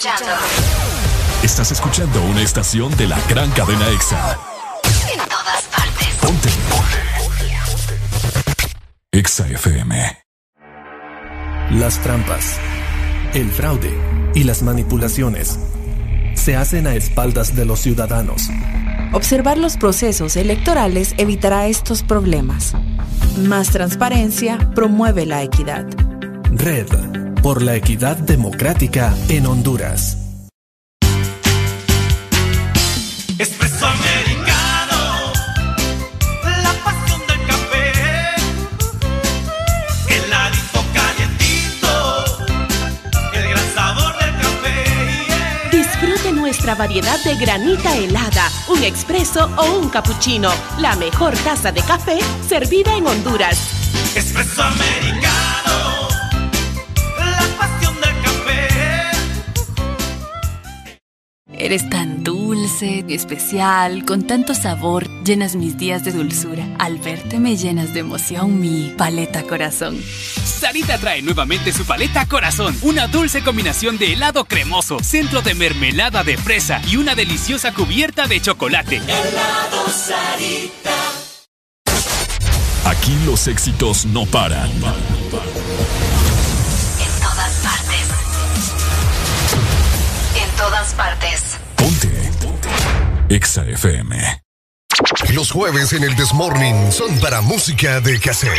Escuchando Estás escuchando una estación de la gran cadena EXA. en todas partes. Ponte. EXA FM. Las trampas, el fraude y las manipulaciones se hacen a espaldas de los ciudadanos. Observar los procesos electorales evitará estos problemas. Más transparencia promueve la equidad. Red por la equidad democrática en Honduras. Espresso americano, la pasión del café, heladito calientito, el gran sabor del café. Disfrute nuestra variedad de granita helada, un expreso o un cappuccino. La mejor taza de café servida en Honduras. Espresso americano, Eres tan dulce, especial, con tanto sabor, llenas mis días de dulzura. Al verte me llenas de emoción mi paleta corazón. Sarita trae nuevamente su paleta corazón, una dulce combinación de helado cremoso, centro de mermelada de fresa y una deliciosa cubierta de chocolate. Helado Sarita. Aquí los éxitos no paran. En todas todas partes. EXA FM. Los jueves en el Desmorning son para música de cassette.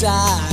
desire.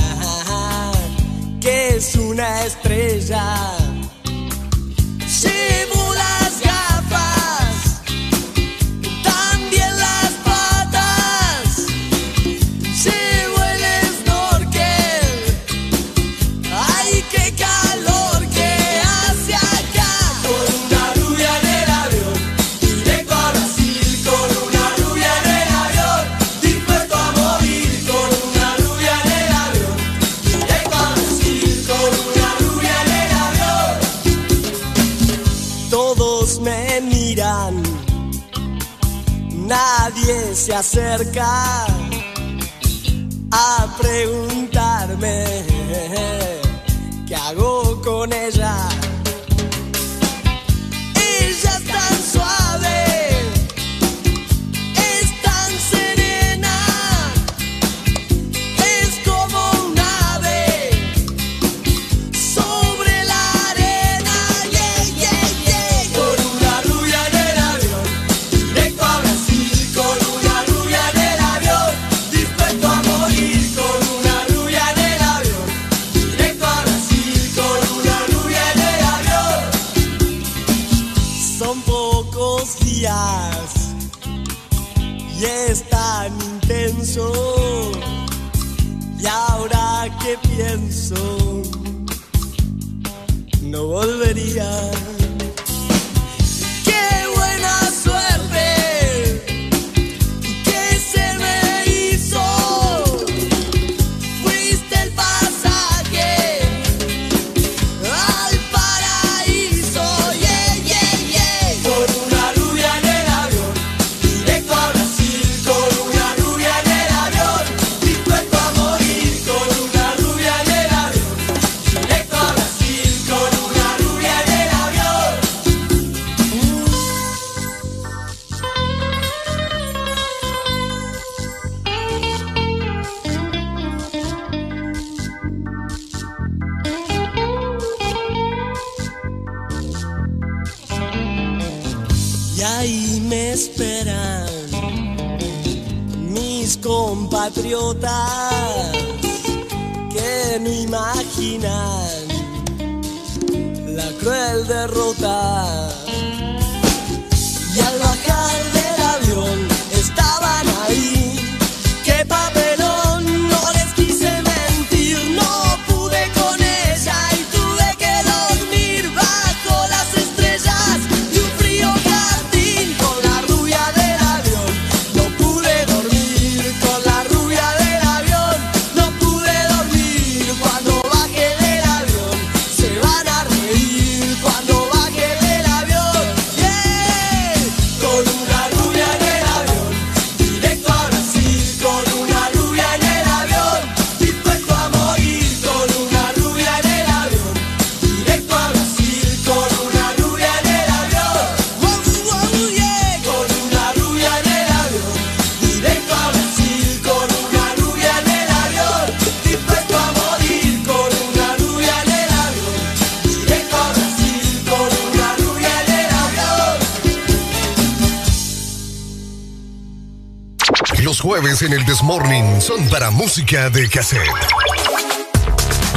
En el Desmorning son para música de cassette.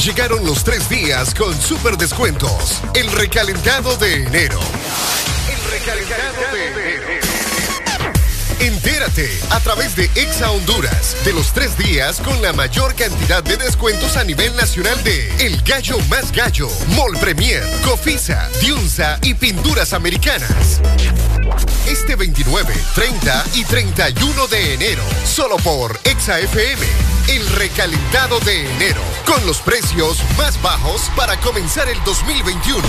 Llegaron los tres días con super descuentos. El recalentado de enero. El recalentado de enero. Entérate a través de Exa Honduras de los tres días con la mayor cantidad de descuentos a nivel nacional de El Gallo Más Gallo, Mall Premier, Cofisa, Diunza y Pinturas Americanas. Este 29, 30 y 31 de enero, solo por Exa FM. El recalentado de enero, con los precios más bajos para comenzar el 2021.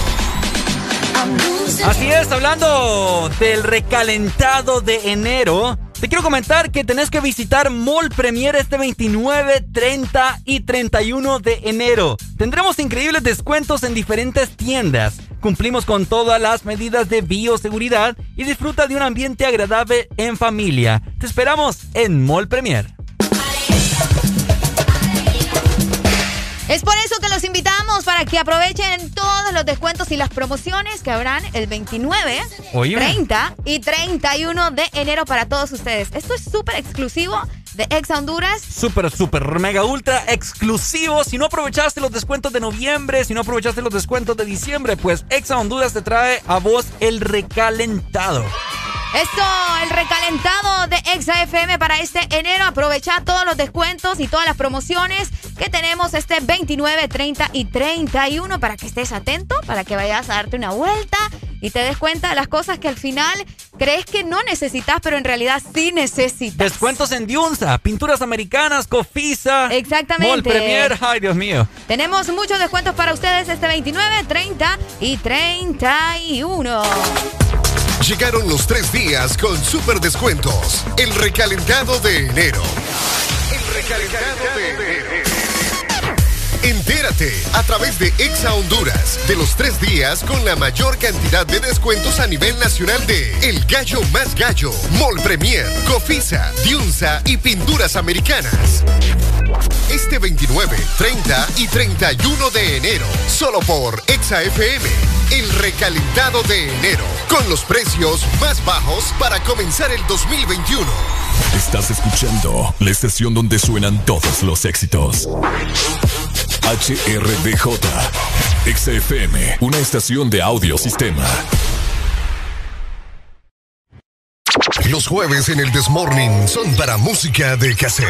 Así es, hablando del recalentado de enero, te quiero comentar que tenés que visitar Mall Premier este 29, 30 y 31 de enero. Tendremos increíbles descuentos en diferentes tiendas. Cumplimos con todas las medidas de bioseguridad y disfruta de un ambiente agradable en familia. Te esperamos en Mall Premier. Es por eso que los invitamos para que aprovechen todos los descuentos y las promociones que habrán el 29, Oíme. 30 y 31 de enero para todos ustedes. Esto es súper exclusivo de Ex Honduras. Súper, súper, mega, ultra exclusivo. Si no aprovechaste los descuentos de noviembre, si no aprovechaste los descuentos de diciembre, pues Exa Honduras te trae a vos el recalentado. Esto, el recalentado de Exa FM para este enero. Aprovecha todos los descuentos y todas las promociones que tenemos este 29, 30 y 31 para que estés atento, para que vayas a darte una vuelta y te des cuenta de las cosas que al final crees que no necesitas, pero en realidad sí necesitas. Descuentos en Diunza, Pinturas Americanas, Cofisa. Exactamente. Mall Premier, ay Dios mío. Tenemos muchos descuentos para ustedes este 29, 30 y 31. Llegaron los tres días con super descuentos. El recalentado de enero. El recalentado de enero. Entérate a través de Exa Honduras de los tres días con la mayor cantidad de descuentos a nivel nacional de El Gallo Más Gallo, Mol Premier, Cofisa, Diunza y Pinturas Americanas. Este 29, 30 y 31 de enero, solo por Exa FM, el recalentado de enero, con los precios más bajos para comenzar el 2021. Estás escuchando la estación donde suenan todos los éxitos. HRDJ. XFM, una estación de audiosistema. Los jueves en el Desmorning son para música de cassette.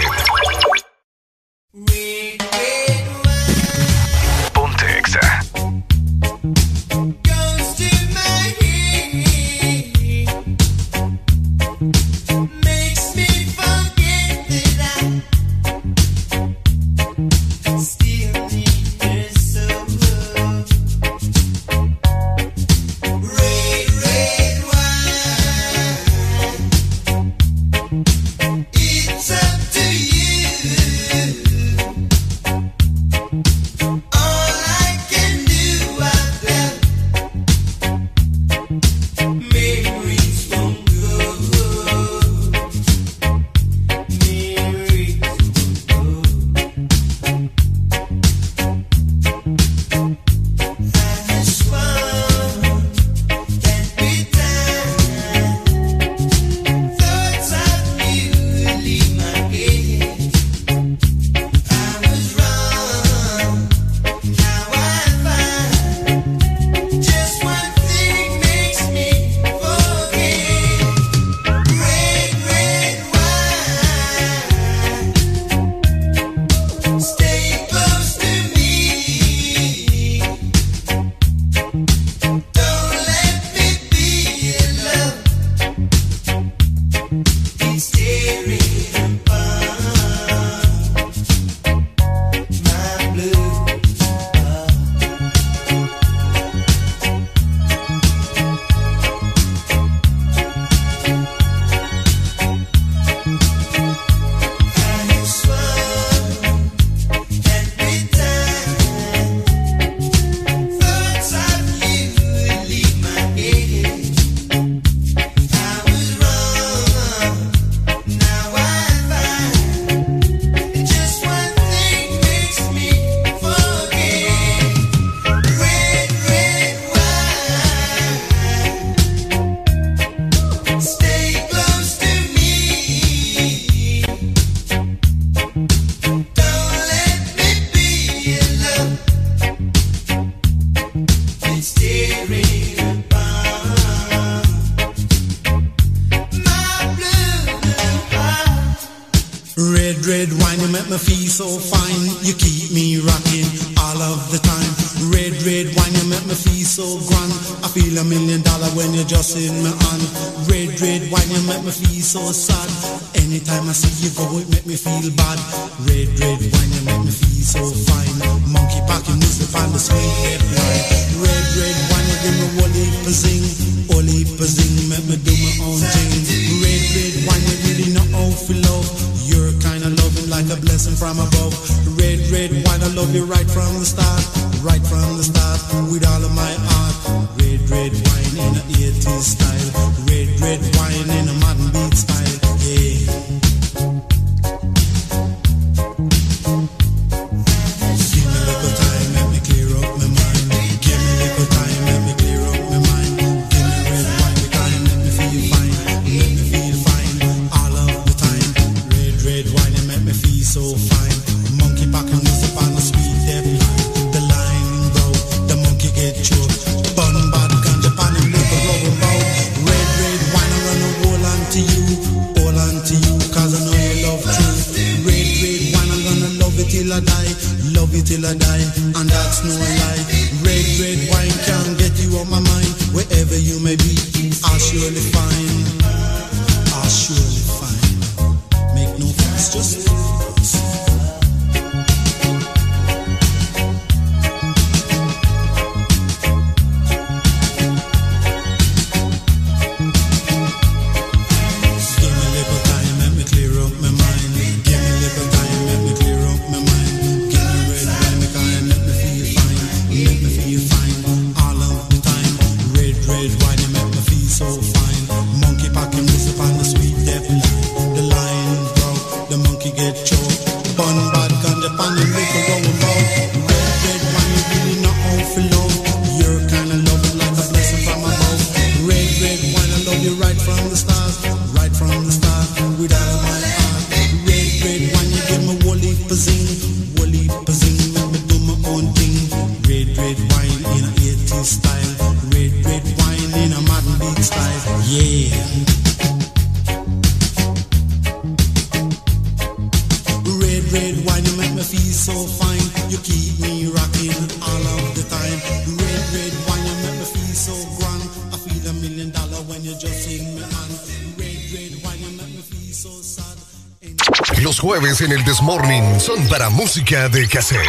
Para música de cassette.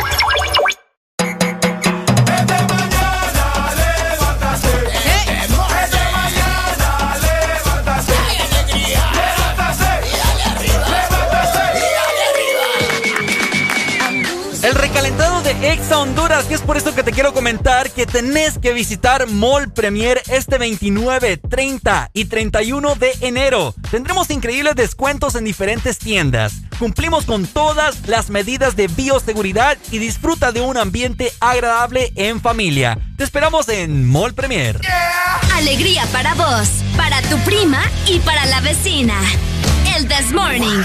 El recalentado de Exa Honduras, que es por eso que te quiero comentar que tenés que visitar Mall Premier este 29, 30 y 31 de enero. Tendremos increíbles descuentos en diferentes tiendas. Cumplimos con todas las medidas de bioseguridad y disfruta de un ambiente agradable en familia. Te esperamos en Mall Premier. Alegría para vos, para tu prima y para la vecina. El This Morning.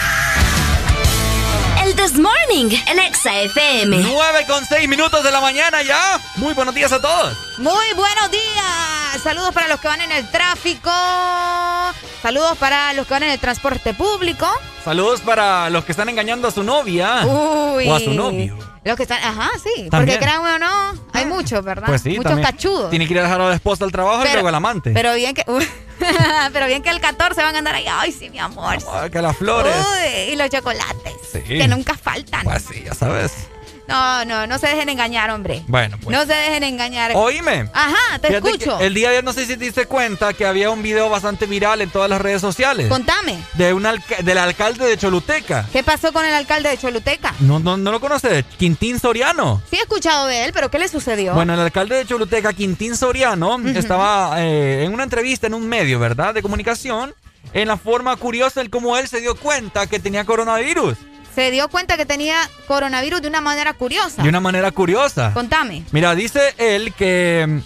El This Morning, el Exa FM. 9 con 6 minutos de la mañana ya. Muy buenos días a todos. Muy buenos días. Saludos para los que van en el tráfico. Saludos para los que van en el transporte público. Saludos para los que están engañando a su novia. Uy. O a su novio. Los que están, ajá, sí. También. Porque créanme o no, hay muchos, ¿verdad? Pues sí, Muchos también. cachudos. Tiene que ir a dejar a la esposa al trabajo y luego al amante. Pero bien que. pero bien que el 14 van a andar ahí. Ay, sí, mi amor. Ah, que las flores. Uy, y los chocolates. Sí. Que nunca faltan. Pues sí, ya sabes. No, no, no se dejen engañar, hombre. Bueno, pues. No se dejen engañar. Oíme. Ajá, te Fíjate escucho. El día de ayer no sé si te diste cuenta que había un video bastante viral en todas las redes sociales. Contame. De un alca- del alcalde de Choluteca. ¿Qué pasó con el alcalde de Choluteca? No, no, no lo conoces, Quintín Soriano. Sí he escuchado de él, pero ¿qué le sucedió? Bueno, el alcalde de Choluteca, Quintín Soriano, estaba eh, en una entrevista en un medio, ¿verdad? De comunicación, en la forma curiosa en cómo él se dio cuenta que tenía coronavirus. Se dio cuenta que tenía coronavirus de una manera curiosa. De una manera curiosa. Contame. Mira, dice él que.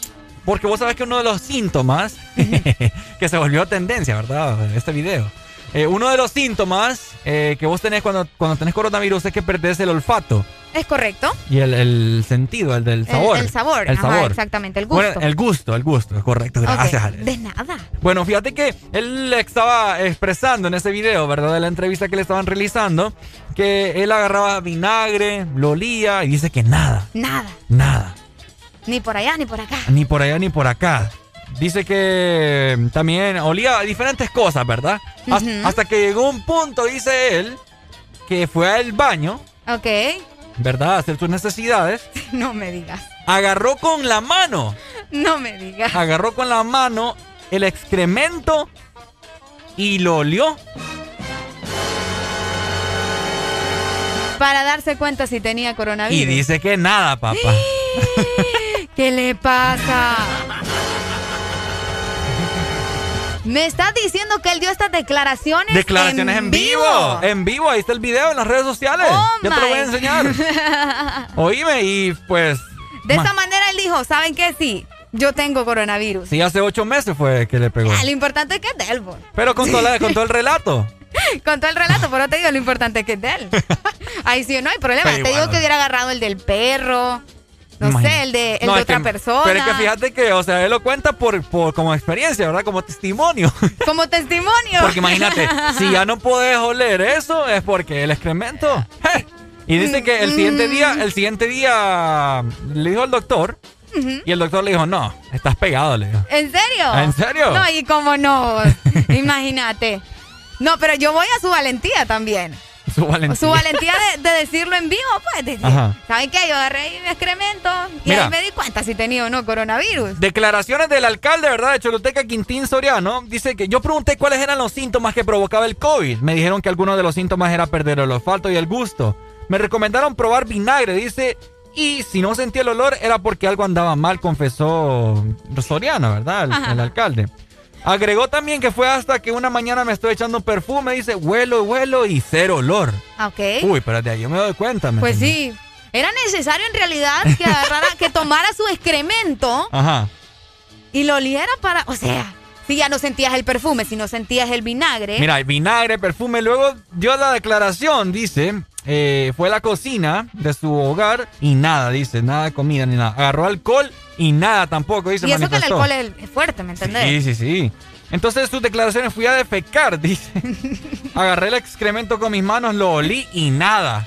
Porque vos sabés que uno de los síntomas. que se volvió tendencia, ¿verdad? Este video. Eh, uno de los síntomas eh, que vos tenés cuando, cuando tenés coronavirus es que perdés el olfato ¿Es correcto? y el, el sentido, el del El- sabor. El, sabor. El Ajá, sabor. exactamente, el gusto. Bueno, el gusto, el gusto, correcto. Gracias, Ok, Ale. De nada. Bueno, fíjate que él estaba expresando en ese video, ¿verdad? De la entrevista que le estaban realizando, que él agarraba vinagre, lo olía y dice que nada, Nada. nada. Ni por allá, ni por acá. Ni por allá ni por acá. Dice que también olía a diferentes cosas, ¿verdad? Hasta que llegó un punto, dice él, que fue al baño, Ok. ¿verdad? A hacer sus necesidades. No me digas. Agarró con la mano, No me digas. agarró con la mano el excremento y lo olió. Para darse cuenta si tenía Y coronavirus. dice que nada, papá. ¿Qué le pasa? Me estás diciendo que él dio estas declaraciones. Declaraciones en, vivo. En vivo, ahí está el video en las redes sociales. Oh Yo te lo voy a enseñar. Oíme, y pues. De esta manera él dijo, ¿saben qué? Sí, yo tengo coronavirus. Sí, hace ocho meses fue que le pegó. Ah, lo importante es que es de él, bo. Pero con la- con todo el relato. Con todo el relato, pero te digo, lo importante que es de él. Ahí sí no hay problema. Pero te igual, digo que hubiera agarrado el del perro. No Imagínate. sé, el de, el No, de que- otra persona. Pero es que fíjate que, o sea, él lo cuenta por, por como experiencia, ¿verdad? Como testimonio. Como testimonio. Porque imagínate, si ya no podés oler eso, es porque el excremento. Y dice que el siguiente día, el siguiente día le dijo al doctor, y el doctor le dijo, no, estás pegado, le dijo. ¿En serio? ¿En serio? No, y cómo no. Imagínate. No, pero yo voy a su valentía también. Su valentía. Su valentía de, de decirlo en vivo, pues. de-. ¿Saben qué? Yo agarré mi excremento y Mira. ahí me di cuenta si tenía o no coronavirus. Declaraciones del alcalde, ¿verdad? De Choluteca, Quintín Soriano. Dice que yo pregunté cuáles eran los síntomas que provocaba el COVID. Me dijeron que algunos de los síntomas era perder el olfato y el gusto. Me recomendaron probar vinagre, dice. Y si no sentía el olor era porque algo andaba mal, confesó Soriano, ¿verdad? El alcalde. Agregó también que fue hasta que una mañana me estoy echando perfume, dice, huelo, huelo y cero olor. Ah, Ok. Uy, pero de ahí yo me doy cuenta. ¿me pues sí. Era necesario en realidad que agarrara, que tomara su excremento Ajá. y lo oliera para. O sea, si ya no sentías el perfume, si no sentías el vinagre. Mira, vinagre, perfume. Luego dio la declaración, dice. Eh, fue a la cocina de su hogar y nada, dice, nada de comida ni nada. Agarró alcohol y nada tampoco, dice. y eso que el alcohol es, fuerte, ¿me entendés? Sí, sí, sí. Entonces sus declaraciones fui a defecar, dice. Agarré el excremento con mis manos, lo olí y nada.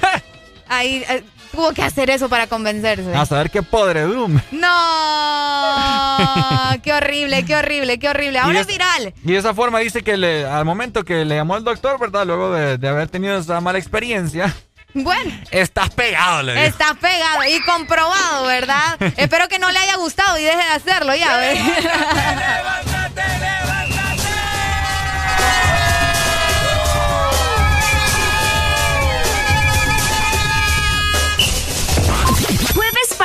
¡Ja! ahí eh, tuvo que hacer eso para convencerse. A saber qué podredum. No, qué horrible, qué horrible, qué horrible. Ahora es viral. Y de esa forma dice que le, al momento que le llamó el doctor, ¿verdad? Luego de, de haber tenido esa mala experiencia, Bueno, estás pegado, le dijo. está pegado y comprobado, ¿verdad? Espero que no le haya gustado y deje de hacerlo ya, ¿ves? Jueves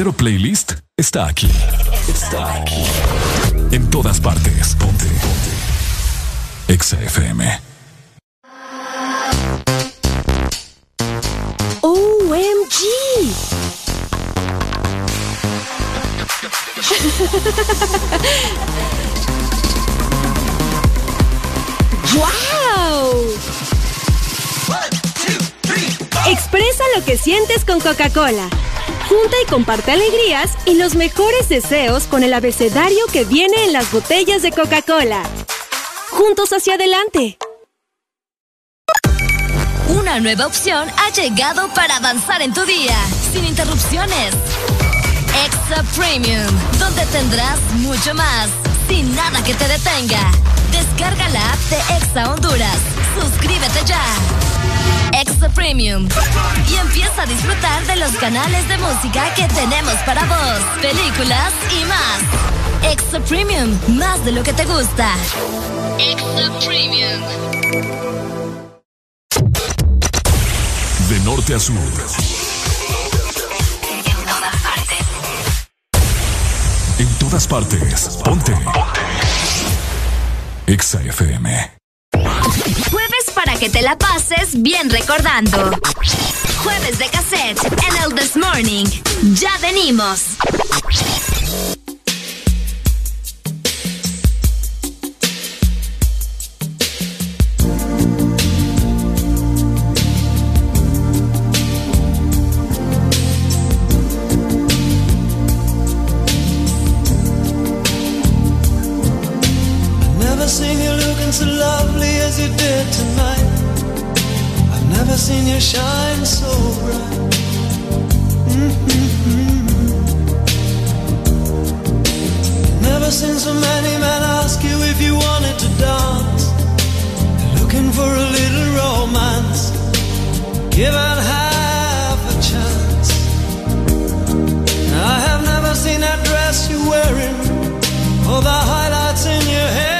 Verdadero playlist está aquí. Está aquí. En todas partes. Ponte. Ponte. Exa FM. OMG. ¡Wow! Expresa lo que sientes con Coca-Cola. Comparte alegrías y los mejores deseos con el abecedario que viene en las botellas de Coca-Cola. Juntos hacia adelante. Una nueva opción ha llegado para avanzar en tu día, sin interrupciones. Extra Premium, donde tendrás mucho más, sin nada que te detenga. Descarga la app de Exa Honduras. Suscríbete ya. Premium. Y empieza a disfrutar de los canales de música que tenemos para vos, películas y más. Extra Premium, más de lo que te gusta. Extra Premium. De norte a sur. En todas partes. Ponte. Ponte. Exa FM. Jueves para que te la pases bien recordando. Jueves de cassette en el This Morning. Ya venimos. So lovely as you did. Seen you shine so bright. Mhm. Never seen so many men ask you if you wanted to dance. Looking for a little romance. Given half a chance. I have never seen that dress you're wearing. Or the highlights in your hair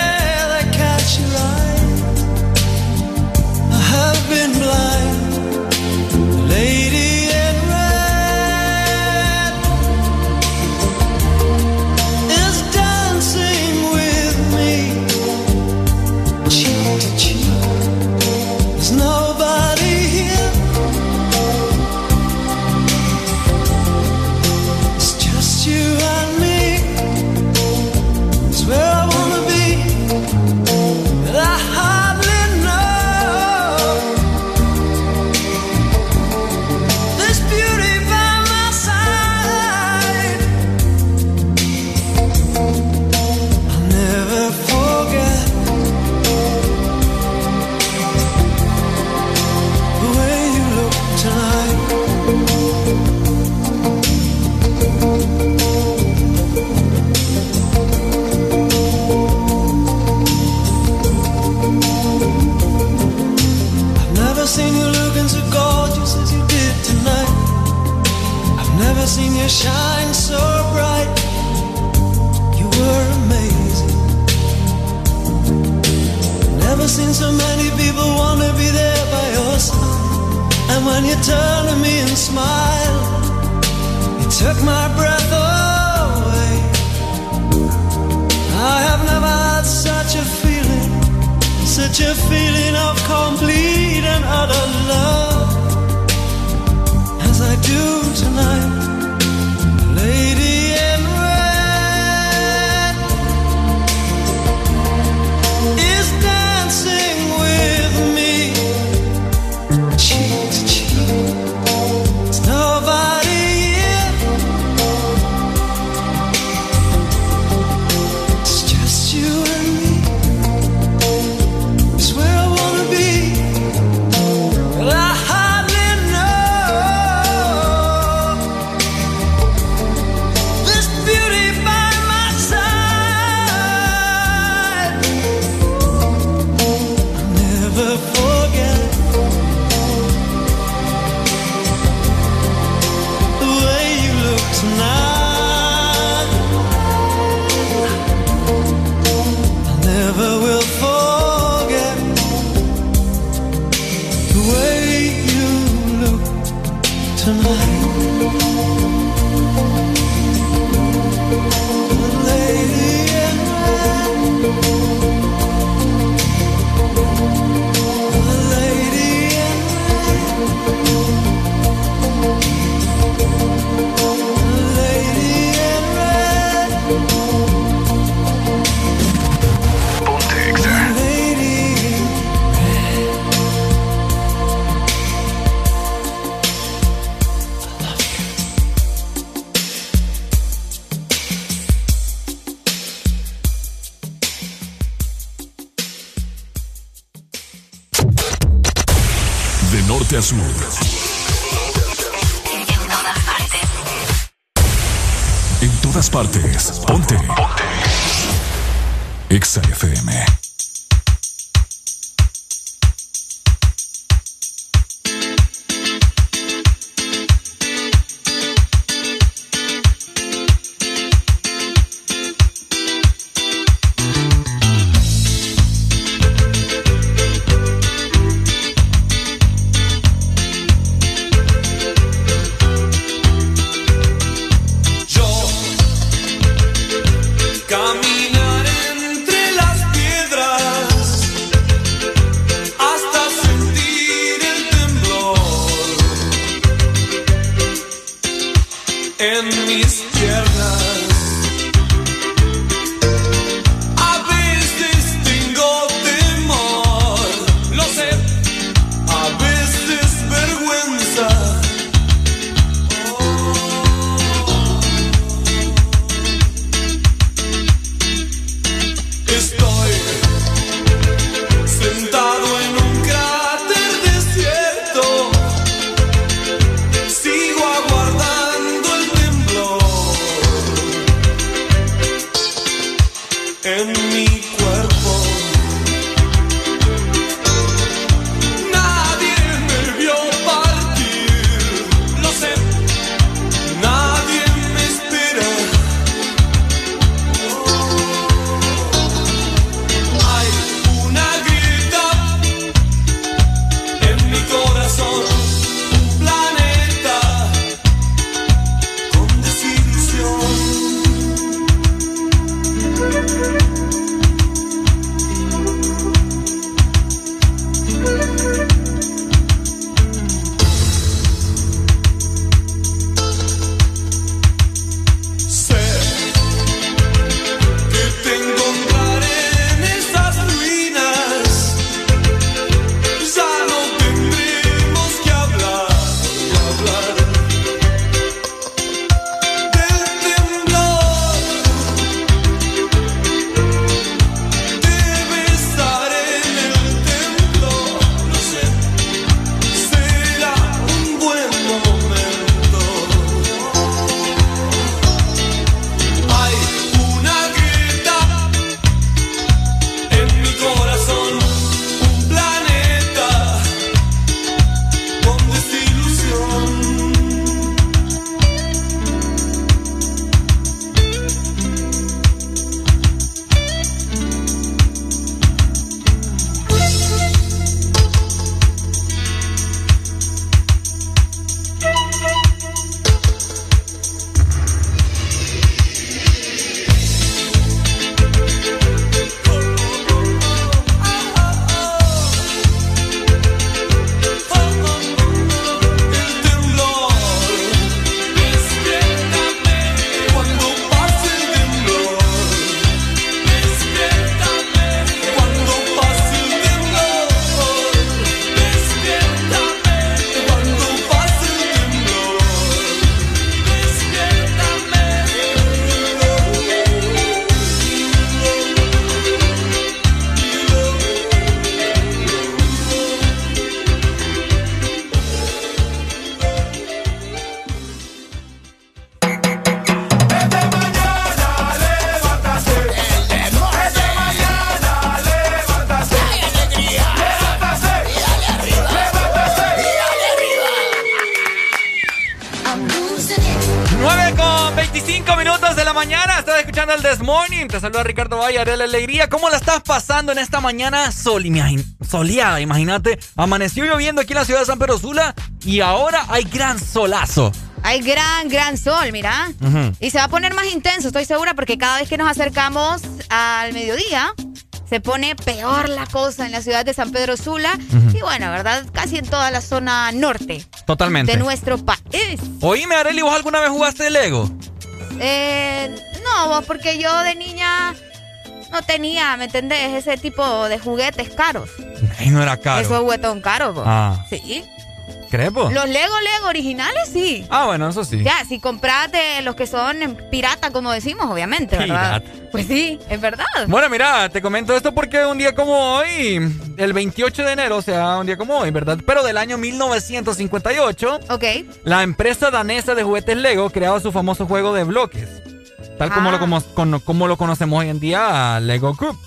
when you turn to me and smile, you took my breath away. I have never had such a feeling such a feeling of complete and utter love as I do tonight. La Alegría. ¿Cómo la estás pasando en esta mañana sol, soleada? Imagínate, amaneció lloviendo aquí en la ciudad de San Pedro Sula y ahora hay gran solazo. Hay gran, gran sol, mira. Y se va a poner más intenso, estoy segura, porque cada vez que nos acercamos al mediodía, se pone peor la cosa en la ciudad de San Pedro Sula. Y bueno, ¿verdad? Casi en toda la zona norte Totalmente. de nuestro país. Oíme, Areli, ¿vos alguna vez jugaste Lego? Eh, no, vos, porque yo de niña no tenía, ¿me entendés? Ese tipo de juguetes caros. Ay, no era caro. Eso es juguetón caro, vos. Ah. Sí. ¿Crepo? Los Lego Lego originales, sí. Ah, bueno, eso sí. Ya, si compras de los que son pirata, como decimos, obviamente, ¿verdad? Pues sí, es verdad. Bueno, mira, te comento esto porque un día como hoy, el 28 de enero, o sea, un día como hoy, ¿verdad? Pero del año 1958, Ok. la empresa danesa de juguetes Lego creaba su famoso juego de bloques. Tal como, Ah. lo, como, con- como lo conocemos hoy en día, Lego Group.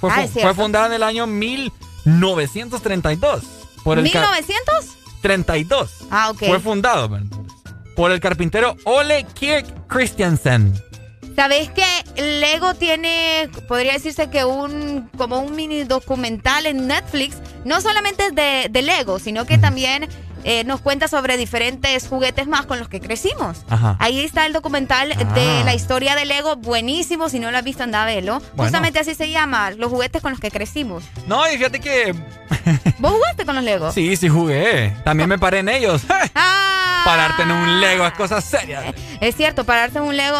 Fue, Ah, fue fundada en el año 1932. Por el ca- ¿1900? 32. Ah, ok. Fue fundado por el carpintero Ole Kirk Christiansen. ¿Sabéis que Lego tiene, podría decirse que un, como un mini documental en Netflix, no solamente de, de Lego, sino que también eh, nos cuenta sobre diferentes juguetes más con los que crecimos. Ajá. Ahí está el documental Ah. de la historia de Lego, buenísimo, si no lo has visto, anda a verlo. Bueno. Justamente así se llama, los juguetes con los que crecimos. No, y fíjate que ¿Vos jugaste con los Lego? sí, sí jugué. También me paré en ellos. Ah. Pararte en un Lego es cosa seria. Es cierto, pararse en un Lego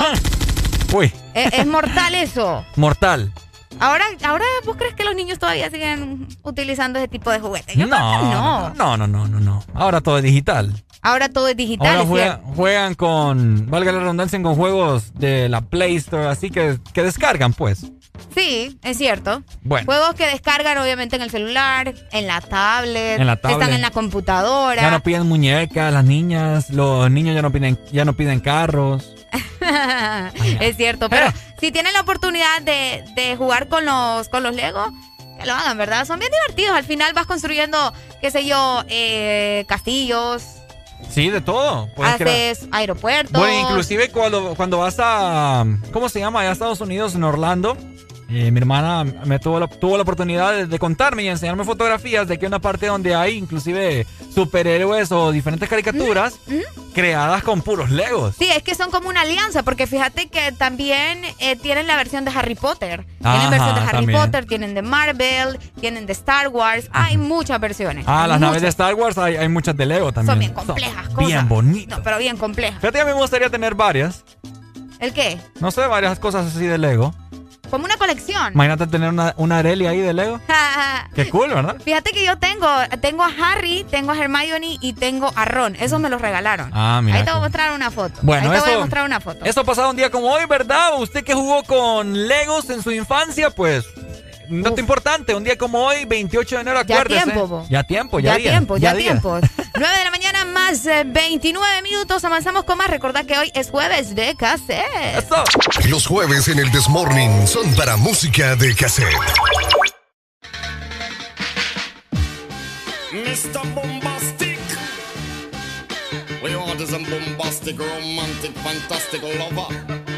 Uy, es, es mortal eso. mortal. Ahora, ahora, ¿vos crees que los niños todavía siguen utilizando ese tipo de juguetes? Yo creo que no. no, no, no, no, no. Ahora todo es digital. Ahora todo es digital, Ahora juegan, con, valga la redundancia, con juegos de la Play Store, así que, que descargan, pues. Sí, es cierto. Bueno. Juegos que descargan obviamente en el celular, en la tablet, En la tablet. están en la computadora. Ya no piden muñecas, las niñas, los niños ya no piden, ya no piden carros. es cierto, pero Eh. si tienen la oportunidad de, de jugar con los, con los Lego, que lo hagan, ¿verdad? Son bien divertidos. Al final vas construyendo, qué sé yo, eh, castillos, Sí, de todo. Puedes crear- haces aeropuertos. Bueno, inclusive cuando, cuando vas a, ¿cómo se llama? Allá a Estados Unidos, en Orlando, eh, mi hermana me tuvo la, tuvo la oportunidad de, de contarme y enseñarme fotografías de que una parte donde hay inclusive superhéroes o diferentes caricaturas creadas con puros legos. Sí, es que son como una alianza, porque fíjate que también eh, tienen la versión de Harry Potter. Ajá, tienen versión de Harry también. Potter, tienen de Marvel, tienen de Star Wars. Hay muchas versiones. Ah, las Muchas. naves de Star Wars hay, hay muchas de Lego también. Son bien complejas, Son cosas. Bien bonitas. No, pero bien complejas. Fíjate, a mí me gustaría tener varias. ¿El qué? No sé, varias cosas así de Lego. Como una colección. Imagínate tener una, una Aurelia ahí de Lego. Qué cool, ¿verdad? Fíjate que yo tengo, tengo a Harry, tengo a Hermione y tengo a Ron. Esos me los regalaron. Ah, mira. Ahí te voy a mostrar una foto. Bueno, Ahí te voy a mostrar una foto. Eso ha pasado un día como hoy, ¿verdad? Usted que jugó con Legos en su infancia, pues. Dato importante, un día como hoy, 28 de enero, Ya acuérdese. tiempo, bo. Ya tiempo, ya, ya día, tiempo, ya, día. tiempo. 9 de la mañana más eh, 29 minutos. Avanzamos con más. Recordad que hoy es jueves de cassette. Los jueves en el Desmorning son para música de cassette. Mr. Bombastic. We want is a bombastic, romantic, fantastic lover.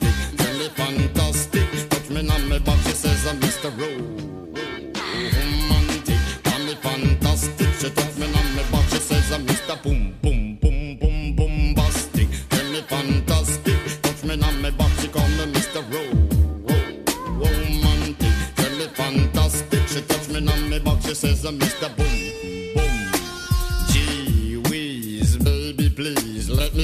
Me fantastic. Touch me on my back, she says I'm Mr. Romantic. Tell me fantastic. She touch me on my back, she says I'm Mr. Boom, boom, boom, boom, bombastic. Tell me fantastic. Touch me on my back, she call me Mr. Ro. Romantic. Tell me fantastic. She touch me on my back, she says I'm Mr. Boom,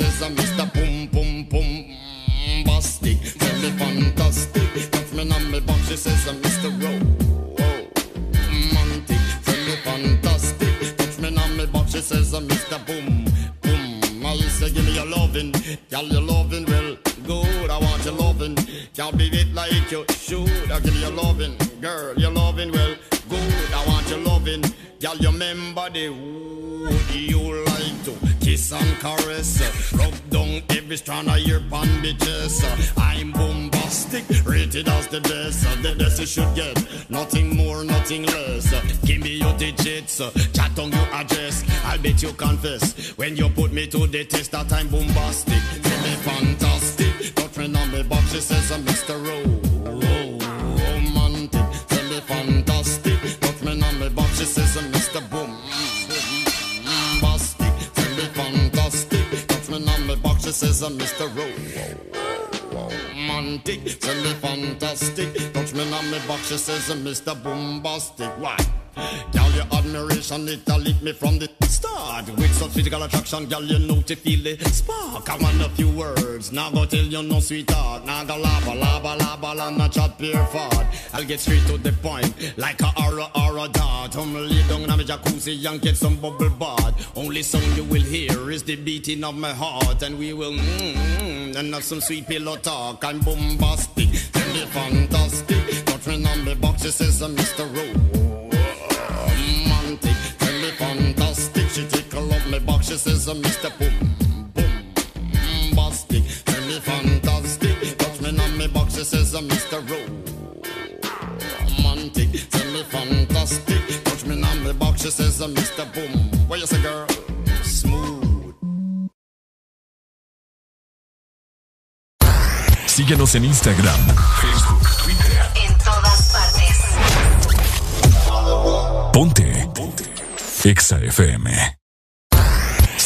says I'm Mr. Boom Boom Boom Bastic. Tell me fantastic. Touch me on me box, she says I'm Mr. Romantic. Tell me fantastic. Touch me on me box, she says I'm Mr. Boom Boom. I say give me your loving, girl your loving well good. I want your loving, can't be it like you should. I give you loving, girl your loving well good. I want your loving, girl you remember the wood you kiss and caress. Rub down every strand of your bitches. I'm bombastic, rated as the best. The best you should get, nothing more, nothing less. Give me your digits, chat on your address. I'll bet you confess when you put me to the test that I'm bombastic. Tell me fantastic, me on me box. She says I'm Mr. Ro- on me box, she says I'm Mr. Ro- Romantic, tell me fantastic. Touch me on me box, she says I'm Mr. Bombastic. Why? Girl, your admiration, it a lit me from the start. With such physical attraction, girl, you know to feel the spark. I want a few words, now go tell you no sweetheart. Now go lava, lava, lava, la, not chat pure fart. I'll get straight to the point, like a aura, aura dart. I'm lay down in my jacuzzi and get some bubble bath. Only sound you will hear is the beating of my heart. And we will, mmm, and have some sweet pillow talk. I'm bombastic, tell me fantastic. Me on the box, she says Mr. Romantic, up my box, she says I'm Mr. Boom, boom, bastic. Tell me fantastic. Touch me on my box, she says I'm Mr. Romantic, tell me fantastic. Touch me on my box, she says I'm Mr. Boom. What you say, girl? Smooth. Síguenos en Instagram, Facebook, Twitter. En todas partes. Ponte. Ponte. Exa FM.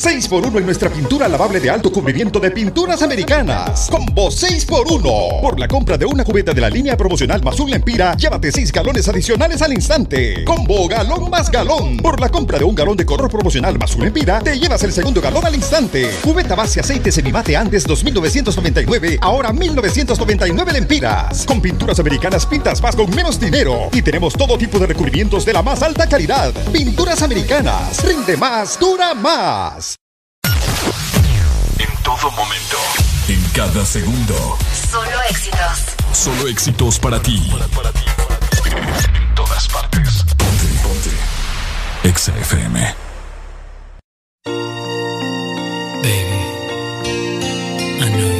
6x1 en nuestra pintura lavable de alto cubrimiento de pinturas americanas. Combo 6x1. Por la compra de una cubeta de la línea promocional Mazul Empira, llévate 6 galones adicionales al instante. Combo galón más galón. Por la compra de un galón de color promocional Mazul Empira, te llevas el segundo galón al instante. Cubeta base aceite semimate antes 2.999, ahora 1.999 lempiras. Con pinturas americanas pintas más con menos dinero. Y tenemos todo tipo de recubrimientos de la más alta calidad. Pinturas americanas. Rinde más, dura más. En todo momento. En cada segundo. Solo éxitos. Solo éxitos para ti. En todas partes. Ponte, ponte. Exa FM. I know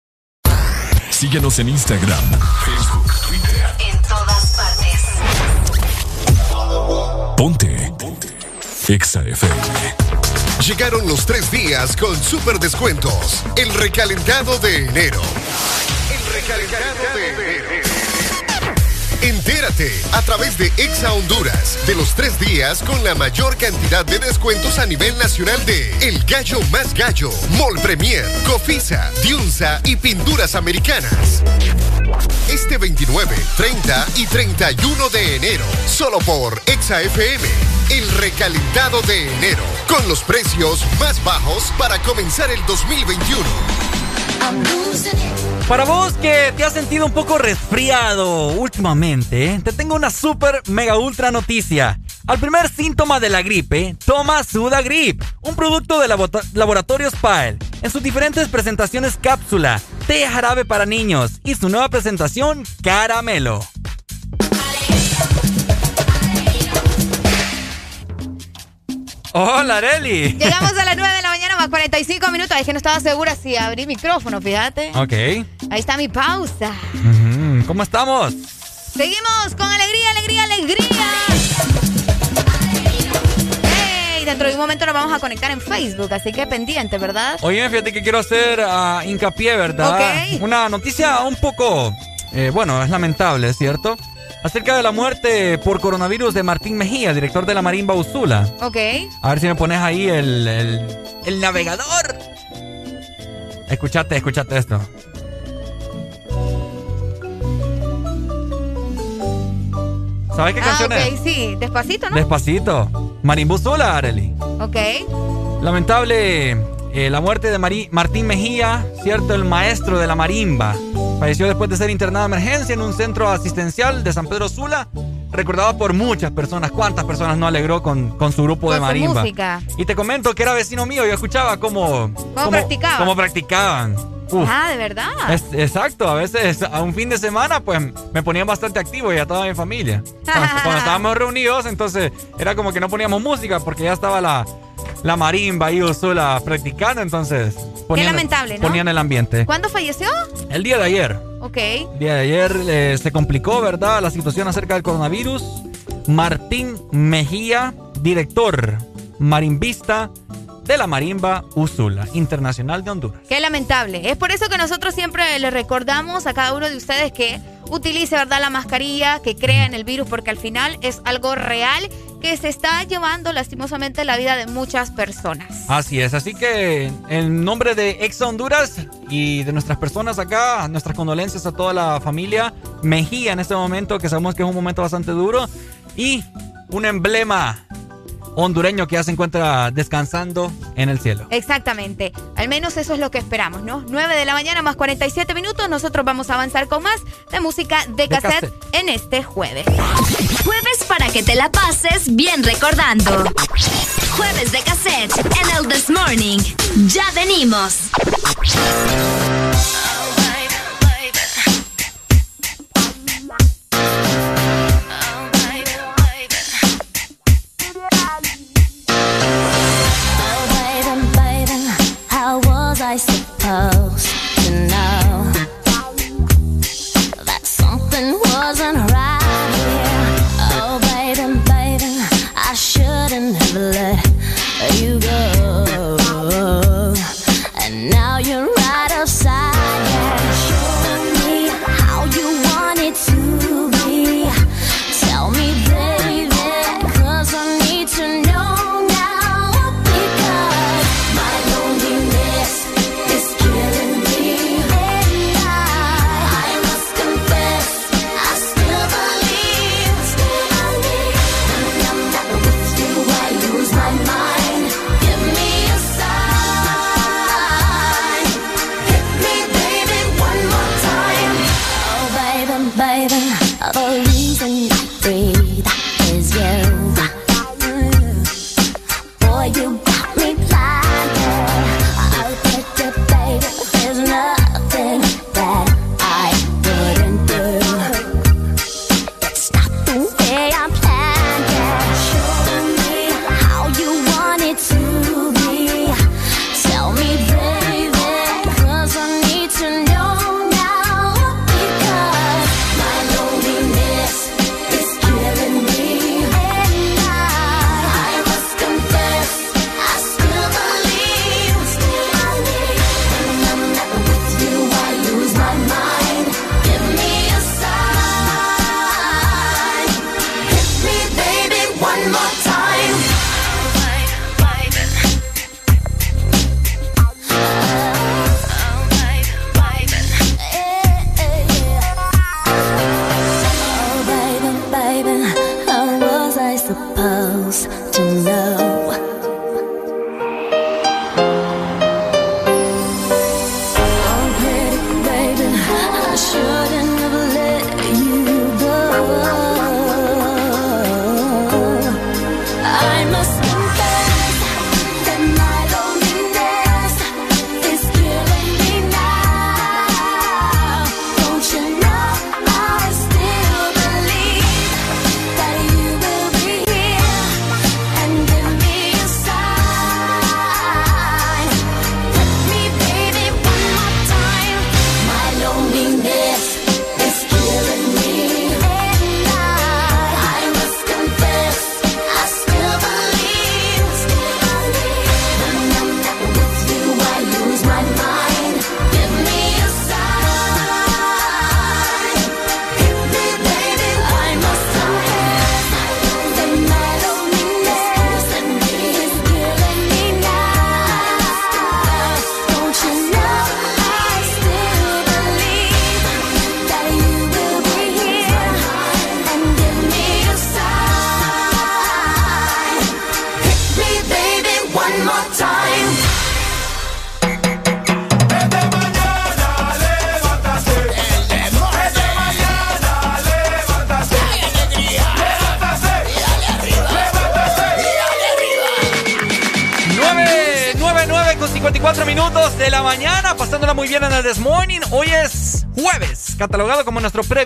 Síguenos en Instagram, Facebook, Twitter. En todas partes. Ponte. Ponte. Exa FM. Llegaron los tres días con super descuentos. El recalentado de enero. El recalentado de enero. Entérate a través de Exa Honduras de los tres días con la mayor cantidad de descuentos a nivel nacional de El Gallo Más Gallo, Mall Premier, Cofisa, Diunsa y Pinturas Americanas. Este 29, 30 y 31 de enero, solo por Exa FM. El recalentado de enero, con los precios más bajos para comenzar el 2021. Para vos que te has sentido un poco resfriado últimamente, te tengo una super mega ultra noticia. Al primer síntoma de la gripe, toma Sudagrip, un producto de labo- Laboratorios en sus diferentes presentaciones cápsula, té jarabe para niños y su nueva presentación caramelo. Hola, Areli. Llegamos a las 9 de la mañana más 45 minutos. Es que no estaba segura si abrí micrófono, fíjate. Ok. Ahí está mi pausa. ¿Cómo estamos? Seguimos con alegría, alegría, alegría. Hey, dentro de un momento nos vamos a conectar en Facebook, así que pendiente, ¿verdad? Oye, fíjate que quiero hacer ah, hincapié, ¿verdad? Ok. Una noticia un poco, eh, bueno, es lamentable, ¿cierto? Acerca de la muerte por coronavirus de Martín Mejía, director de la Marimba Usula. Ok. A ver si me pones ahí el, el, el navegador. Escuchate, escuchate esto. ¿Sabes qué Ah, canción ok, es? sí. Despacito, ¿no? Despacito. Marimba Usula, Areli. Ok. Lamentable eh, la muerte de Martín Mejía, cierto, el maestro de la marimba. Falleció después de ser internado de emergencia en un centro asistencial de San Pedro Sula, recordado por muchas personas. ¿Cuántas personas no alegró con, con su grupo de Con marimba? música. Y te comento que era vecino mío, yo escuchaba cómo, cómo, practicaban? cómo practicaban. Uf. Ah, de verdad. Es- exacto, a veces a un fin de semana pues me ponían bastante activo y a toda mi familia. Cuando, cuando estábamos reunidos, entonces era como que no poníamos música porque ya estaba la, la marimba ahí sola practicando, entonces ponían, lamentable, ¿no? ponían el ambiente. ¿Cuándo falleció? El día de ayer, Ok. el día de ayer eh, se complicó, ¿verdad? La situación acerca del coronavirus. Martín Mejía, director marimbista de la Marimba Usula, Internacional de Honduras. Qué lamentable. Es por eso que nosotros siempre le recordamos a cada uno de ustedes que utilice, ¿verdad?, la mascarilla, que crea en el virus, porque al final es algo real que se está llevando lastimosamente la vida de muchas personas. Así es, así que en nombre de Exa Honduras y de nuestras personas acá, nuestras condolencias a toda la familia Mejía en este momento, que sabemos que es un momento bastante duro, y un emblema hondureño que ya se encuentra descansando en el cielo. Exactamente. Al menos eso es lo que esperamos, ¿no? 9 de la mañana más 47 minutos. Nosotros vamos a avanzar con más de música de cassette, cassette. en este jueves. Jueves para que te la pases bien recordando. Jueves de cassette en el This Morning. Ya venimos.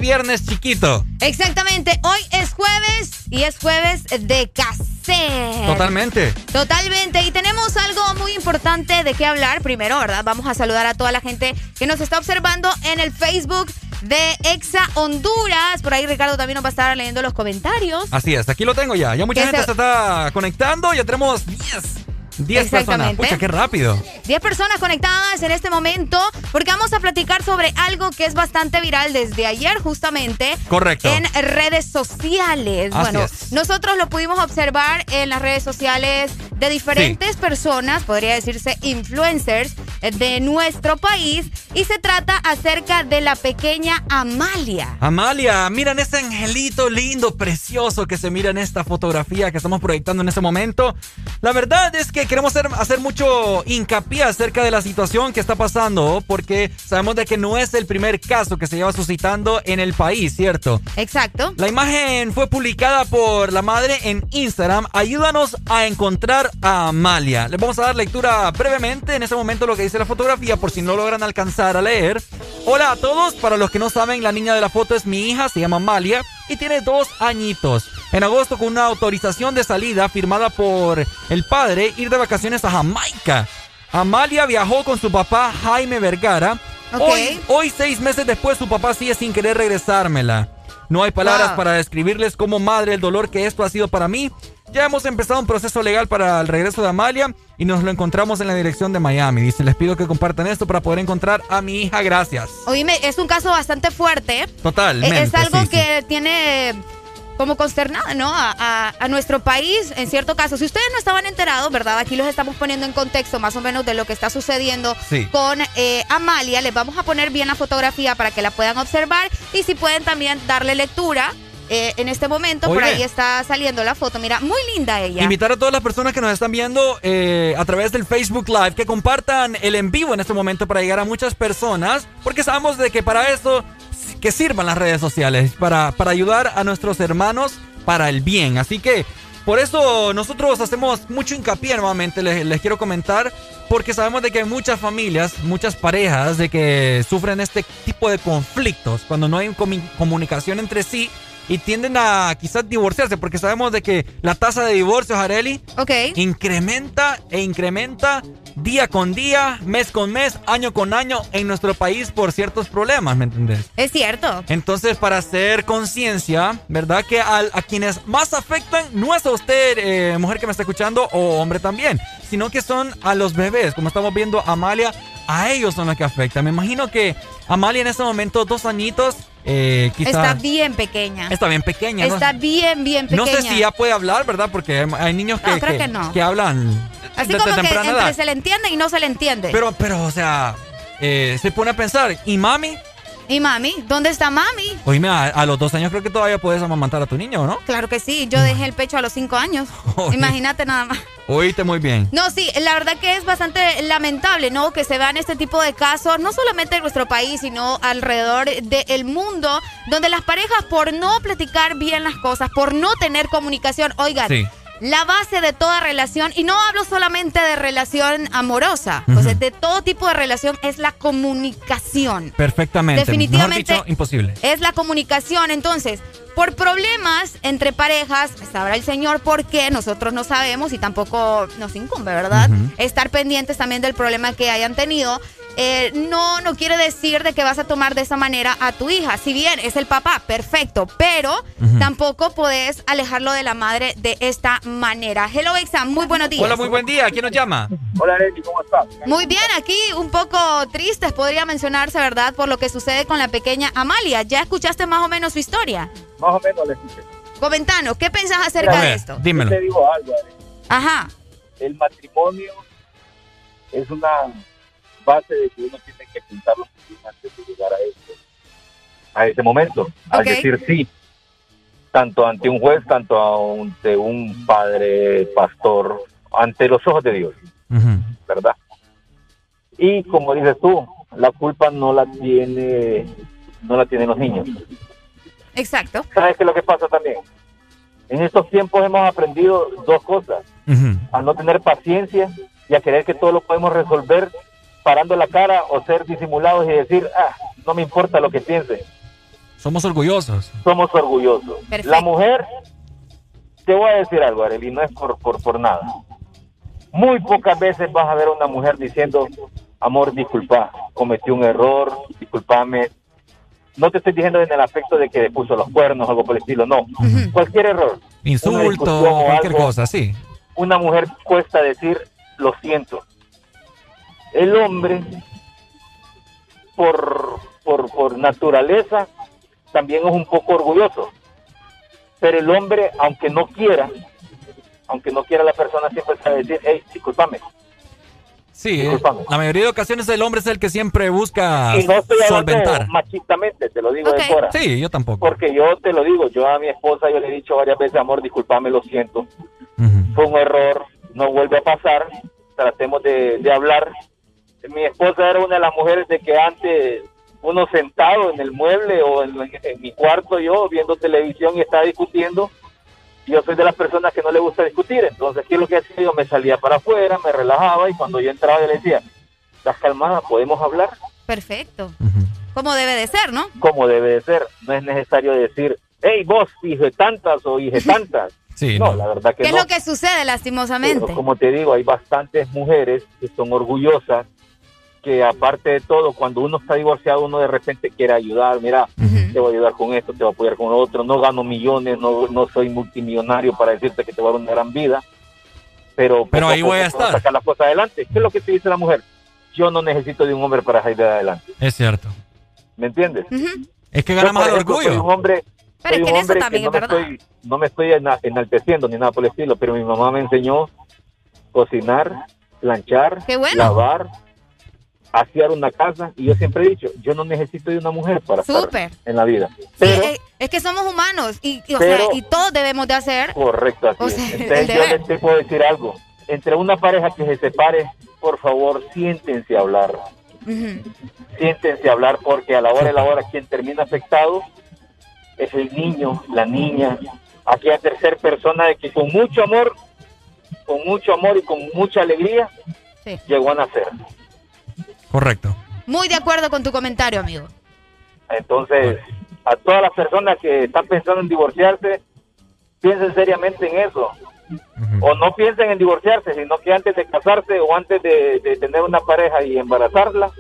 Pre-viernes chiquito. Exactamente, hoy es jueves y es jueves de caser. Totalmente. Totalmente. Y tenemos algo muy importante de qué hablar. Primero, ¿verdad? Vamos a saludar a toda la gente que nos está observando en el Facebook de Exa Honduras. Por ahí Ricardo también nos va a estar leyendo los comentarios. Así es, aquí lo tengo ya. Ya mucha gente se... está conectando. Ya tenemos 10 10 personas. Pucha, qué rápido. 10 personas conectadas en este momento porque vamos a platicar sobre algo que es bastante viral desde ayer justamente. Correcto. En redes sociales. bueno, nosotros lo pudimos observar en las redes sociales de diferentes personas, podría decirse influencers de nuestro país y se trata acerca de la pequeña Amalia. Amalia, miren ese angelito lindo, precioso que se mira en esta fotografía que estamos proyectando en este momento. La verdad es que queremos hacer, hacer mucho hincapié acerca de la situación que está pasando porque sabemos de que no es el primer caso que se lleva suscitando en el país, ¿cierto? Exacto. La imagen fue publicada por la madre en Instagram. Ayúdanos a encontrar a Amalia. Les vamos a dar lectura brevemente en este momento lo que dice la fotografía por si no logran alcanzar a leer. Hola a todos, para los que no saben, la niña de la foto es mi hija, se llama Amalia y tiene dos añitos. En agosto con una autorización de salida firmada por el padre ir de vacaciones a Jamaica. Amalia viajó con su papá Jaime Vergara. Hoy, hoy, seis meses después, su papá sigue sin querer regresármela. No hay palabras para describirles como madre el dolor que esto ha sido para mí. Ya hemos empezado un proceso legal para el regreso de Amalia y nos lo encontramos en la dirección de Miami. Dice, les pido que compartan esto para poder encontrar a mi hija. Gracias. Oíme, es un caso bastante fuerte. Totalmente. Es, algo que tiene como consternada, ¿no? A, nuestro país, en cierto caso. Si ustedes no estaban enterados, ¿verdad? Aquí los estamos poniendo en contexto más o menos de lo que está sucediendo con eh, Amalia. Les vamos a poner bien la fotografía para que la puedan observar y si pueden también darle lectura. Eh, en este momento, por ahí está saliendo la foto. Mira, muy linda ella. Invitar a todas las personas que nos están viendo eh, a través del Facebook Live que compartan el en vivo en este momento para llegar a muchas personas, porque sabemos de que para esto que sirvan las redes sociales para, para ayudar a nuestros hermanos para el bien. Así que por eso nosotros hacemos mucho hincapié nuevamente, les, les, quiero comentar, porque sabemos de que hay muchas familias, muchas parejas de que sufren este tipo de conflictos cuando no hay comunicación entre sí y tienden a quizás divorciarse porque sabemos de que la tasa de divorcios, Areli, okay. incrementa e incrementa día con día, mes con mes, año con año en nuestro país por ciertos problemas, ¿me entendés? Es cierto. Entonces, para hacer conciencia, ¿verdad? Que a, a, quienes más afectan no es a usted, eh, mujer que me está escuchando, o hombre también, sino que son a los bebés, como estamos viendo Amalia, a ellos son los que afectan. Me imagino que Amalia en este momento, dos añitos, eh, quizá, está bien pequeña. Está bien pequeña. Está ¿no? bien, bien pequeña. No sé si ya puede hablar, ¿verdad? Porque hay niños que, no, creo que, que, no. que hablan. Así de, como de que entre edad. se le entiende y no se le entiende. Pero, pero, o sea, eh, se pone a pensar, ¿y mami? ¿Y mami? ¿Dónde está mami? Oíme, a, a, los dos años creo que todavía puedes amamantar a tu niño, ¿no? Claro que sí. Yo dejé el pecho a los cinco años. Oye. Imagínate nada más. Oíste muy bien. No, sí, la verdad que es bastante lamentable, ¿no? Que se vean este tipo de casos, no solamente en nuestro país, sino alrededor del mundo, donde las parejas, por no platicar bien las cosas, por no tener comunicación, oigan. Sí. La base de toda relación, y no hablo solamente de relación amorosa, uh -huh. o sea, de todo tipo de relación es la comunicación. Perfectamente. Definitivamente. Mejor dicho, imposible. Es la comunicación. Entonces, por problemas entre parejas, sabrá el Señor por qué, nosotros no sabemos y tampoco nos incumbe, ¿verdad? Uh -huh. Estar pendientes también del problema que hayan tenido. Eh, no, no quiere decir de que vas a tomar de esa manera a tu hija. Si bien es el papá, perfecto, pero uh -huh. tampoco podés alejarlo de la madre de esta manera. Hello, Exam, muy buenos días. Hola, muy buen día. ¿Quién nos llama? Hola, Leti, ¿cómo estás? Muy bien, aquí un poco tristes podría mencionarse, ¿verdad? Por lo que sucede con la pequeña Amalia. ¿Ya escuchaste más o menos su historia? Más o menos la escuché. Comentanos, ¿qué pensás acerca Mira, de esto? Dímelo. Yo te digo algo. Ajá. El matrimonio es una base de que uno tiene que pensarlo antes de llegar a ese, a ese momento. Okay. Es decir, sí, tanto ante un juez, tanto ante un padre, pastor, ante los ojos de Dios, Uh -huh. ¿verdad? Y como dices tú, la culpa no la tiene, no la tienen los niños. Exacto. ¿Sabes qué es lo que pasa también? En estos tiempos hemos aprendido dos cosas. Uh -huh. A no tener paciencia y a creer que todo lo podemos resolver parando la cara o ser disimulados y decir, ah, no me importa lo que piense. Somos orgullosos. Somos orgullosos. Perfecto. La mujer, te voy a decir algo, Arely, no es por, por, por nada. Muy pocas veces vas a ver a una mujer diciendo, amor, disculpa, cometí un error, disculpame. No te estoy diciendo en el aspecto de que puso los cuernos o algo por el estilo, no. Uh -huh. Cualquier error. Insulto, cualquier algo, cosa, sí. Una mujer cuesta decir, lo siento. El hombre, por, por, por naturaleza, también es un poco orgulloso. Pero el hombre, aunque no quiera, aunque no quiera la persona, siempre sabe decir, hey, discúlpame. Sí, eh, la mayoría de ocasiones el hombre es el que siempre busca y no estoy solventar. machistamente, te lo digo Okay. de fuera. Sí, yo tampoco. Porque yo te lo digo, yo a mi esposa yo le he dicho varias veces, amor, discúlpame, lo siento. Fue un error, no vuelve a pasar. Tratemos de, de hablar. Mi esposa era una de las mujeres de que antes uno sentado en el mueble o en, en mi cuarto yo viendo televisión y estaba discutiendo. Yo soy de las personas que no le gusta discutir, entonces ¿qué es lo que hacía? Yo me salía para afuera, me relajaba y cuando yo entraba yo le decía, ¿estás calmada? ¿Podemos hablar? Perfecto. Como debe de ser, ¿no? Como debe de ser. No es necesario decir, hey, vos, hijo de tantas o hija de tantas. Sí, no, no. la verdad que ¿Qué no. es lo que sucede lastimosamente? Pero como te digo, hay bastantes mujeres que son orgullosas, que aparte de todo, cuando uno está divorciado, uno de repente quiere ayudar, mira, te voy a ayudar con esto, te voy a apoyar con lo otro, no gano millones, no, no soy multimillonario para decirte que te voy a dar una gran vida, pero, Pero ahí voy a estar. sacar las cosas adelante. ¿Qué es lo que te dice la mujer? Yo no necesito de un hombre para salir adelante, Es cierto. ¿me entiendes? Es que gana más el soy orgullo. un hombre, Pero soy es que un en eso también no es me estoy, no me estoy ena- enalteciendo ni nada por el estilo, pero mi mamá me enseñó cocinar, planchar, bueno. lavar, asear una casa y yo siempre he dicho, yo no necesito de una mujer para Súper. estar en la vida. Sí, Pero, eh, es que somos humanos y, y, o Pero- sea, y todos debemos de hacer. correcto, así o sea, Entonces yo les te puedo decir algo. Entre una pareja que se separe, por favor, siéntense a hablar. siéntense a hablar porque a la hora de la hora quien termina afectado es el niño, la niña, aquella tercera persona de que con mucho amor, con mucho amor y con mucha alegría Sí. llegó a nacer. Correcto. Muy de acuerdo con tu comentario, amigo. Entonces, a todas las personas que están pensando en divorciarse, piensen seriamente en eso. O no piensen en divorciarse, sino que antes de casarse o antes de, de tener una pareja y embarazarla,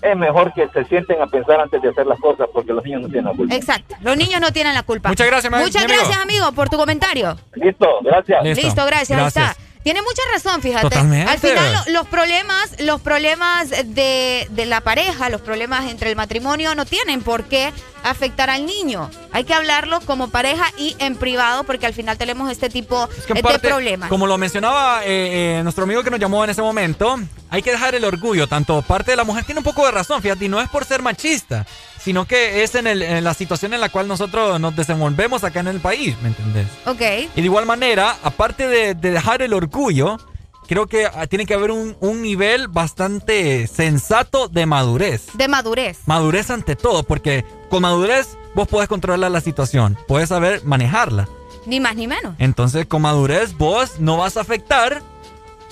es mejor que se sienten a pensar antes de hacer las cosas porque los niños no tienen la culpa. Exacto. Los niños no tienen la culpa. Muchas gracias, Muchas gracias, amigo, por tu comentario. Listo, gracias. Listo, gracias. Ahí Gracias. está. Tiene mucha razón, fíjate. Totalmente. Al final lo- los problemas, los problemas de, de la pareja, los problemas entre el matrimonio no tienen por qué afectar al niño. Hay que hablarlo como pareja y en privado porque al final tenemos este tipo que en parte, de problemas. Como lo mencionaba eh, eh, nuestro amigo que nos llamó en ese momento, hay que dejar el orgullo. Tanto parte de la mujer tiene un poco de razón, fíjate, y no es por ser machista, sino que es en, el- en la situación en la cual nosotros nos desenvolvemos acá en el país, ¿me entendés? Ok. Y de igual manera, aparte de, de dejar el orgullo, creo que ah, tiene que haber un, un nivel bastante sensato de madurez. De madurez. Madurez ante todo, porque con madurez vos podés controlar la situación, podés saber manejarla. Ni más ni menos. Entonces, con madurez, vos no vas a afectar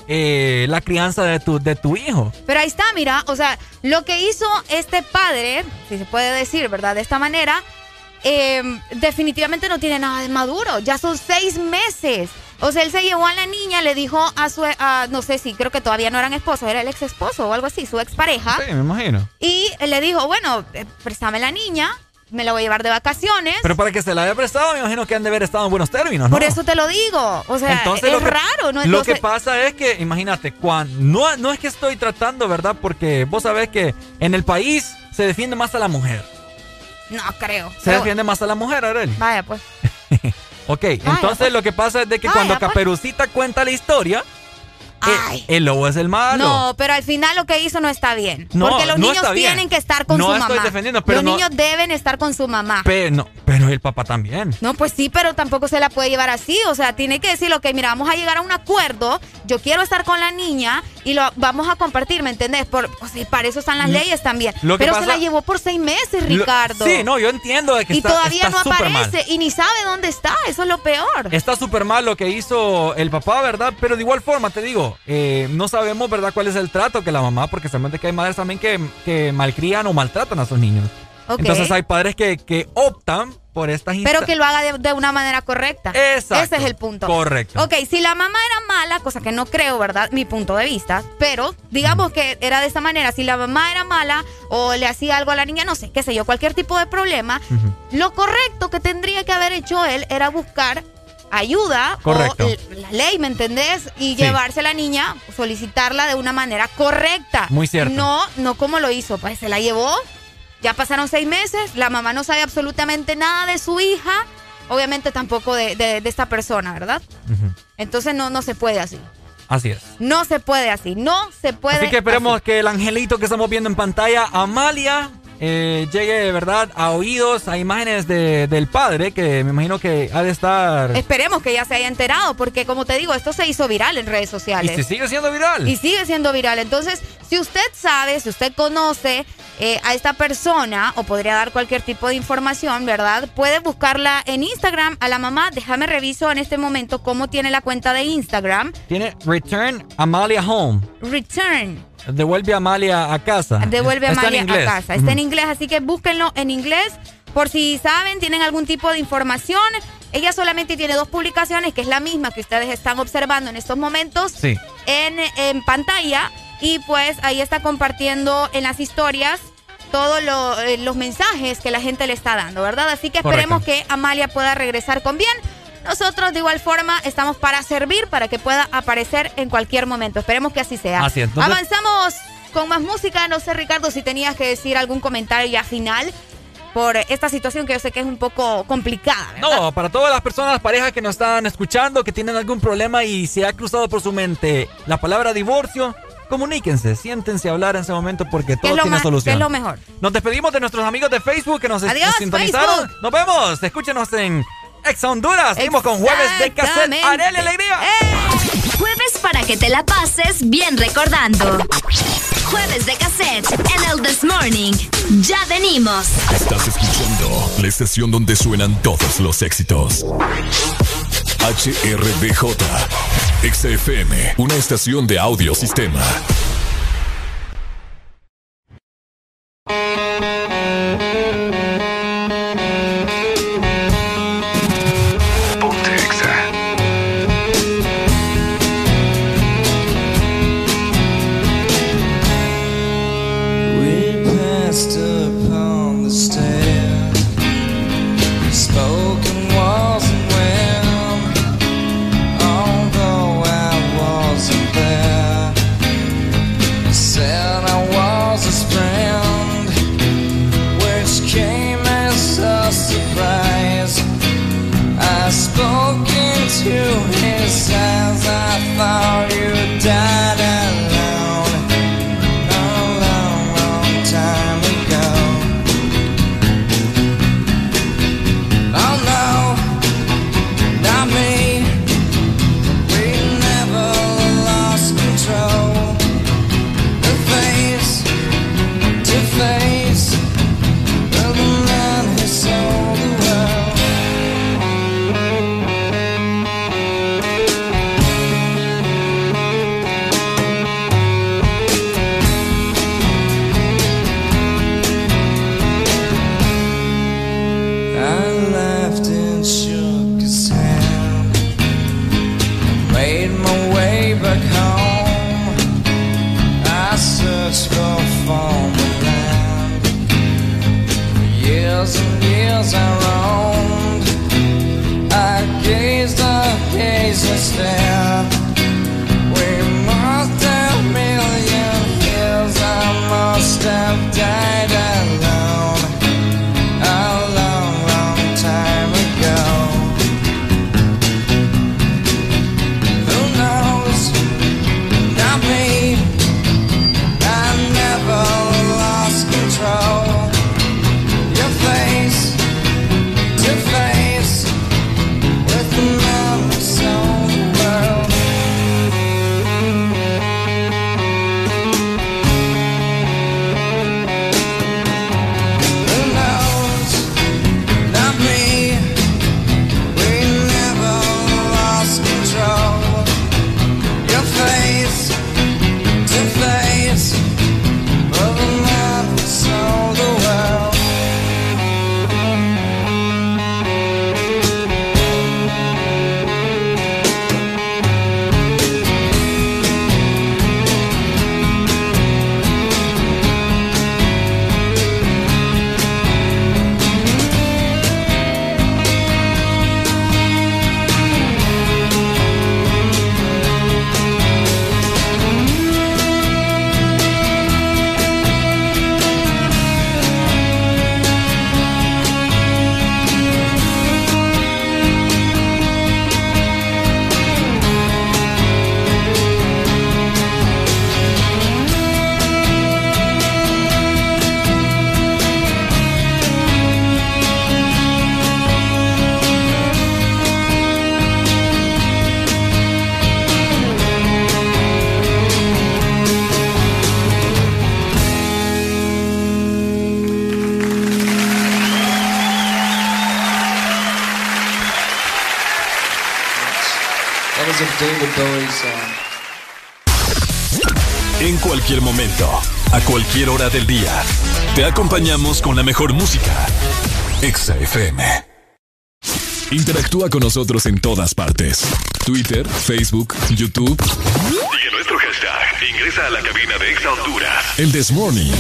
eh, la crianza de tu, de tu hijo. Pero ahí está, mira, o sea, lo que hizo este padre, si se puede decir, ¿verdad? De esta manera, eh, definitivamente no tiene nada de maduro. Ya son seis meses. O sea, él se llevó a la niña, le dijo a su, a- no sé si, creo que todavía no eran esposos, era el ex esposo o algo así, su expareja. Sí, me imagino. Y le dijo, bueno, eh, préstame la niña, me la voy a llevar de vacaciones. Pero para que se la haya prestado, me imagino que han de haber estado en buenos términos, ¿no? Por eso te lo digo. O sea, Entonces, es lo que, raro, ¿no? Lo que pasa es que, imagínate, cuan- no, no es que estoy tratando, ¿verdad? Porque vos sabés que en el país se defiende más a la mujer. No creo. Se Pero- defiende más a la mujer, Arely. Vaya, pues. Ok, entonces lo que pasa es de que Vaya, cuando pues. Caperucita cuenta la historia, eh, el lobo es el malo. No, pero al final lo que hizo no está bien. No, porque los no niños bien. tienen que estar con No su estoy mamá. defendiendo, pero los niños deben estar con su mamá. Pero, no, pero el papá también. No, pues sí, pero tampoco se la puede llevar así. O sea, tiene que decir, ok, mira, vamos a llegar a un acuerdo. Yo quiero estar con la niña y lo vamos a compartir, ¿me entendés? Por, o sea, para eso están las leyes también. lo que pero se la llevó por seis meses, Lo- Ricardo. sí, no, yo entiendo de que y está, todavía está no mal. aparece y ni sabe dónde está. Eso es lo peor. Está súper mal lo que hizo el papá, ¿verdad? Pero de igual forma, te digo, eh, no sabemos, ¿verdad?, cuál es el trato que la mamá, porque sabemos que hay madres también que, que malcrían o maltratan a sus niños. Entonces hay padres que, que optan por estas Pero que lo haga de, de una manera correcta. Exacto. Ese es el punto. Correcto. Ok, si la mamá era mala, cosa que no creo, ¿verdad? Mi punto de vista. Pero digamos que era de esa manera. Si la mamá era mala o le hacía algo a la niña, no sé, qué sé yo, cualquier tipo de problema, lo correcto que tendría que haber hecho él era buscar ayuda Correcto. o la ley, ¿me entendés? Y Sí. llevarse a la niña, solicitarla de una manera correcta. Muy cierto. No, no como lo hizo, pues se la llevó. Ya pasaron seis meses, la mamá no sabe absolutamente nada de su hija, obviamente tampoco de, de- de esta persona, ¿verdad? Entonces no, no se puede así. Así es. No se puede así. No se puede. Así que esperemos que el angelito que estamos viendo en pantalla, Amalia, eh, llegue, ¿verdad?, a oídos, a imágenes de- del padre, que me imagino que ha de estar... Esperemos que ya se haya enterado, porque como te digo, esto se hizo viral en redes Y sociales. se sigue siendo viral. Y sigue siendo viral. Entonces, si usted sabe, si usted conoce eh, a esta persona o podría dar cualquier tipo de información, ¿verdad? Puede buscarla en Instagram a la mamá. Déjame reviso en este momento cómo tiene la cuenta de Instagram. Tiene Return Amalia Home. Return. Devuelve a Amalia a casa. Devuelve a Amalia a casa. Está en inglés, así que búsquenlo en inglés. Por si saben, tienen algún tipo de información. Ella solamente tiene dos publicaciones, que es la misma que ustedes están observando en estos momentos Sí. en, en pantalla. Y pues ahí está compartiendo en las historias todos lo- eh, los mensajes que la gente le está dando, ¿verdad? Así que esperemos que Amalia pueda regresar con bien. Nosotros de igual forma estamos para servir, para que pueda aparecer en cualquier momento. Esperemos que así sea. Así es, entonces- Avanzamos con más música. No sé, Ricardo, si tenías que decir algún comentario ya final por esta situación que yo sé que es un poco complicada. ¿verdad? No, para todas las personas, las parejas que nos están escuchando, que tienen algún problema y se ha cruzado por su mente la palabra divorcio, comuníquense, siéntense a hablar en ese momento porque ¿Qué todo tiene solución. es lo mejor? Nos despedimos de nuestros amigos de Facebook que nos, Adiós, nos sintonizaron. Facebook. Nos vemos. Escúchenos en Ex Honduras. Seguimos con Jueves de Cassette. Arely Alegría. Jueves para que te la pases bien recordando. jueves de cassette en el This Morning. Ya venimos. Estás escuchando la estación donde suenan todos los éxitos. HRDJ, XFM, una estación de audio hora del día, te acompañamos con la mejor música. Exa FM. Interactúa con nosotros en todas partes. Twitter, Facebook, YouTube. Sigue nuestro hashtag. Ingresa a la cabina de Exa Honduras. El This Morning.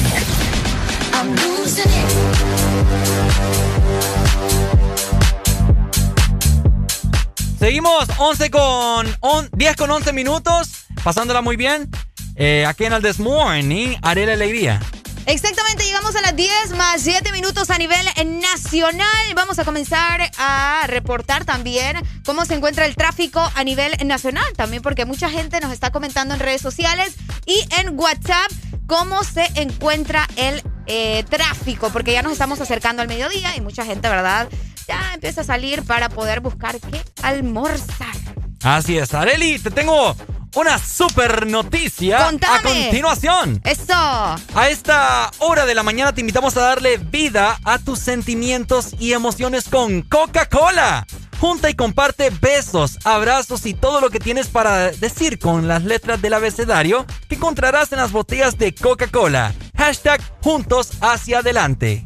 Seguimos 11 con on- 10 con 11 minutos, pasándola muy bien. Eh, aquí en el This Morning, haré la alegría. Exactamente, llegamos a las 10 más 7 minutos a nivel nacional. Vamos a comenzar a reportar también cómo se encuentra el tráfico a nivel nacional, también porque mucha gente nos está comentando en redes sociales y en WhatsApp cómo se encuentra el eh, tráfico, porque ya nos estamos acercando al mediodía y mucha gente, ¿verdad? Ya empieza a salir para poder buscar qué almorzar. Así es, Areli, te tengo una super noticia a continuación. Eso. A esta hora de la mañana te invitamos a darle vida a tus sentimientos y emociones con Coca-Cola. Junta y comparte besos, abrazos y todo lo que tienes para decir con las letras del abecedario que encontrarás en las botellas de Coca-Cola. Hashtag juntos hacia adelante.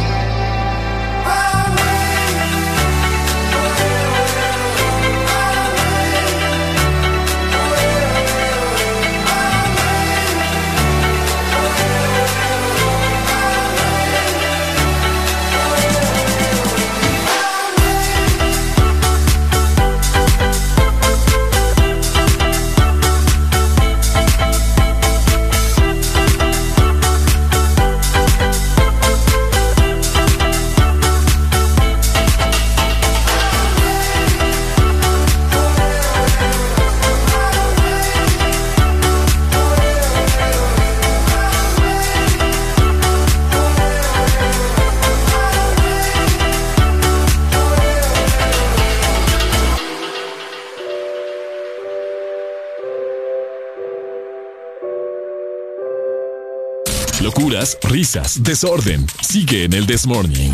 Risas, desorden. Sigue en el Desmorning.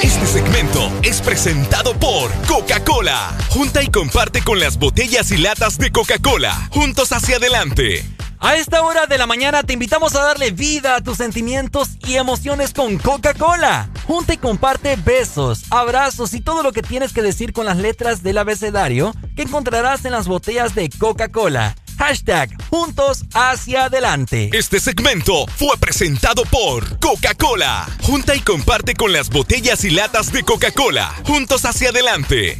Este segmento es presentado por Coca-Cola. Junta y comparte con las botellas y latas de Coca-Cola. Juntos hacia adelante. A esta hora de la mañana te invitamos a darle vida a tus sentimientos y emociones con Coca-Cola. Junta y comparte besos, abrazos y todo lo que tienes que decir con las letras del abecedario que encontrarás en las botellas de Coca-Cola. Hashtag Juntos hacia adelante. Este segmento fue presentado por Coca-Cola. Junta y comparte con las botellas y latas de Coca-Cola. Juntos hacia adelante.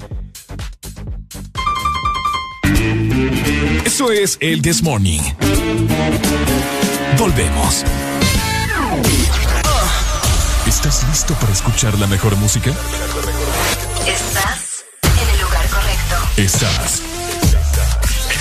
Eso es el This Morning. Volvemos. ¿Estás listo para escuchar la mejor música? Estás en el lugar correcto. Estás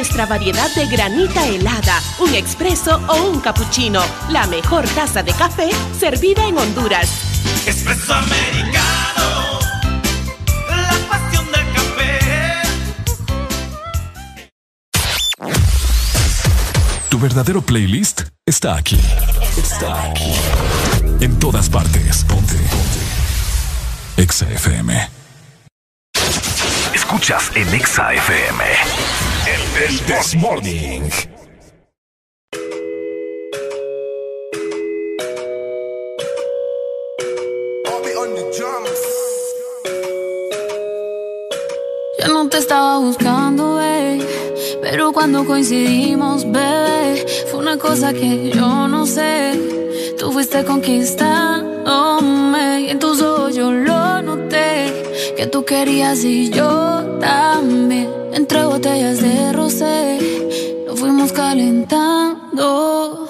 nuestra variedad de granita helada, un expreso o un cappuccino. La mejor taza de café servida en Honduras. Expreso americano. La pasión del café. Tu verdadero playlist está aquí. Está aquí. En todas partes. Ponte. Ponte. XFM escuchas en Exa FM. El, el Morning. Yo no te estaba buscando, babe, pero cuando coincidimos, bebé, fue una cosa que yo no sé. Tú fuiste conquistándome y en tus ojos yo lo que tú querías y yo también. Entre botellas de rosé, nos fuimos calentando.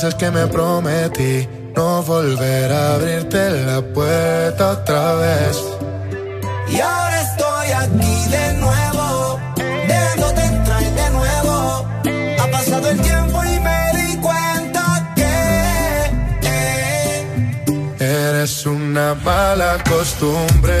veces que me prometí no volver a abrirte la puerta otra vez. Y ahora estoy aquí de nuevo, dejándote entrar de nuevo. Ha pasado el tiempo y me di cuenta que eh, eres una mala costumbre.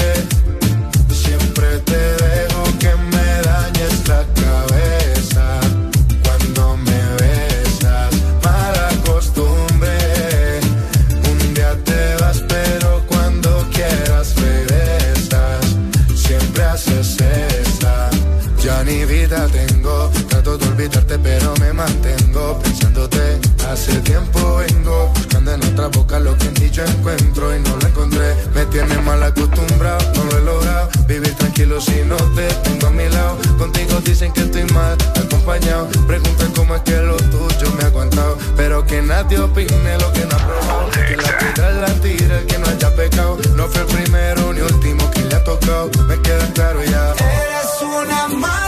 Hace tiempo vengo buscando en otra boca lo que en ti yo encuentro y no lo encontré. Me tiene mal acostumbrado, no lo he logrado. Vivir tranquilo si no te tengo a mi lado. Contigo dicen que estoy mal acompañado. Preguntan cómo es que lo tuyo me ha aguantado. Pero que nadie opine lo que no ha probado. Que la piedra la tira que no haya pecado. No fue el primero ni último que le ha tocado. Me queda claro ya. eres una mala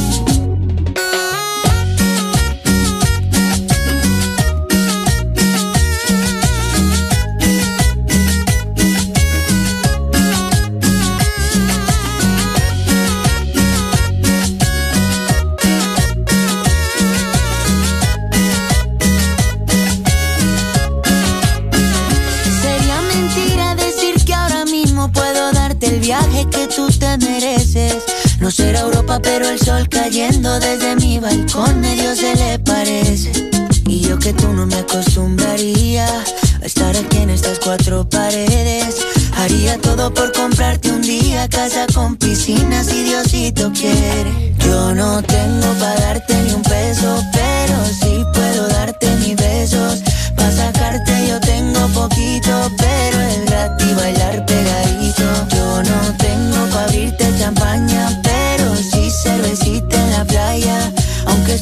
A Europa, pero el sol cayendo desde mi balcón medio se le parece. Y yo que tú no me acostumbraría a estar aquí en estas cuatro paredes. Haría todo por comprarte un día casa con piscina si Diosito quiere. Yo no tengo para darte ni un peso, pero sí puedo darte mis besos. Para sacarte yo tengo poquito, pero es gratis bailar pegadito. Yo no tengo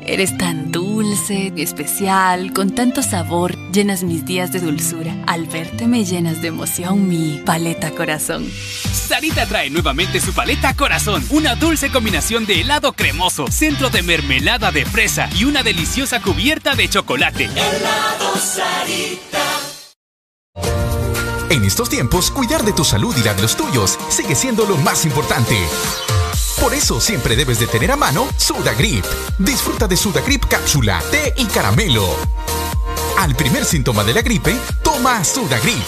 Eres tan dulce, especial, con tanto sabor, llenas mis días de dulzura. Al verte me llenas de emoción mi paleta corazón. Sarita trae nuevamente su paleta corazón, una dulce combinación de helado cremoso, centro de mermelada de fresa y una deliciosa cubierta de chocolate. Helado Sarita. En estos tiempos, cuidar de tu salud y la de los tuyos sigue siendo lo más importante. Por eso siempre debes de tener a mano Sudagrip. Disfruta de Sudagrip cápsula, té y caramelo. Al primer síntoma de la gripe, toma Sudagrip.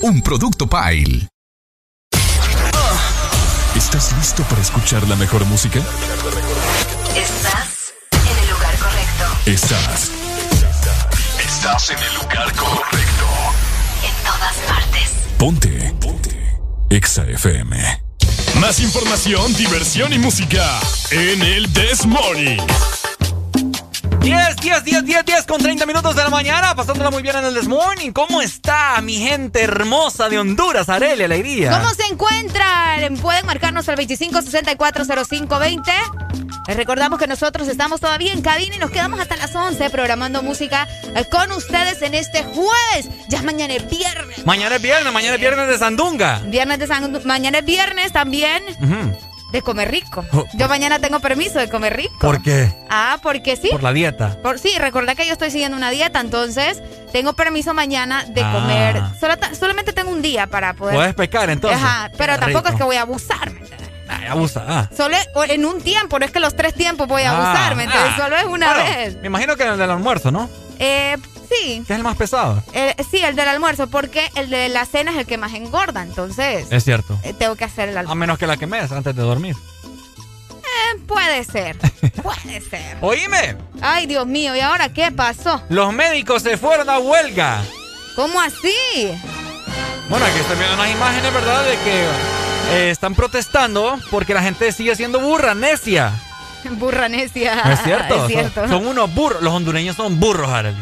Un producto Pile. ¿Estás listo para escuchar la mejor música? Estás en el lugar correcto. Estás. Estás en el lugar correcto. En todas partes. Ponte. Ponte. Exa FM. Más información, diversión y música en el This Morning. 10, 10, 10, 10, 10 con 30 minutos de la mañana, pasándola muy bien en el This Morning. ¿Cómo está mi gente hermosa de Honduras, Arelia Alegría? ¿Cómo se encuentran? Pueden marcarnos al 25640520. Les recordamos que nosotros estamos todavía en cabina y nos quedamos hasta las 11 programando música eh, con ustedes en este jueves. Ya es mañana es viernes. Mañana es viernes, mañana es viernes de Sandunga. Viernes de San... Mañana es viernes también Ujú. De comer rico. Oh. Yo mañana tengo permiso de comer rico. ¿Por qué? Ah, porque sí. Por la dieta. Por, sí, recordá que yo estoy siguiendo una dieta, entonces tengo permiso mañana de Ah. comer. Solo ta- solamente tengo un día para poder. Puedes pecar entonces. Ajá, pero Qué tampoco es que voy a abusar. Ay, abusa. Ah. Solo en un tiempo, no es que los tres tiempos voy a abusar, ¿me entiendes? Ah. Solo es una Bueno, vez. Me imagino que el del almuerzo, ¿no? Eh, sí. Que es el más pesado. Sí, el del almuerzo, porque el de la cena es el que más engorda, entonces Es cierto. eh, tengo que hacer el A almuerzo. menos que la quemes antes de dormir. Eh, puede ser, puede ser. Oíme, Ay, Dios mío, ¿y ahora qué pasó? los médicos se fueron a huelga. ¿Cómo así? Bueno, aquí estoy viendo unas imágenes, ¿verdad? De que eh, están protestando porque la gente sigue siendo burra, necia. Burra necia. ¿No es cierto? Es cierto. Son, son unos burros. Los hondureños son burros, Arely.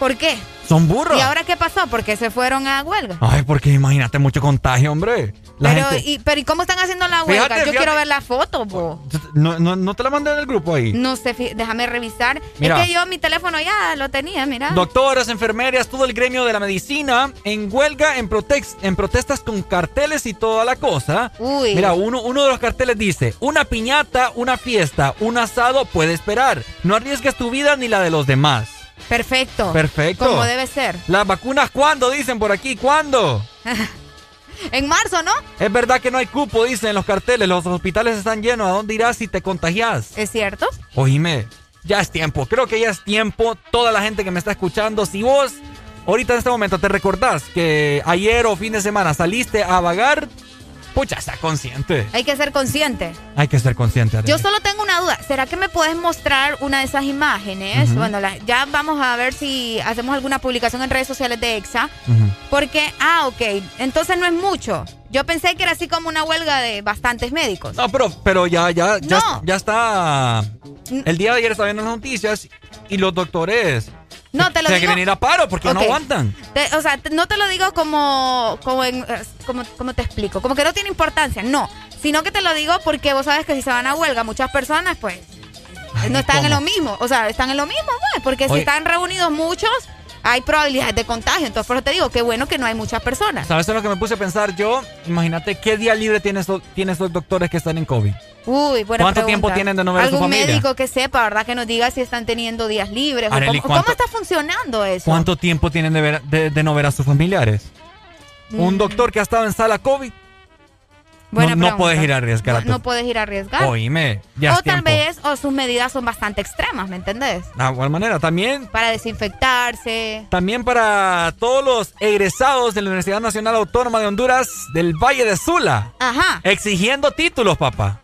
¿Por qué? Son burros. ¿Y ahora qué pasó? ¿Por qué se fueron a huelga? Ay, porque imagínate mucho contagio, hombre. La pero, gente- y, pero ¿y cómo están haciendo la huelga? Fíjate, Yo fíjate. quiero ver la foto, po. no, no, no te la mandé en el grupo ahí. No sé, déjame revisar. Mira. Es que yo mi teléfono ya lo tenía, mira. Doctoras, enfermeras, todo el gremio de la medicina en huelga, en, en protestas con carteles y toda la cosa. Uy. Mira, uno, uno de los carteles dice, una piñata, una fiesta, un asado puede esperar. No arriesgues tu vida ni la de los demás. Perfecto. Perfecto. Como debe ser. Las vacunas, ¿cuándo? Dicen por aquí, ¿cuándo? En marzo, ¿no? Es verdad que no hay cupo, dicen los carteles. Los hospitales están llenos. ¿A dónde irás si te contagias? ¿Es cierto? Oíme, ya es tiempo. Creo que ya es tiempo. Toda la gente que me está escuchando, si vos ahorita en este momento te recordás que ayer o fin de semana saliste a vagar, pucha, está consciente. Hay que ser consciente. Hay que ser consciente. Arely. Yo solo tengo una duda. ¿Será que me puedes mostrar una de esas imágenes? Bueno, la- ya vamos a ver si hacemos alguna publicación en redes sociales de EXA. Porque, ah, ok. Entonces no es mucho. Yo pensé que era así como una huelga de bastantes médicos. No, pero, pero ya, ya, ya, ya está. El día de ayer estaba viendo las noticias y los doctores No, te lo digo. quieren ir a paro porque no aguantan. Te- o sea, te- no te lo digo como, como, en, como, como te explico, como que no tiene importancia, no, sino que te lo digo porque vos sabes que si se van a huelga muchas personas, pues no están en lo mismo, o sea, están en lo mismo, pues, porque si están reunidos muchos, hay probabilidades de contagio, entonces por eso te digo, qué bueno que no hay muchas personas. ¿Sabes lo que me puse a pensar yo? Imagínate qué día libre tienen estos, tienen estos doctores que están en COVID. Uy, buena ¿Cuánto pregunta. tiempo tienen de no ver a su familia? médico que sepa, ¿verdad? Que nos diga si están teniendo días libres o cómo, ¿cuánto- cómo está funcionando eso. ¿Cuánto tiempo tienen de, ver- de, de no ver a sus familiares? Un Mm. doctor que ha estado en sala COVID. Buena no, no puedes ir a arriesgar a No, tu- no puedes ir a arriesgar. Oíme, ya o es tal tiempo. vez, o sus medidas son bastante extremas, ¿me entendés? De igual manera, también, Para desinfectarse. también para todos los egresados de la Universidad Nacional Autónoma de Honduras del Valle de Sula. Ajá. Exigiendo títulos, papá.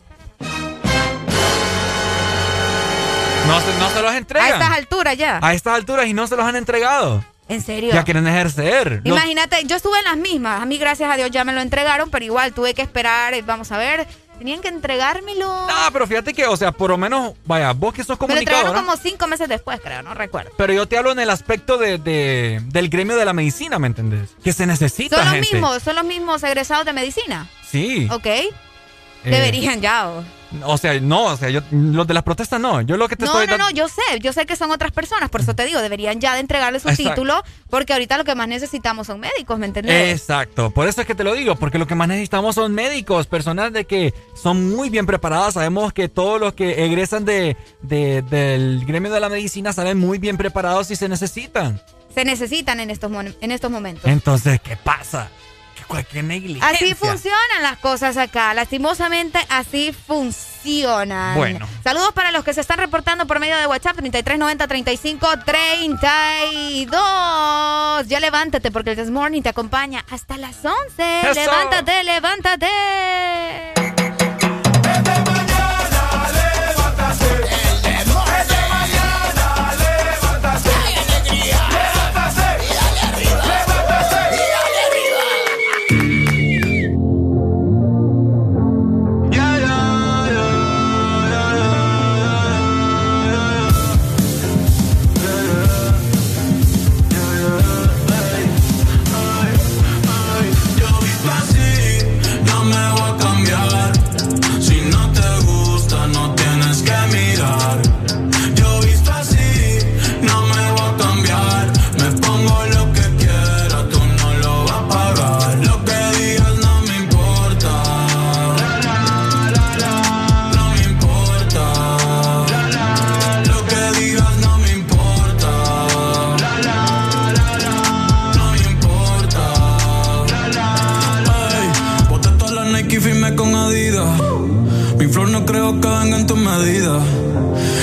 No se, no se los entregan. A estas alturas ya. A estas alturas y no se los han entregado. ¿En serio? Ya quieren ejercer. Imagínate, yo estuve en las mismas. A mí, gracias a Dios, ya me lo entregaron, pero igual tuve que esperar. eh, Vamos a ver. Tenían que entregármelo. Ah, pero fíjate que, o sea, por lo menos, vaya, vos que sos me lo como cinco meses después, creo, no recuerdo. Pero yo te hablo en el aspecto de, de- del gremio de la medicina, ¿me entendés? Que se necesita Son los gente. mismos, son los mismos egresados de medicina. Sí. Ok. Eh, Deberían ya. o- O sea, no, o sea, yo, los de las protestas no. Yo lo que te No, estoy no, dando- no, yo sé, yo sé que son otras personas, por eso te digo, deberían ya de entregarle su Exacto. título, porque ahorita lo que más necesitamos son médicos, ¿me entendés? Exacto, por eso es que te lo digo, porque lo que más necesitamos son médicos, personas de que son muy bien preparadas. Sabemos que todos los que egresan de, de- del gremio de la medicina salen muy bien preparados y se necesitan. Se necesitan en estos, en estos momentos. Entonces, ¿qué pasa? Que cualquier negligencia. Así funcionan las cosas acá. Lastimosamente, así funcionan. Bueno. Saludos para los que se están reportando por medio de WhatsApp 3390 35 32. Ya levántate porque el This Morning te acompaña hasta las 11. Eso. Levántate, levántate.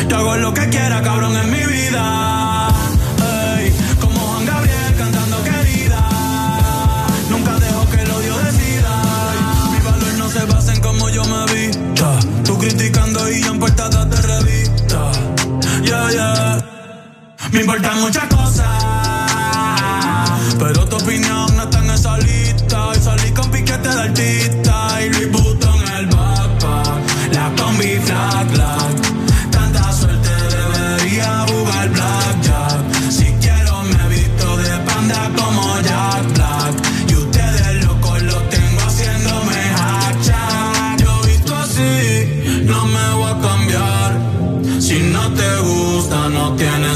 Yo hago lo que quiera, cabrón, en mi vida. Ey, como Juan Gabriel cantando querida. Nunca dejo que el odio decida. Ey, mi valor no se basa en cómo yo me vista. Tú criticando y yo en portadas de revista. Yeah, yeah. Me importan muchas cosas. Pero tu opinión no está en esa lista. walking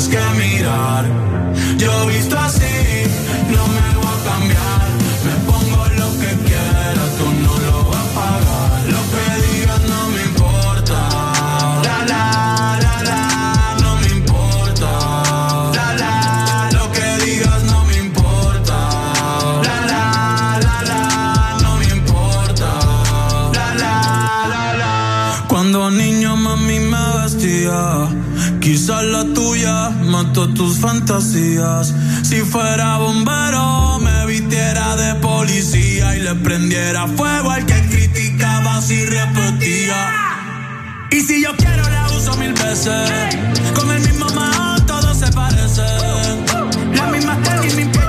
tus fantasías. Si fuera bombero, me vistiera de policía y le prendiera fuego al que criticaba y repetía. Y si yo quiero, la uso mil veces. Con el mismo maón, todos se parecen. La misma tenis, mi piel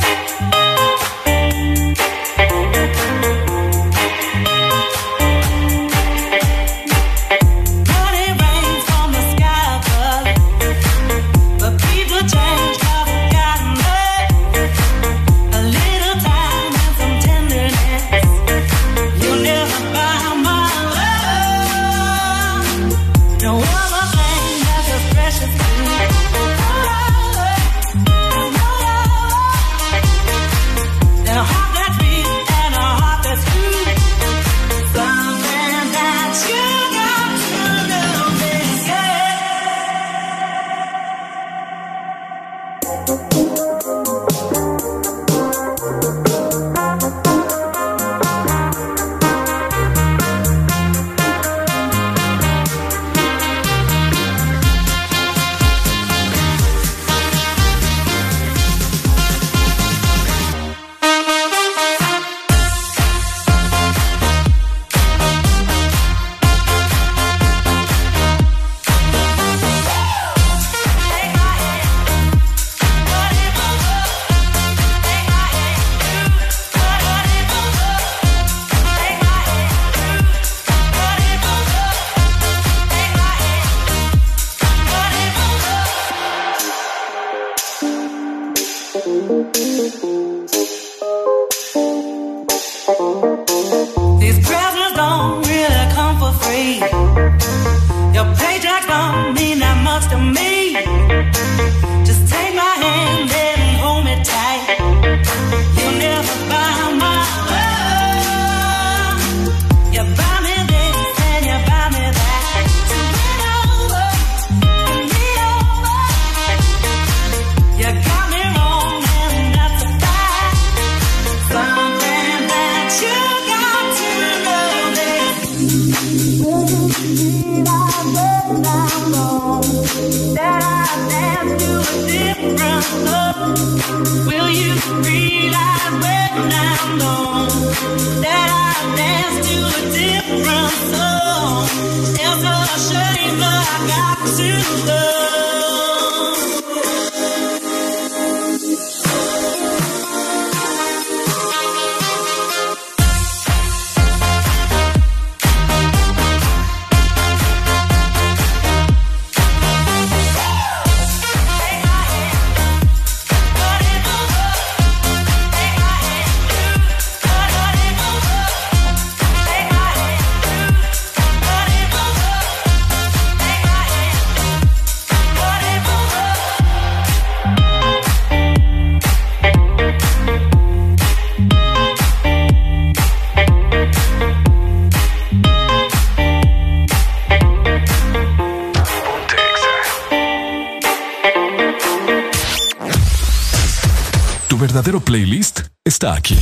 está aquí.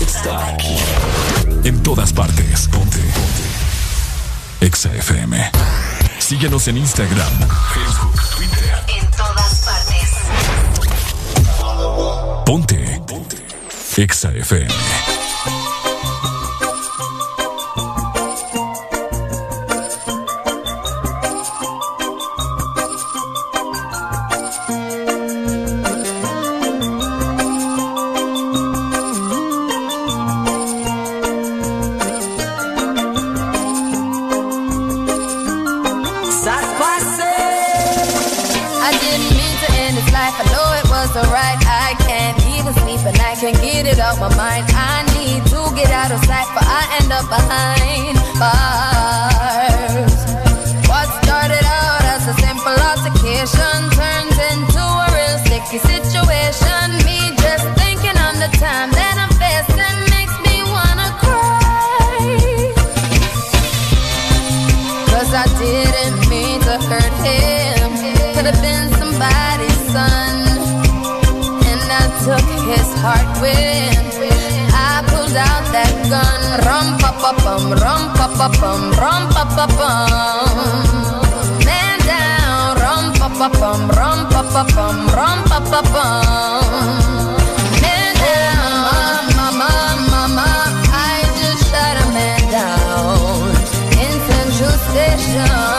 Está aquí. En todas partes. Ponte. Ponte. Exa FM. Síguenos en Instagram, Facebook, Twitter. En todas partes. Ponte. Ponte. Exa FM. Behind bars. What started out as a simple altercation turns into a real sticky situation. Me just thinking on the time that I'm makes me wanna cry. Cause I didn't mean to hurt him. Could have been somebody's son. And I took his heart when gun. Rum pa pa bum, rum pa pa bum, rum pa pa bum. Man down, rum pa pa bum, rum pa pa bum, rum pa pa bum. Man down, mama, mama, I just shot a man down in Central Station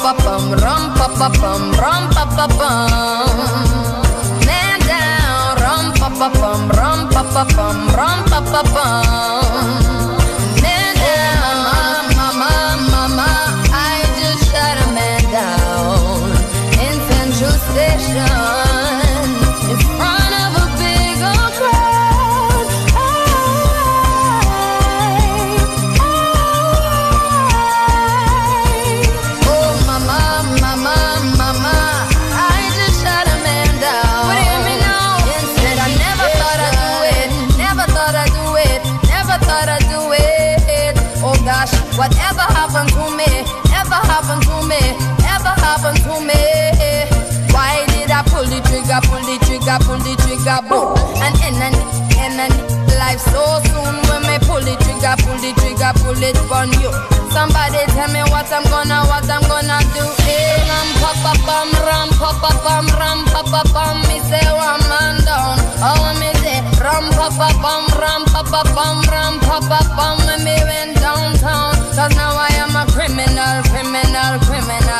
pa pa bum, rum pa pa bum, rum pa pa bum. Man down, rum pa pa bum, rum pa pa bum, rum pa pa bum. Pull the trigger, pull the trigger, boom? And in and life so soon when me pull the trigger, pull the trigger, pull it on you. Somebody tell me what I'm gonna, what I'm gonna do. Hey, ram pa pa ram pa pa ram pa pa. Me say one man down. Oh me say ram pa pa ram pa pa ram pa pa. And me went downtown. Cause now I am a criminal, criminal, criminal.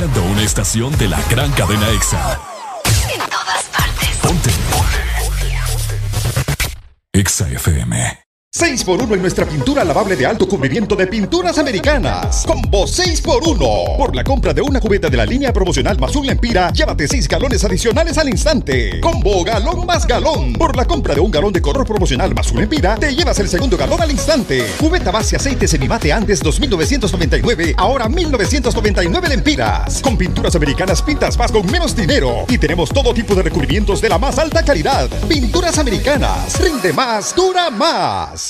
escuchando una estación de la gran cadena EXA. 6x1 en nuestra pintura lavable de alto cubrimiento de pinturas americanas. Combo 6x1. Por la compra de una cubeta de la línea promocional Mazul Empira, llévate 6 galones adicionales al instante. Combo galón más galón. Por la compra de un galón de color promocional Mazul Empira, te llevas el segundo galón al instante. Cubeta base aceite semimate antes 2.999, ahora 1.999 lempiras. Con pinturas americanas pintas más con menos dinero. Y tenemos todo tipo de recubrimientos de la más alta calidad. Pinturas americanas. Rinde más, dura más.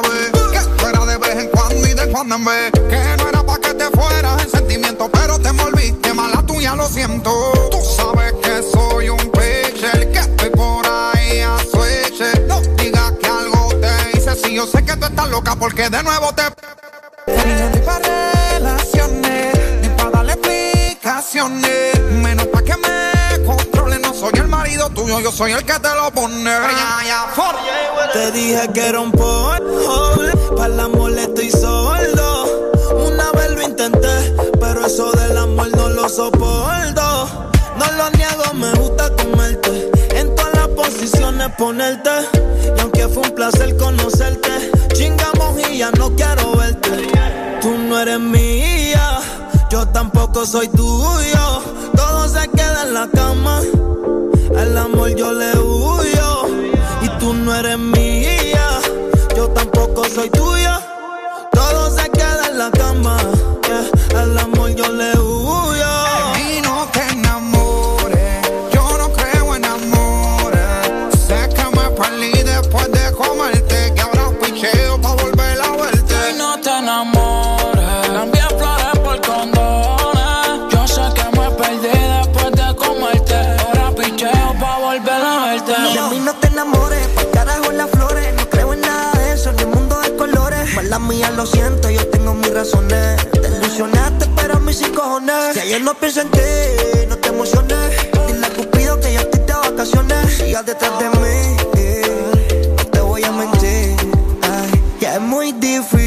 Vez. Que fuera de vez en cuando y de cuando en vez. Que no era pa' que te fueras en sentimiento Pero te envolviste mala tuya, lo siento. Tú sabes que soy un pitcher Que estoy por ahí a switch No digas que algo te hice Si yo sé que tú estás loca porque de nuevo te Ni pa' relaciones Ni pa' darle explicaciones. Menos pa' que me soy el marido tuyo, yo soy el que te lo pone. Te dije que era un polvo, para el amor estoy sordo. Una vez lo intenté, pero eso del amor no lo soporto. No lo niego, me gusta comerte. En todas las posiciones ponerte. Y aunque fue un placer conocerte, chingamos y ya no quiero verte. Tú no eres mía, yo tampoco soy tuyo. Todo se queda en la cama. Al amor yo le huyo y tú no eres mía. Yo tampoco soy tuya. Todo se queda en la cama. yeah. Al amor yo le huyo. Te ilusionaste, pero mí sin cojones. Si ayer no pienso en ti, no te emociones. Dile a Cupido que yo estoy de vacaciones. Sigas detrás de mí, no te voy a mentir. Ay, ya es muy difícil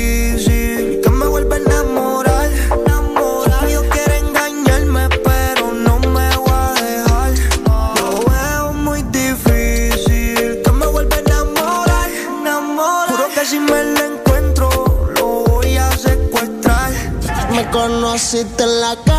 conociste en la calle,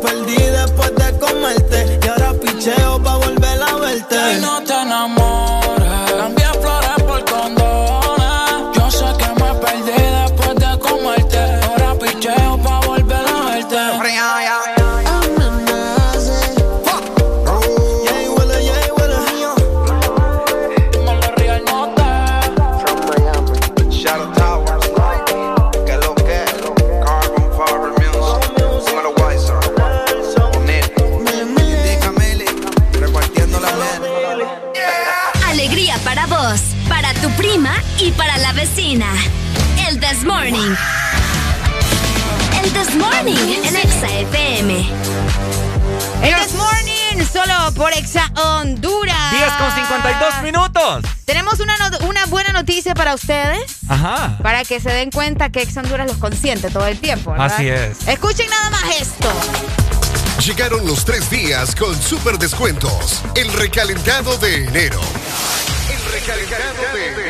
perdí después de comerte. Y ahora picheo pa' volver a verte. Y no te enamores. 52 minutos. Tenemos una, no- una buena noticia para ustedes. Ajá. Para que se den cuenta que Exa Honduras los consiente todo el tiempo. ¿verdad? Así es. Escuchen nada más esto. Llegaron los tres días con super descuentos. El recalentado de enero. El recalentado de enero.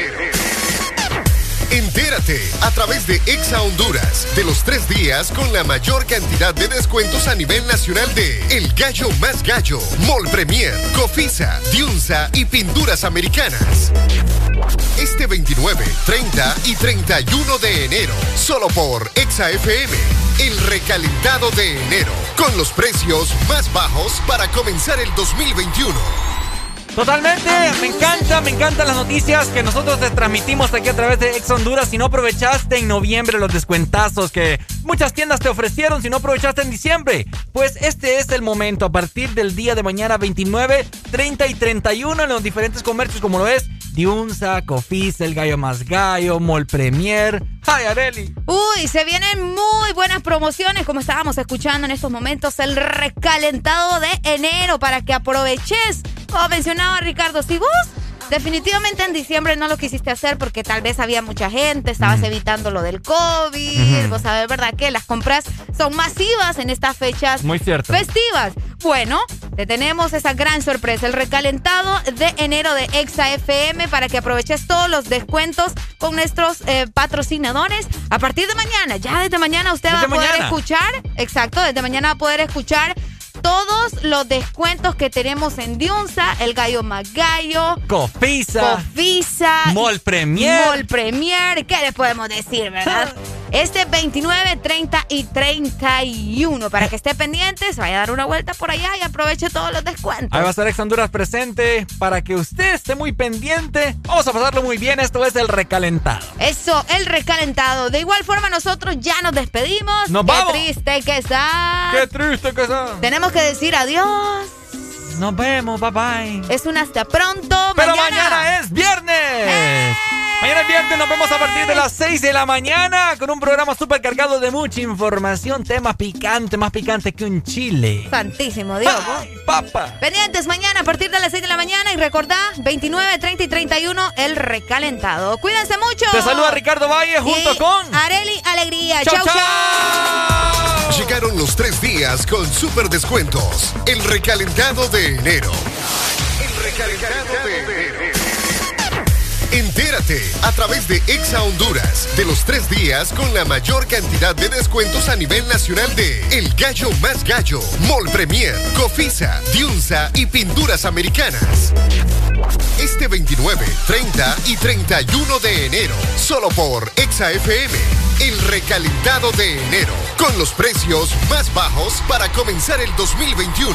Entérate a través de Exa Honduras de los tres días con la mayor cantidad de descuentos a nivel nacional de El Gallo Más Gallo, Mall Premier, Cofisa, Diunsa y Pinturas Americanas. Este 29, 30 y 31 de enero, solo por Exa FM, el recalentado de enero, con los precios más bajos para comenzar el 2021. Totalmente, me encanta, me encantan las noticias que nosotros te transmitimos aquí a través de Ex Honduras. Si no aprovechaste en noviembre los descuentazos que muchas tiendas te ofrecieron, si no aprovechaste en diciembre, pues este es el momento. A partir del día de mañana 29, 30 y 31 en los diferentes comercios como lo es Diunsa, Cofis, El Gallo Más Gallo, Mall Premier. ¡Ay, Areli! Uy, se vienen muy buenas promociones, como estábamos escuchando en estos momentos, el recalentado de enero para que aproveches. Como mencionaba Ricardo, si vos definitivamente en diciembre no lo quisiste hacer porque tal vez había mucha gente, estabas evitando lo del COVID, vos sabés, ¿verdad? Que las compras son masivas en estas fechas Muy cierto. festivas. Bueno, te tenemos esa gran sorpresa, el recalentado de enero de Exa FM para que aproveches todos los descuentos con nuestros eh, patrocinadores. A partir de mañana, ya desde mañana usted va a Desde poder mañana. escuchar, exacto, desde mañana va a poder escuchar todos los descuentos que tenemos en Diunsa, el Gallo Magallo, Cofisa. Cofisa, Mall Premier. Mall Premier, ¿qué les podemos decir, verdad? Este 29, 30 y 31, para que esté pendiente, se vaya a dar una vuelta por allá y aproveche todos los descuentos. Ahí va a estar Ex Honduras presente para que usted esté muy pendiente. Vamos a pasarlo muy bien. Esto es el recalentado. Eso, el recalentado. De igual forma, nosotros ya nos despedimos. ¡Nos Qué vamos! triste que está. ¡Qué triste que son! Tenemos que decir adiós. Nos vemos, bye bye. Es un hasta pronto. Pero mañana. mañana es viernes. Mañana es viernes, nos vemos a partir de las 6 de la mañana con un programa súper cargado de mucha información, temas picantes, más picantes que un chile. Santísimo Dios. Ay, papa. Pendientes mañana a partir de las 6 de la mañana y recordá 29, 30 y 31 el recalentado. Cuídense mucho. Te saluda Ricardo Valle junto Y con Areli Alegría. Chau, Chau, chau. chau. Llegaron los tres días con super descuentos. El recalentado de enero. El recalentado de enero. Entérate a través de Exa Honduras de los tres días con la mayor cantidad de descuentos a nivel nacional de El Gallo Más Gallo, Mall Premier, Cofisa, Diunsa y Pinturas Americanas. Este 29, 30 y 31 de enero, solo por Exa FM, el recalentado de enero, con los precios más bajos para comenzar el 2021.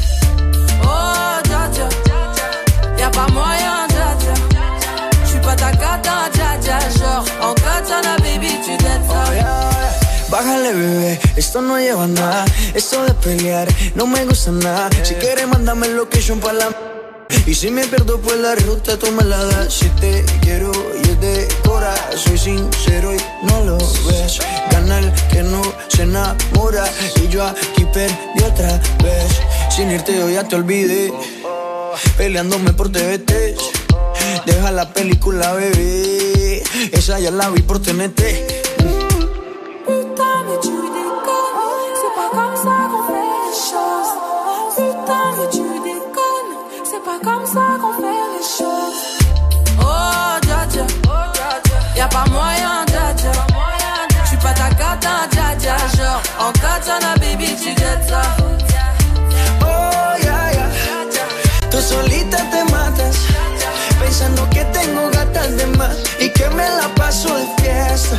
Oh, dja dja Y'a pas moyen, dja dja J'suis pas ta cata, dja dja Genre, en katana, baby, tu t'aides ça Bájale, bebé, esto no lleva nada. Esto de pelear no me gusta nada. Si quieres, mándame el location para la. Y si me pierdo por la ruta, tú me la das. Si te quiero y es de cora, soy sincero y no lo ves. Gana el que no se enamora. Y yo aquí perdí otra vez. Sin irte, yo ya te olvidé. Peleándome por TVT. Deja la película, bebé. Esa ya la vi por TNT. pas moyen, dja Je suis pas ta cata, dja dja. Genre, en katana, baby, tu jettes ça. Oh, yeah, yeah. Tú solita te matas. Pensando que tengo gatas de más y que me la paso de fiesta.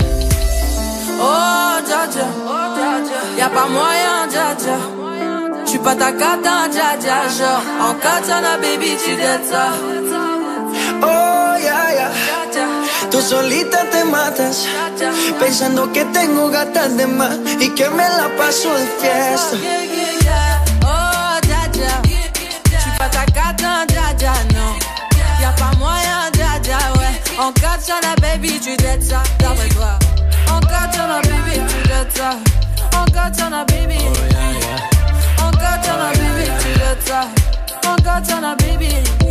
Oh, dja dja. Y'a pas moyen, dja dja. J'suis pas ta cata, dja dja. Genre, en katana, baby, tu jettes ça. Oh, yeah, yeah. Tú solita te matas pensando que tengo gatas de más y que me la paso de fiesta. Oh, dja dja, non. Y'a pas moyen, dja dja, ouais. En katana, baby, tu dettes ça. D'après toi. En katana, baby, tu dettes ça. En katana, baby. En katana, baby, tu dettes ça. En katana, baby.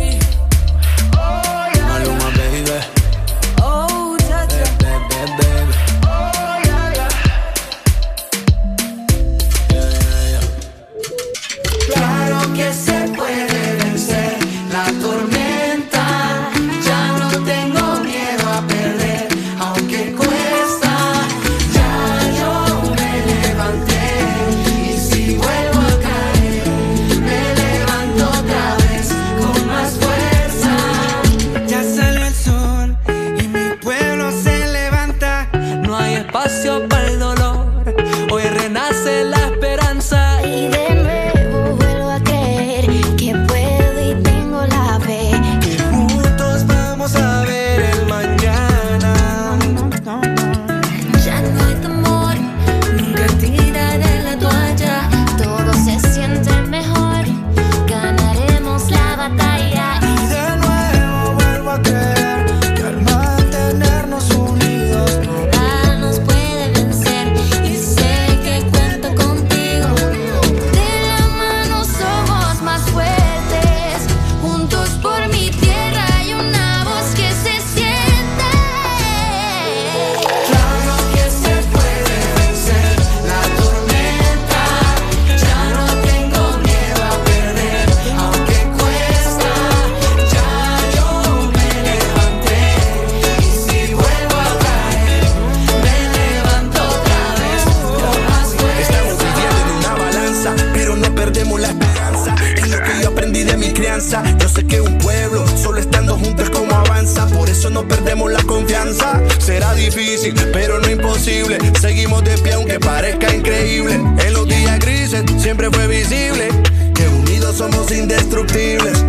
Difícil, pero no imposible. Seguimos de pie aunque parezca increíble. En los días grises siempre fue visible que unidos somos indestructibles.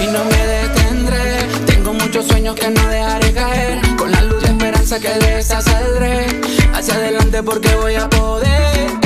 y no me detendré. Tengo muchos sueños que no dejaré caer. Con la luz de esperanza que de esa. Hacia adelante porque voy a poder.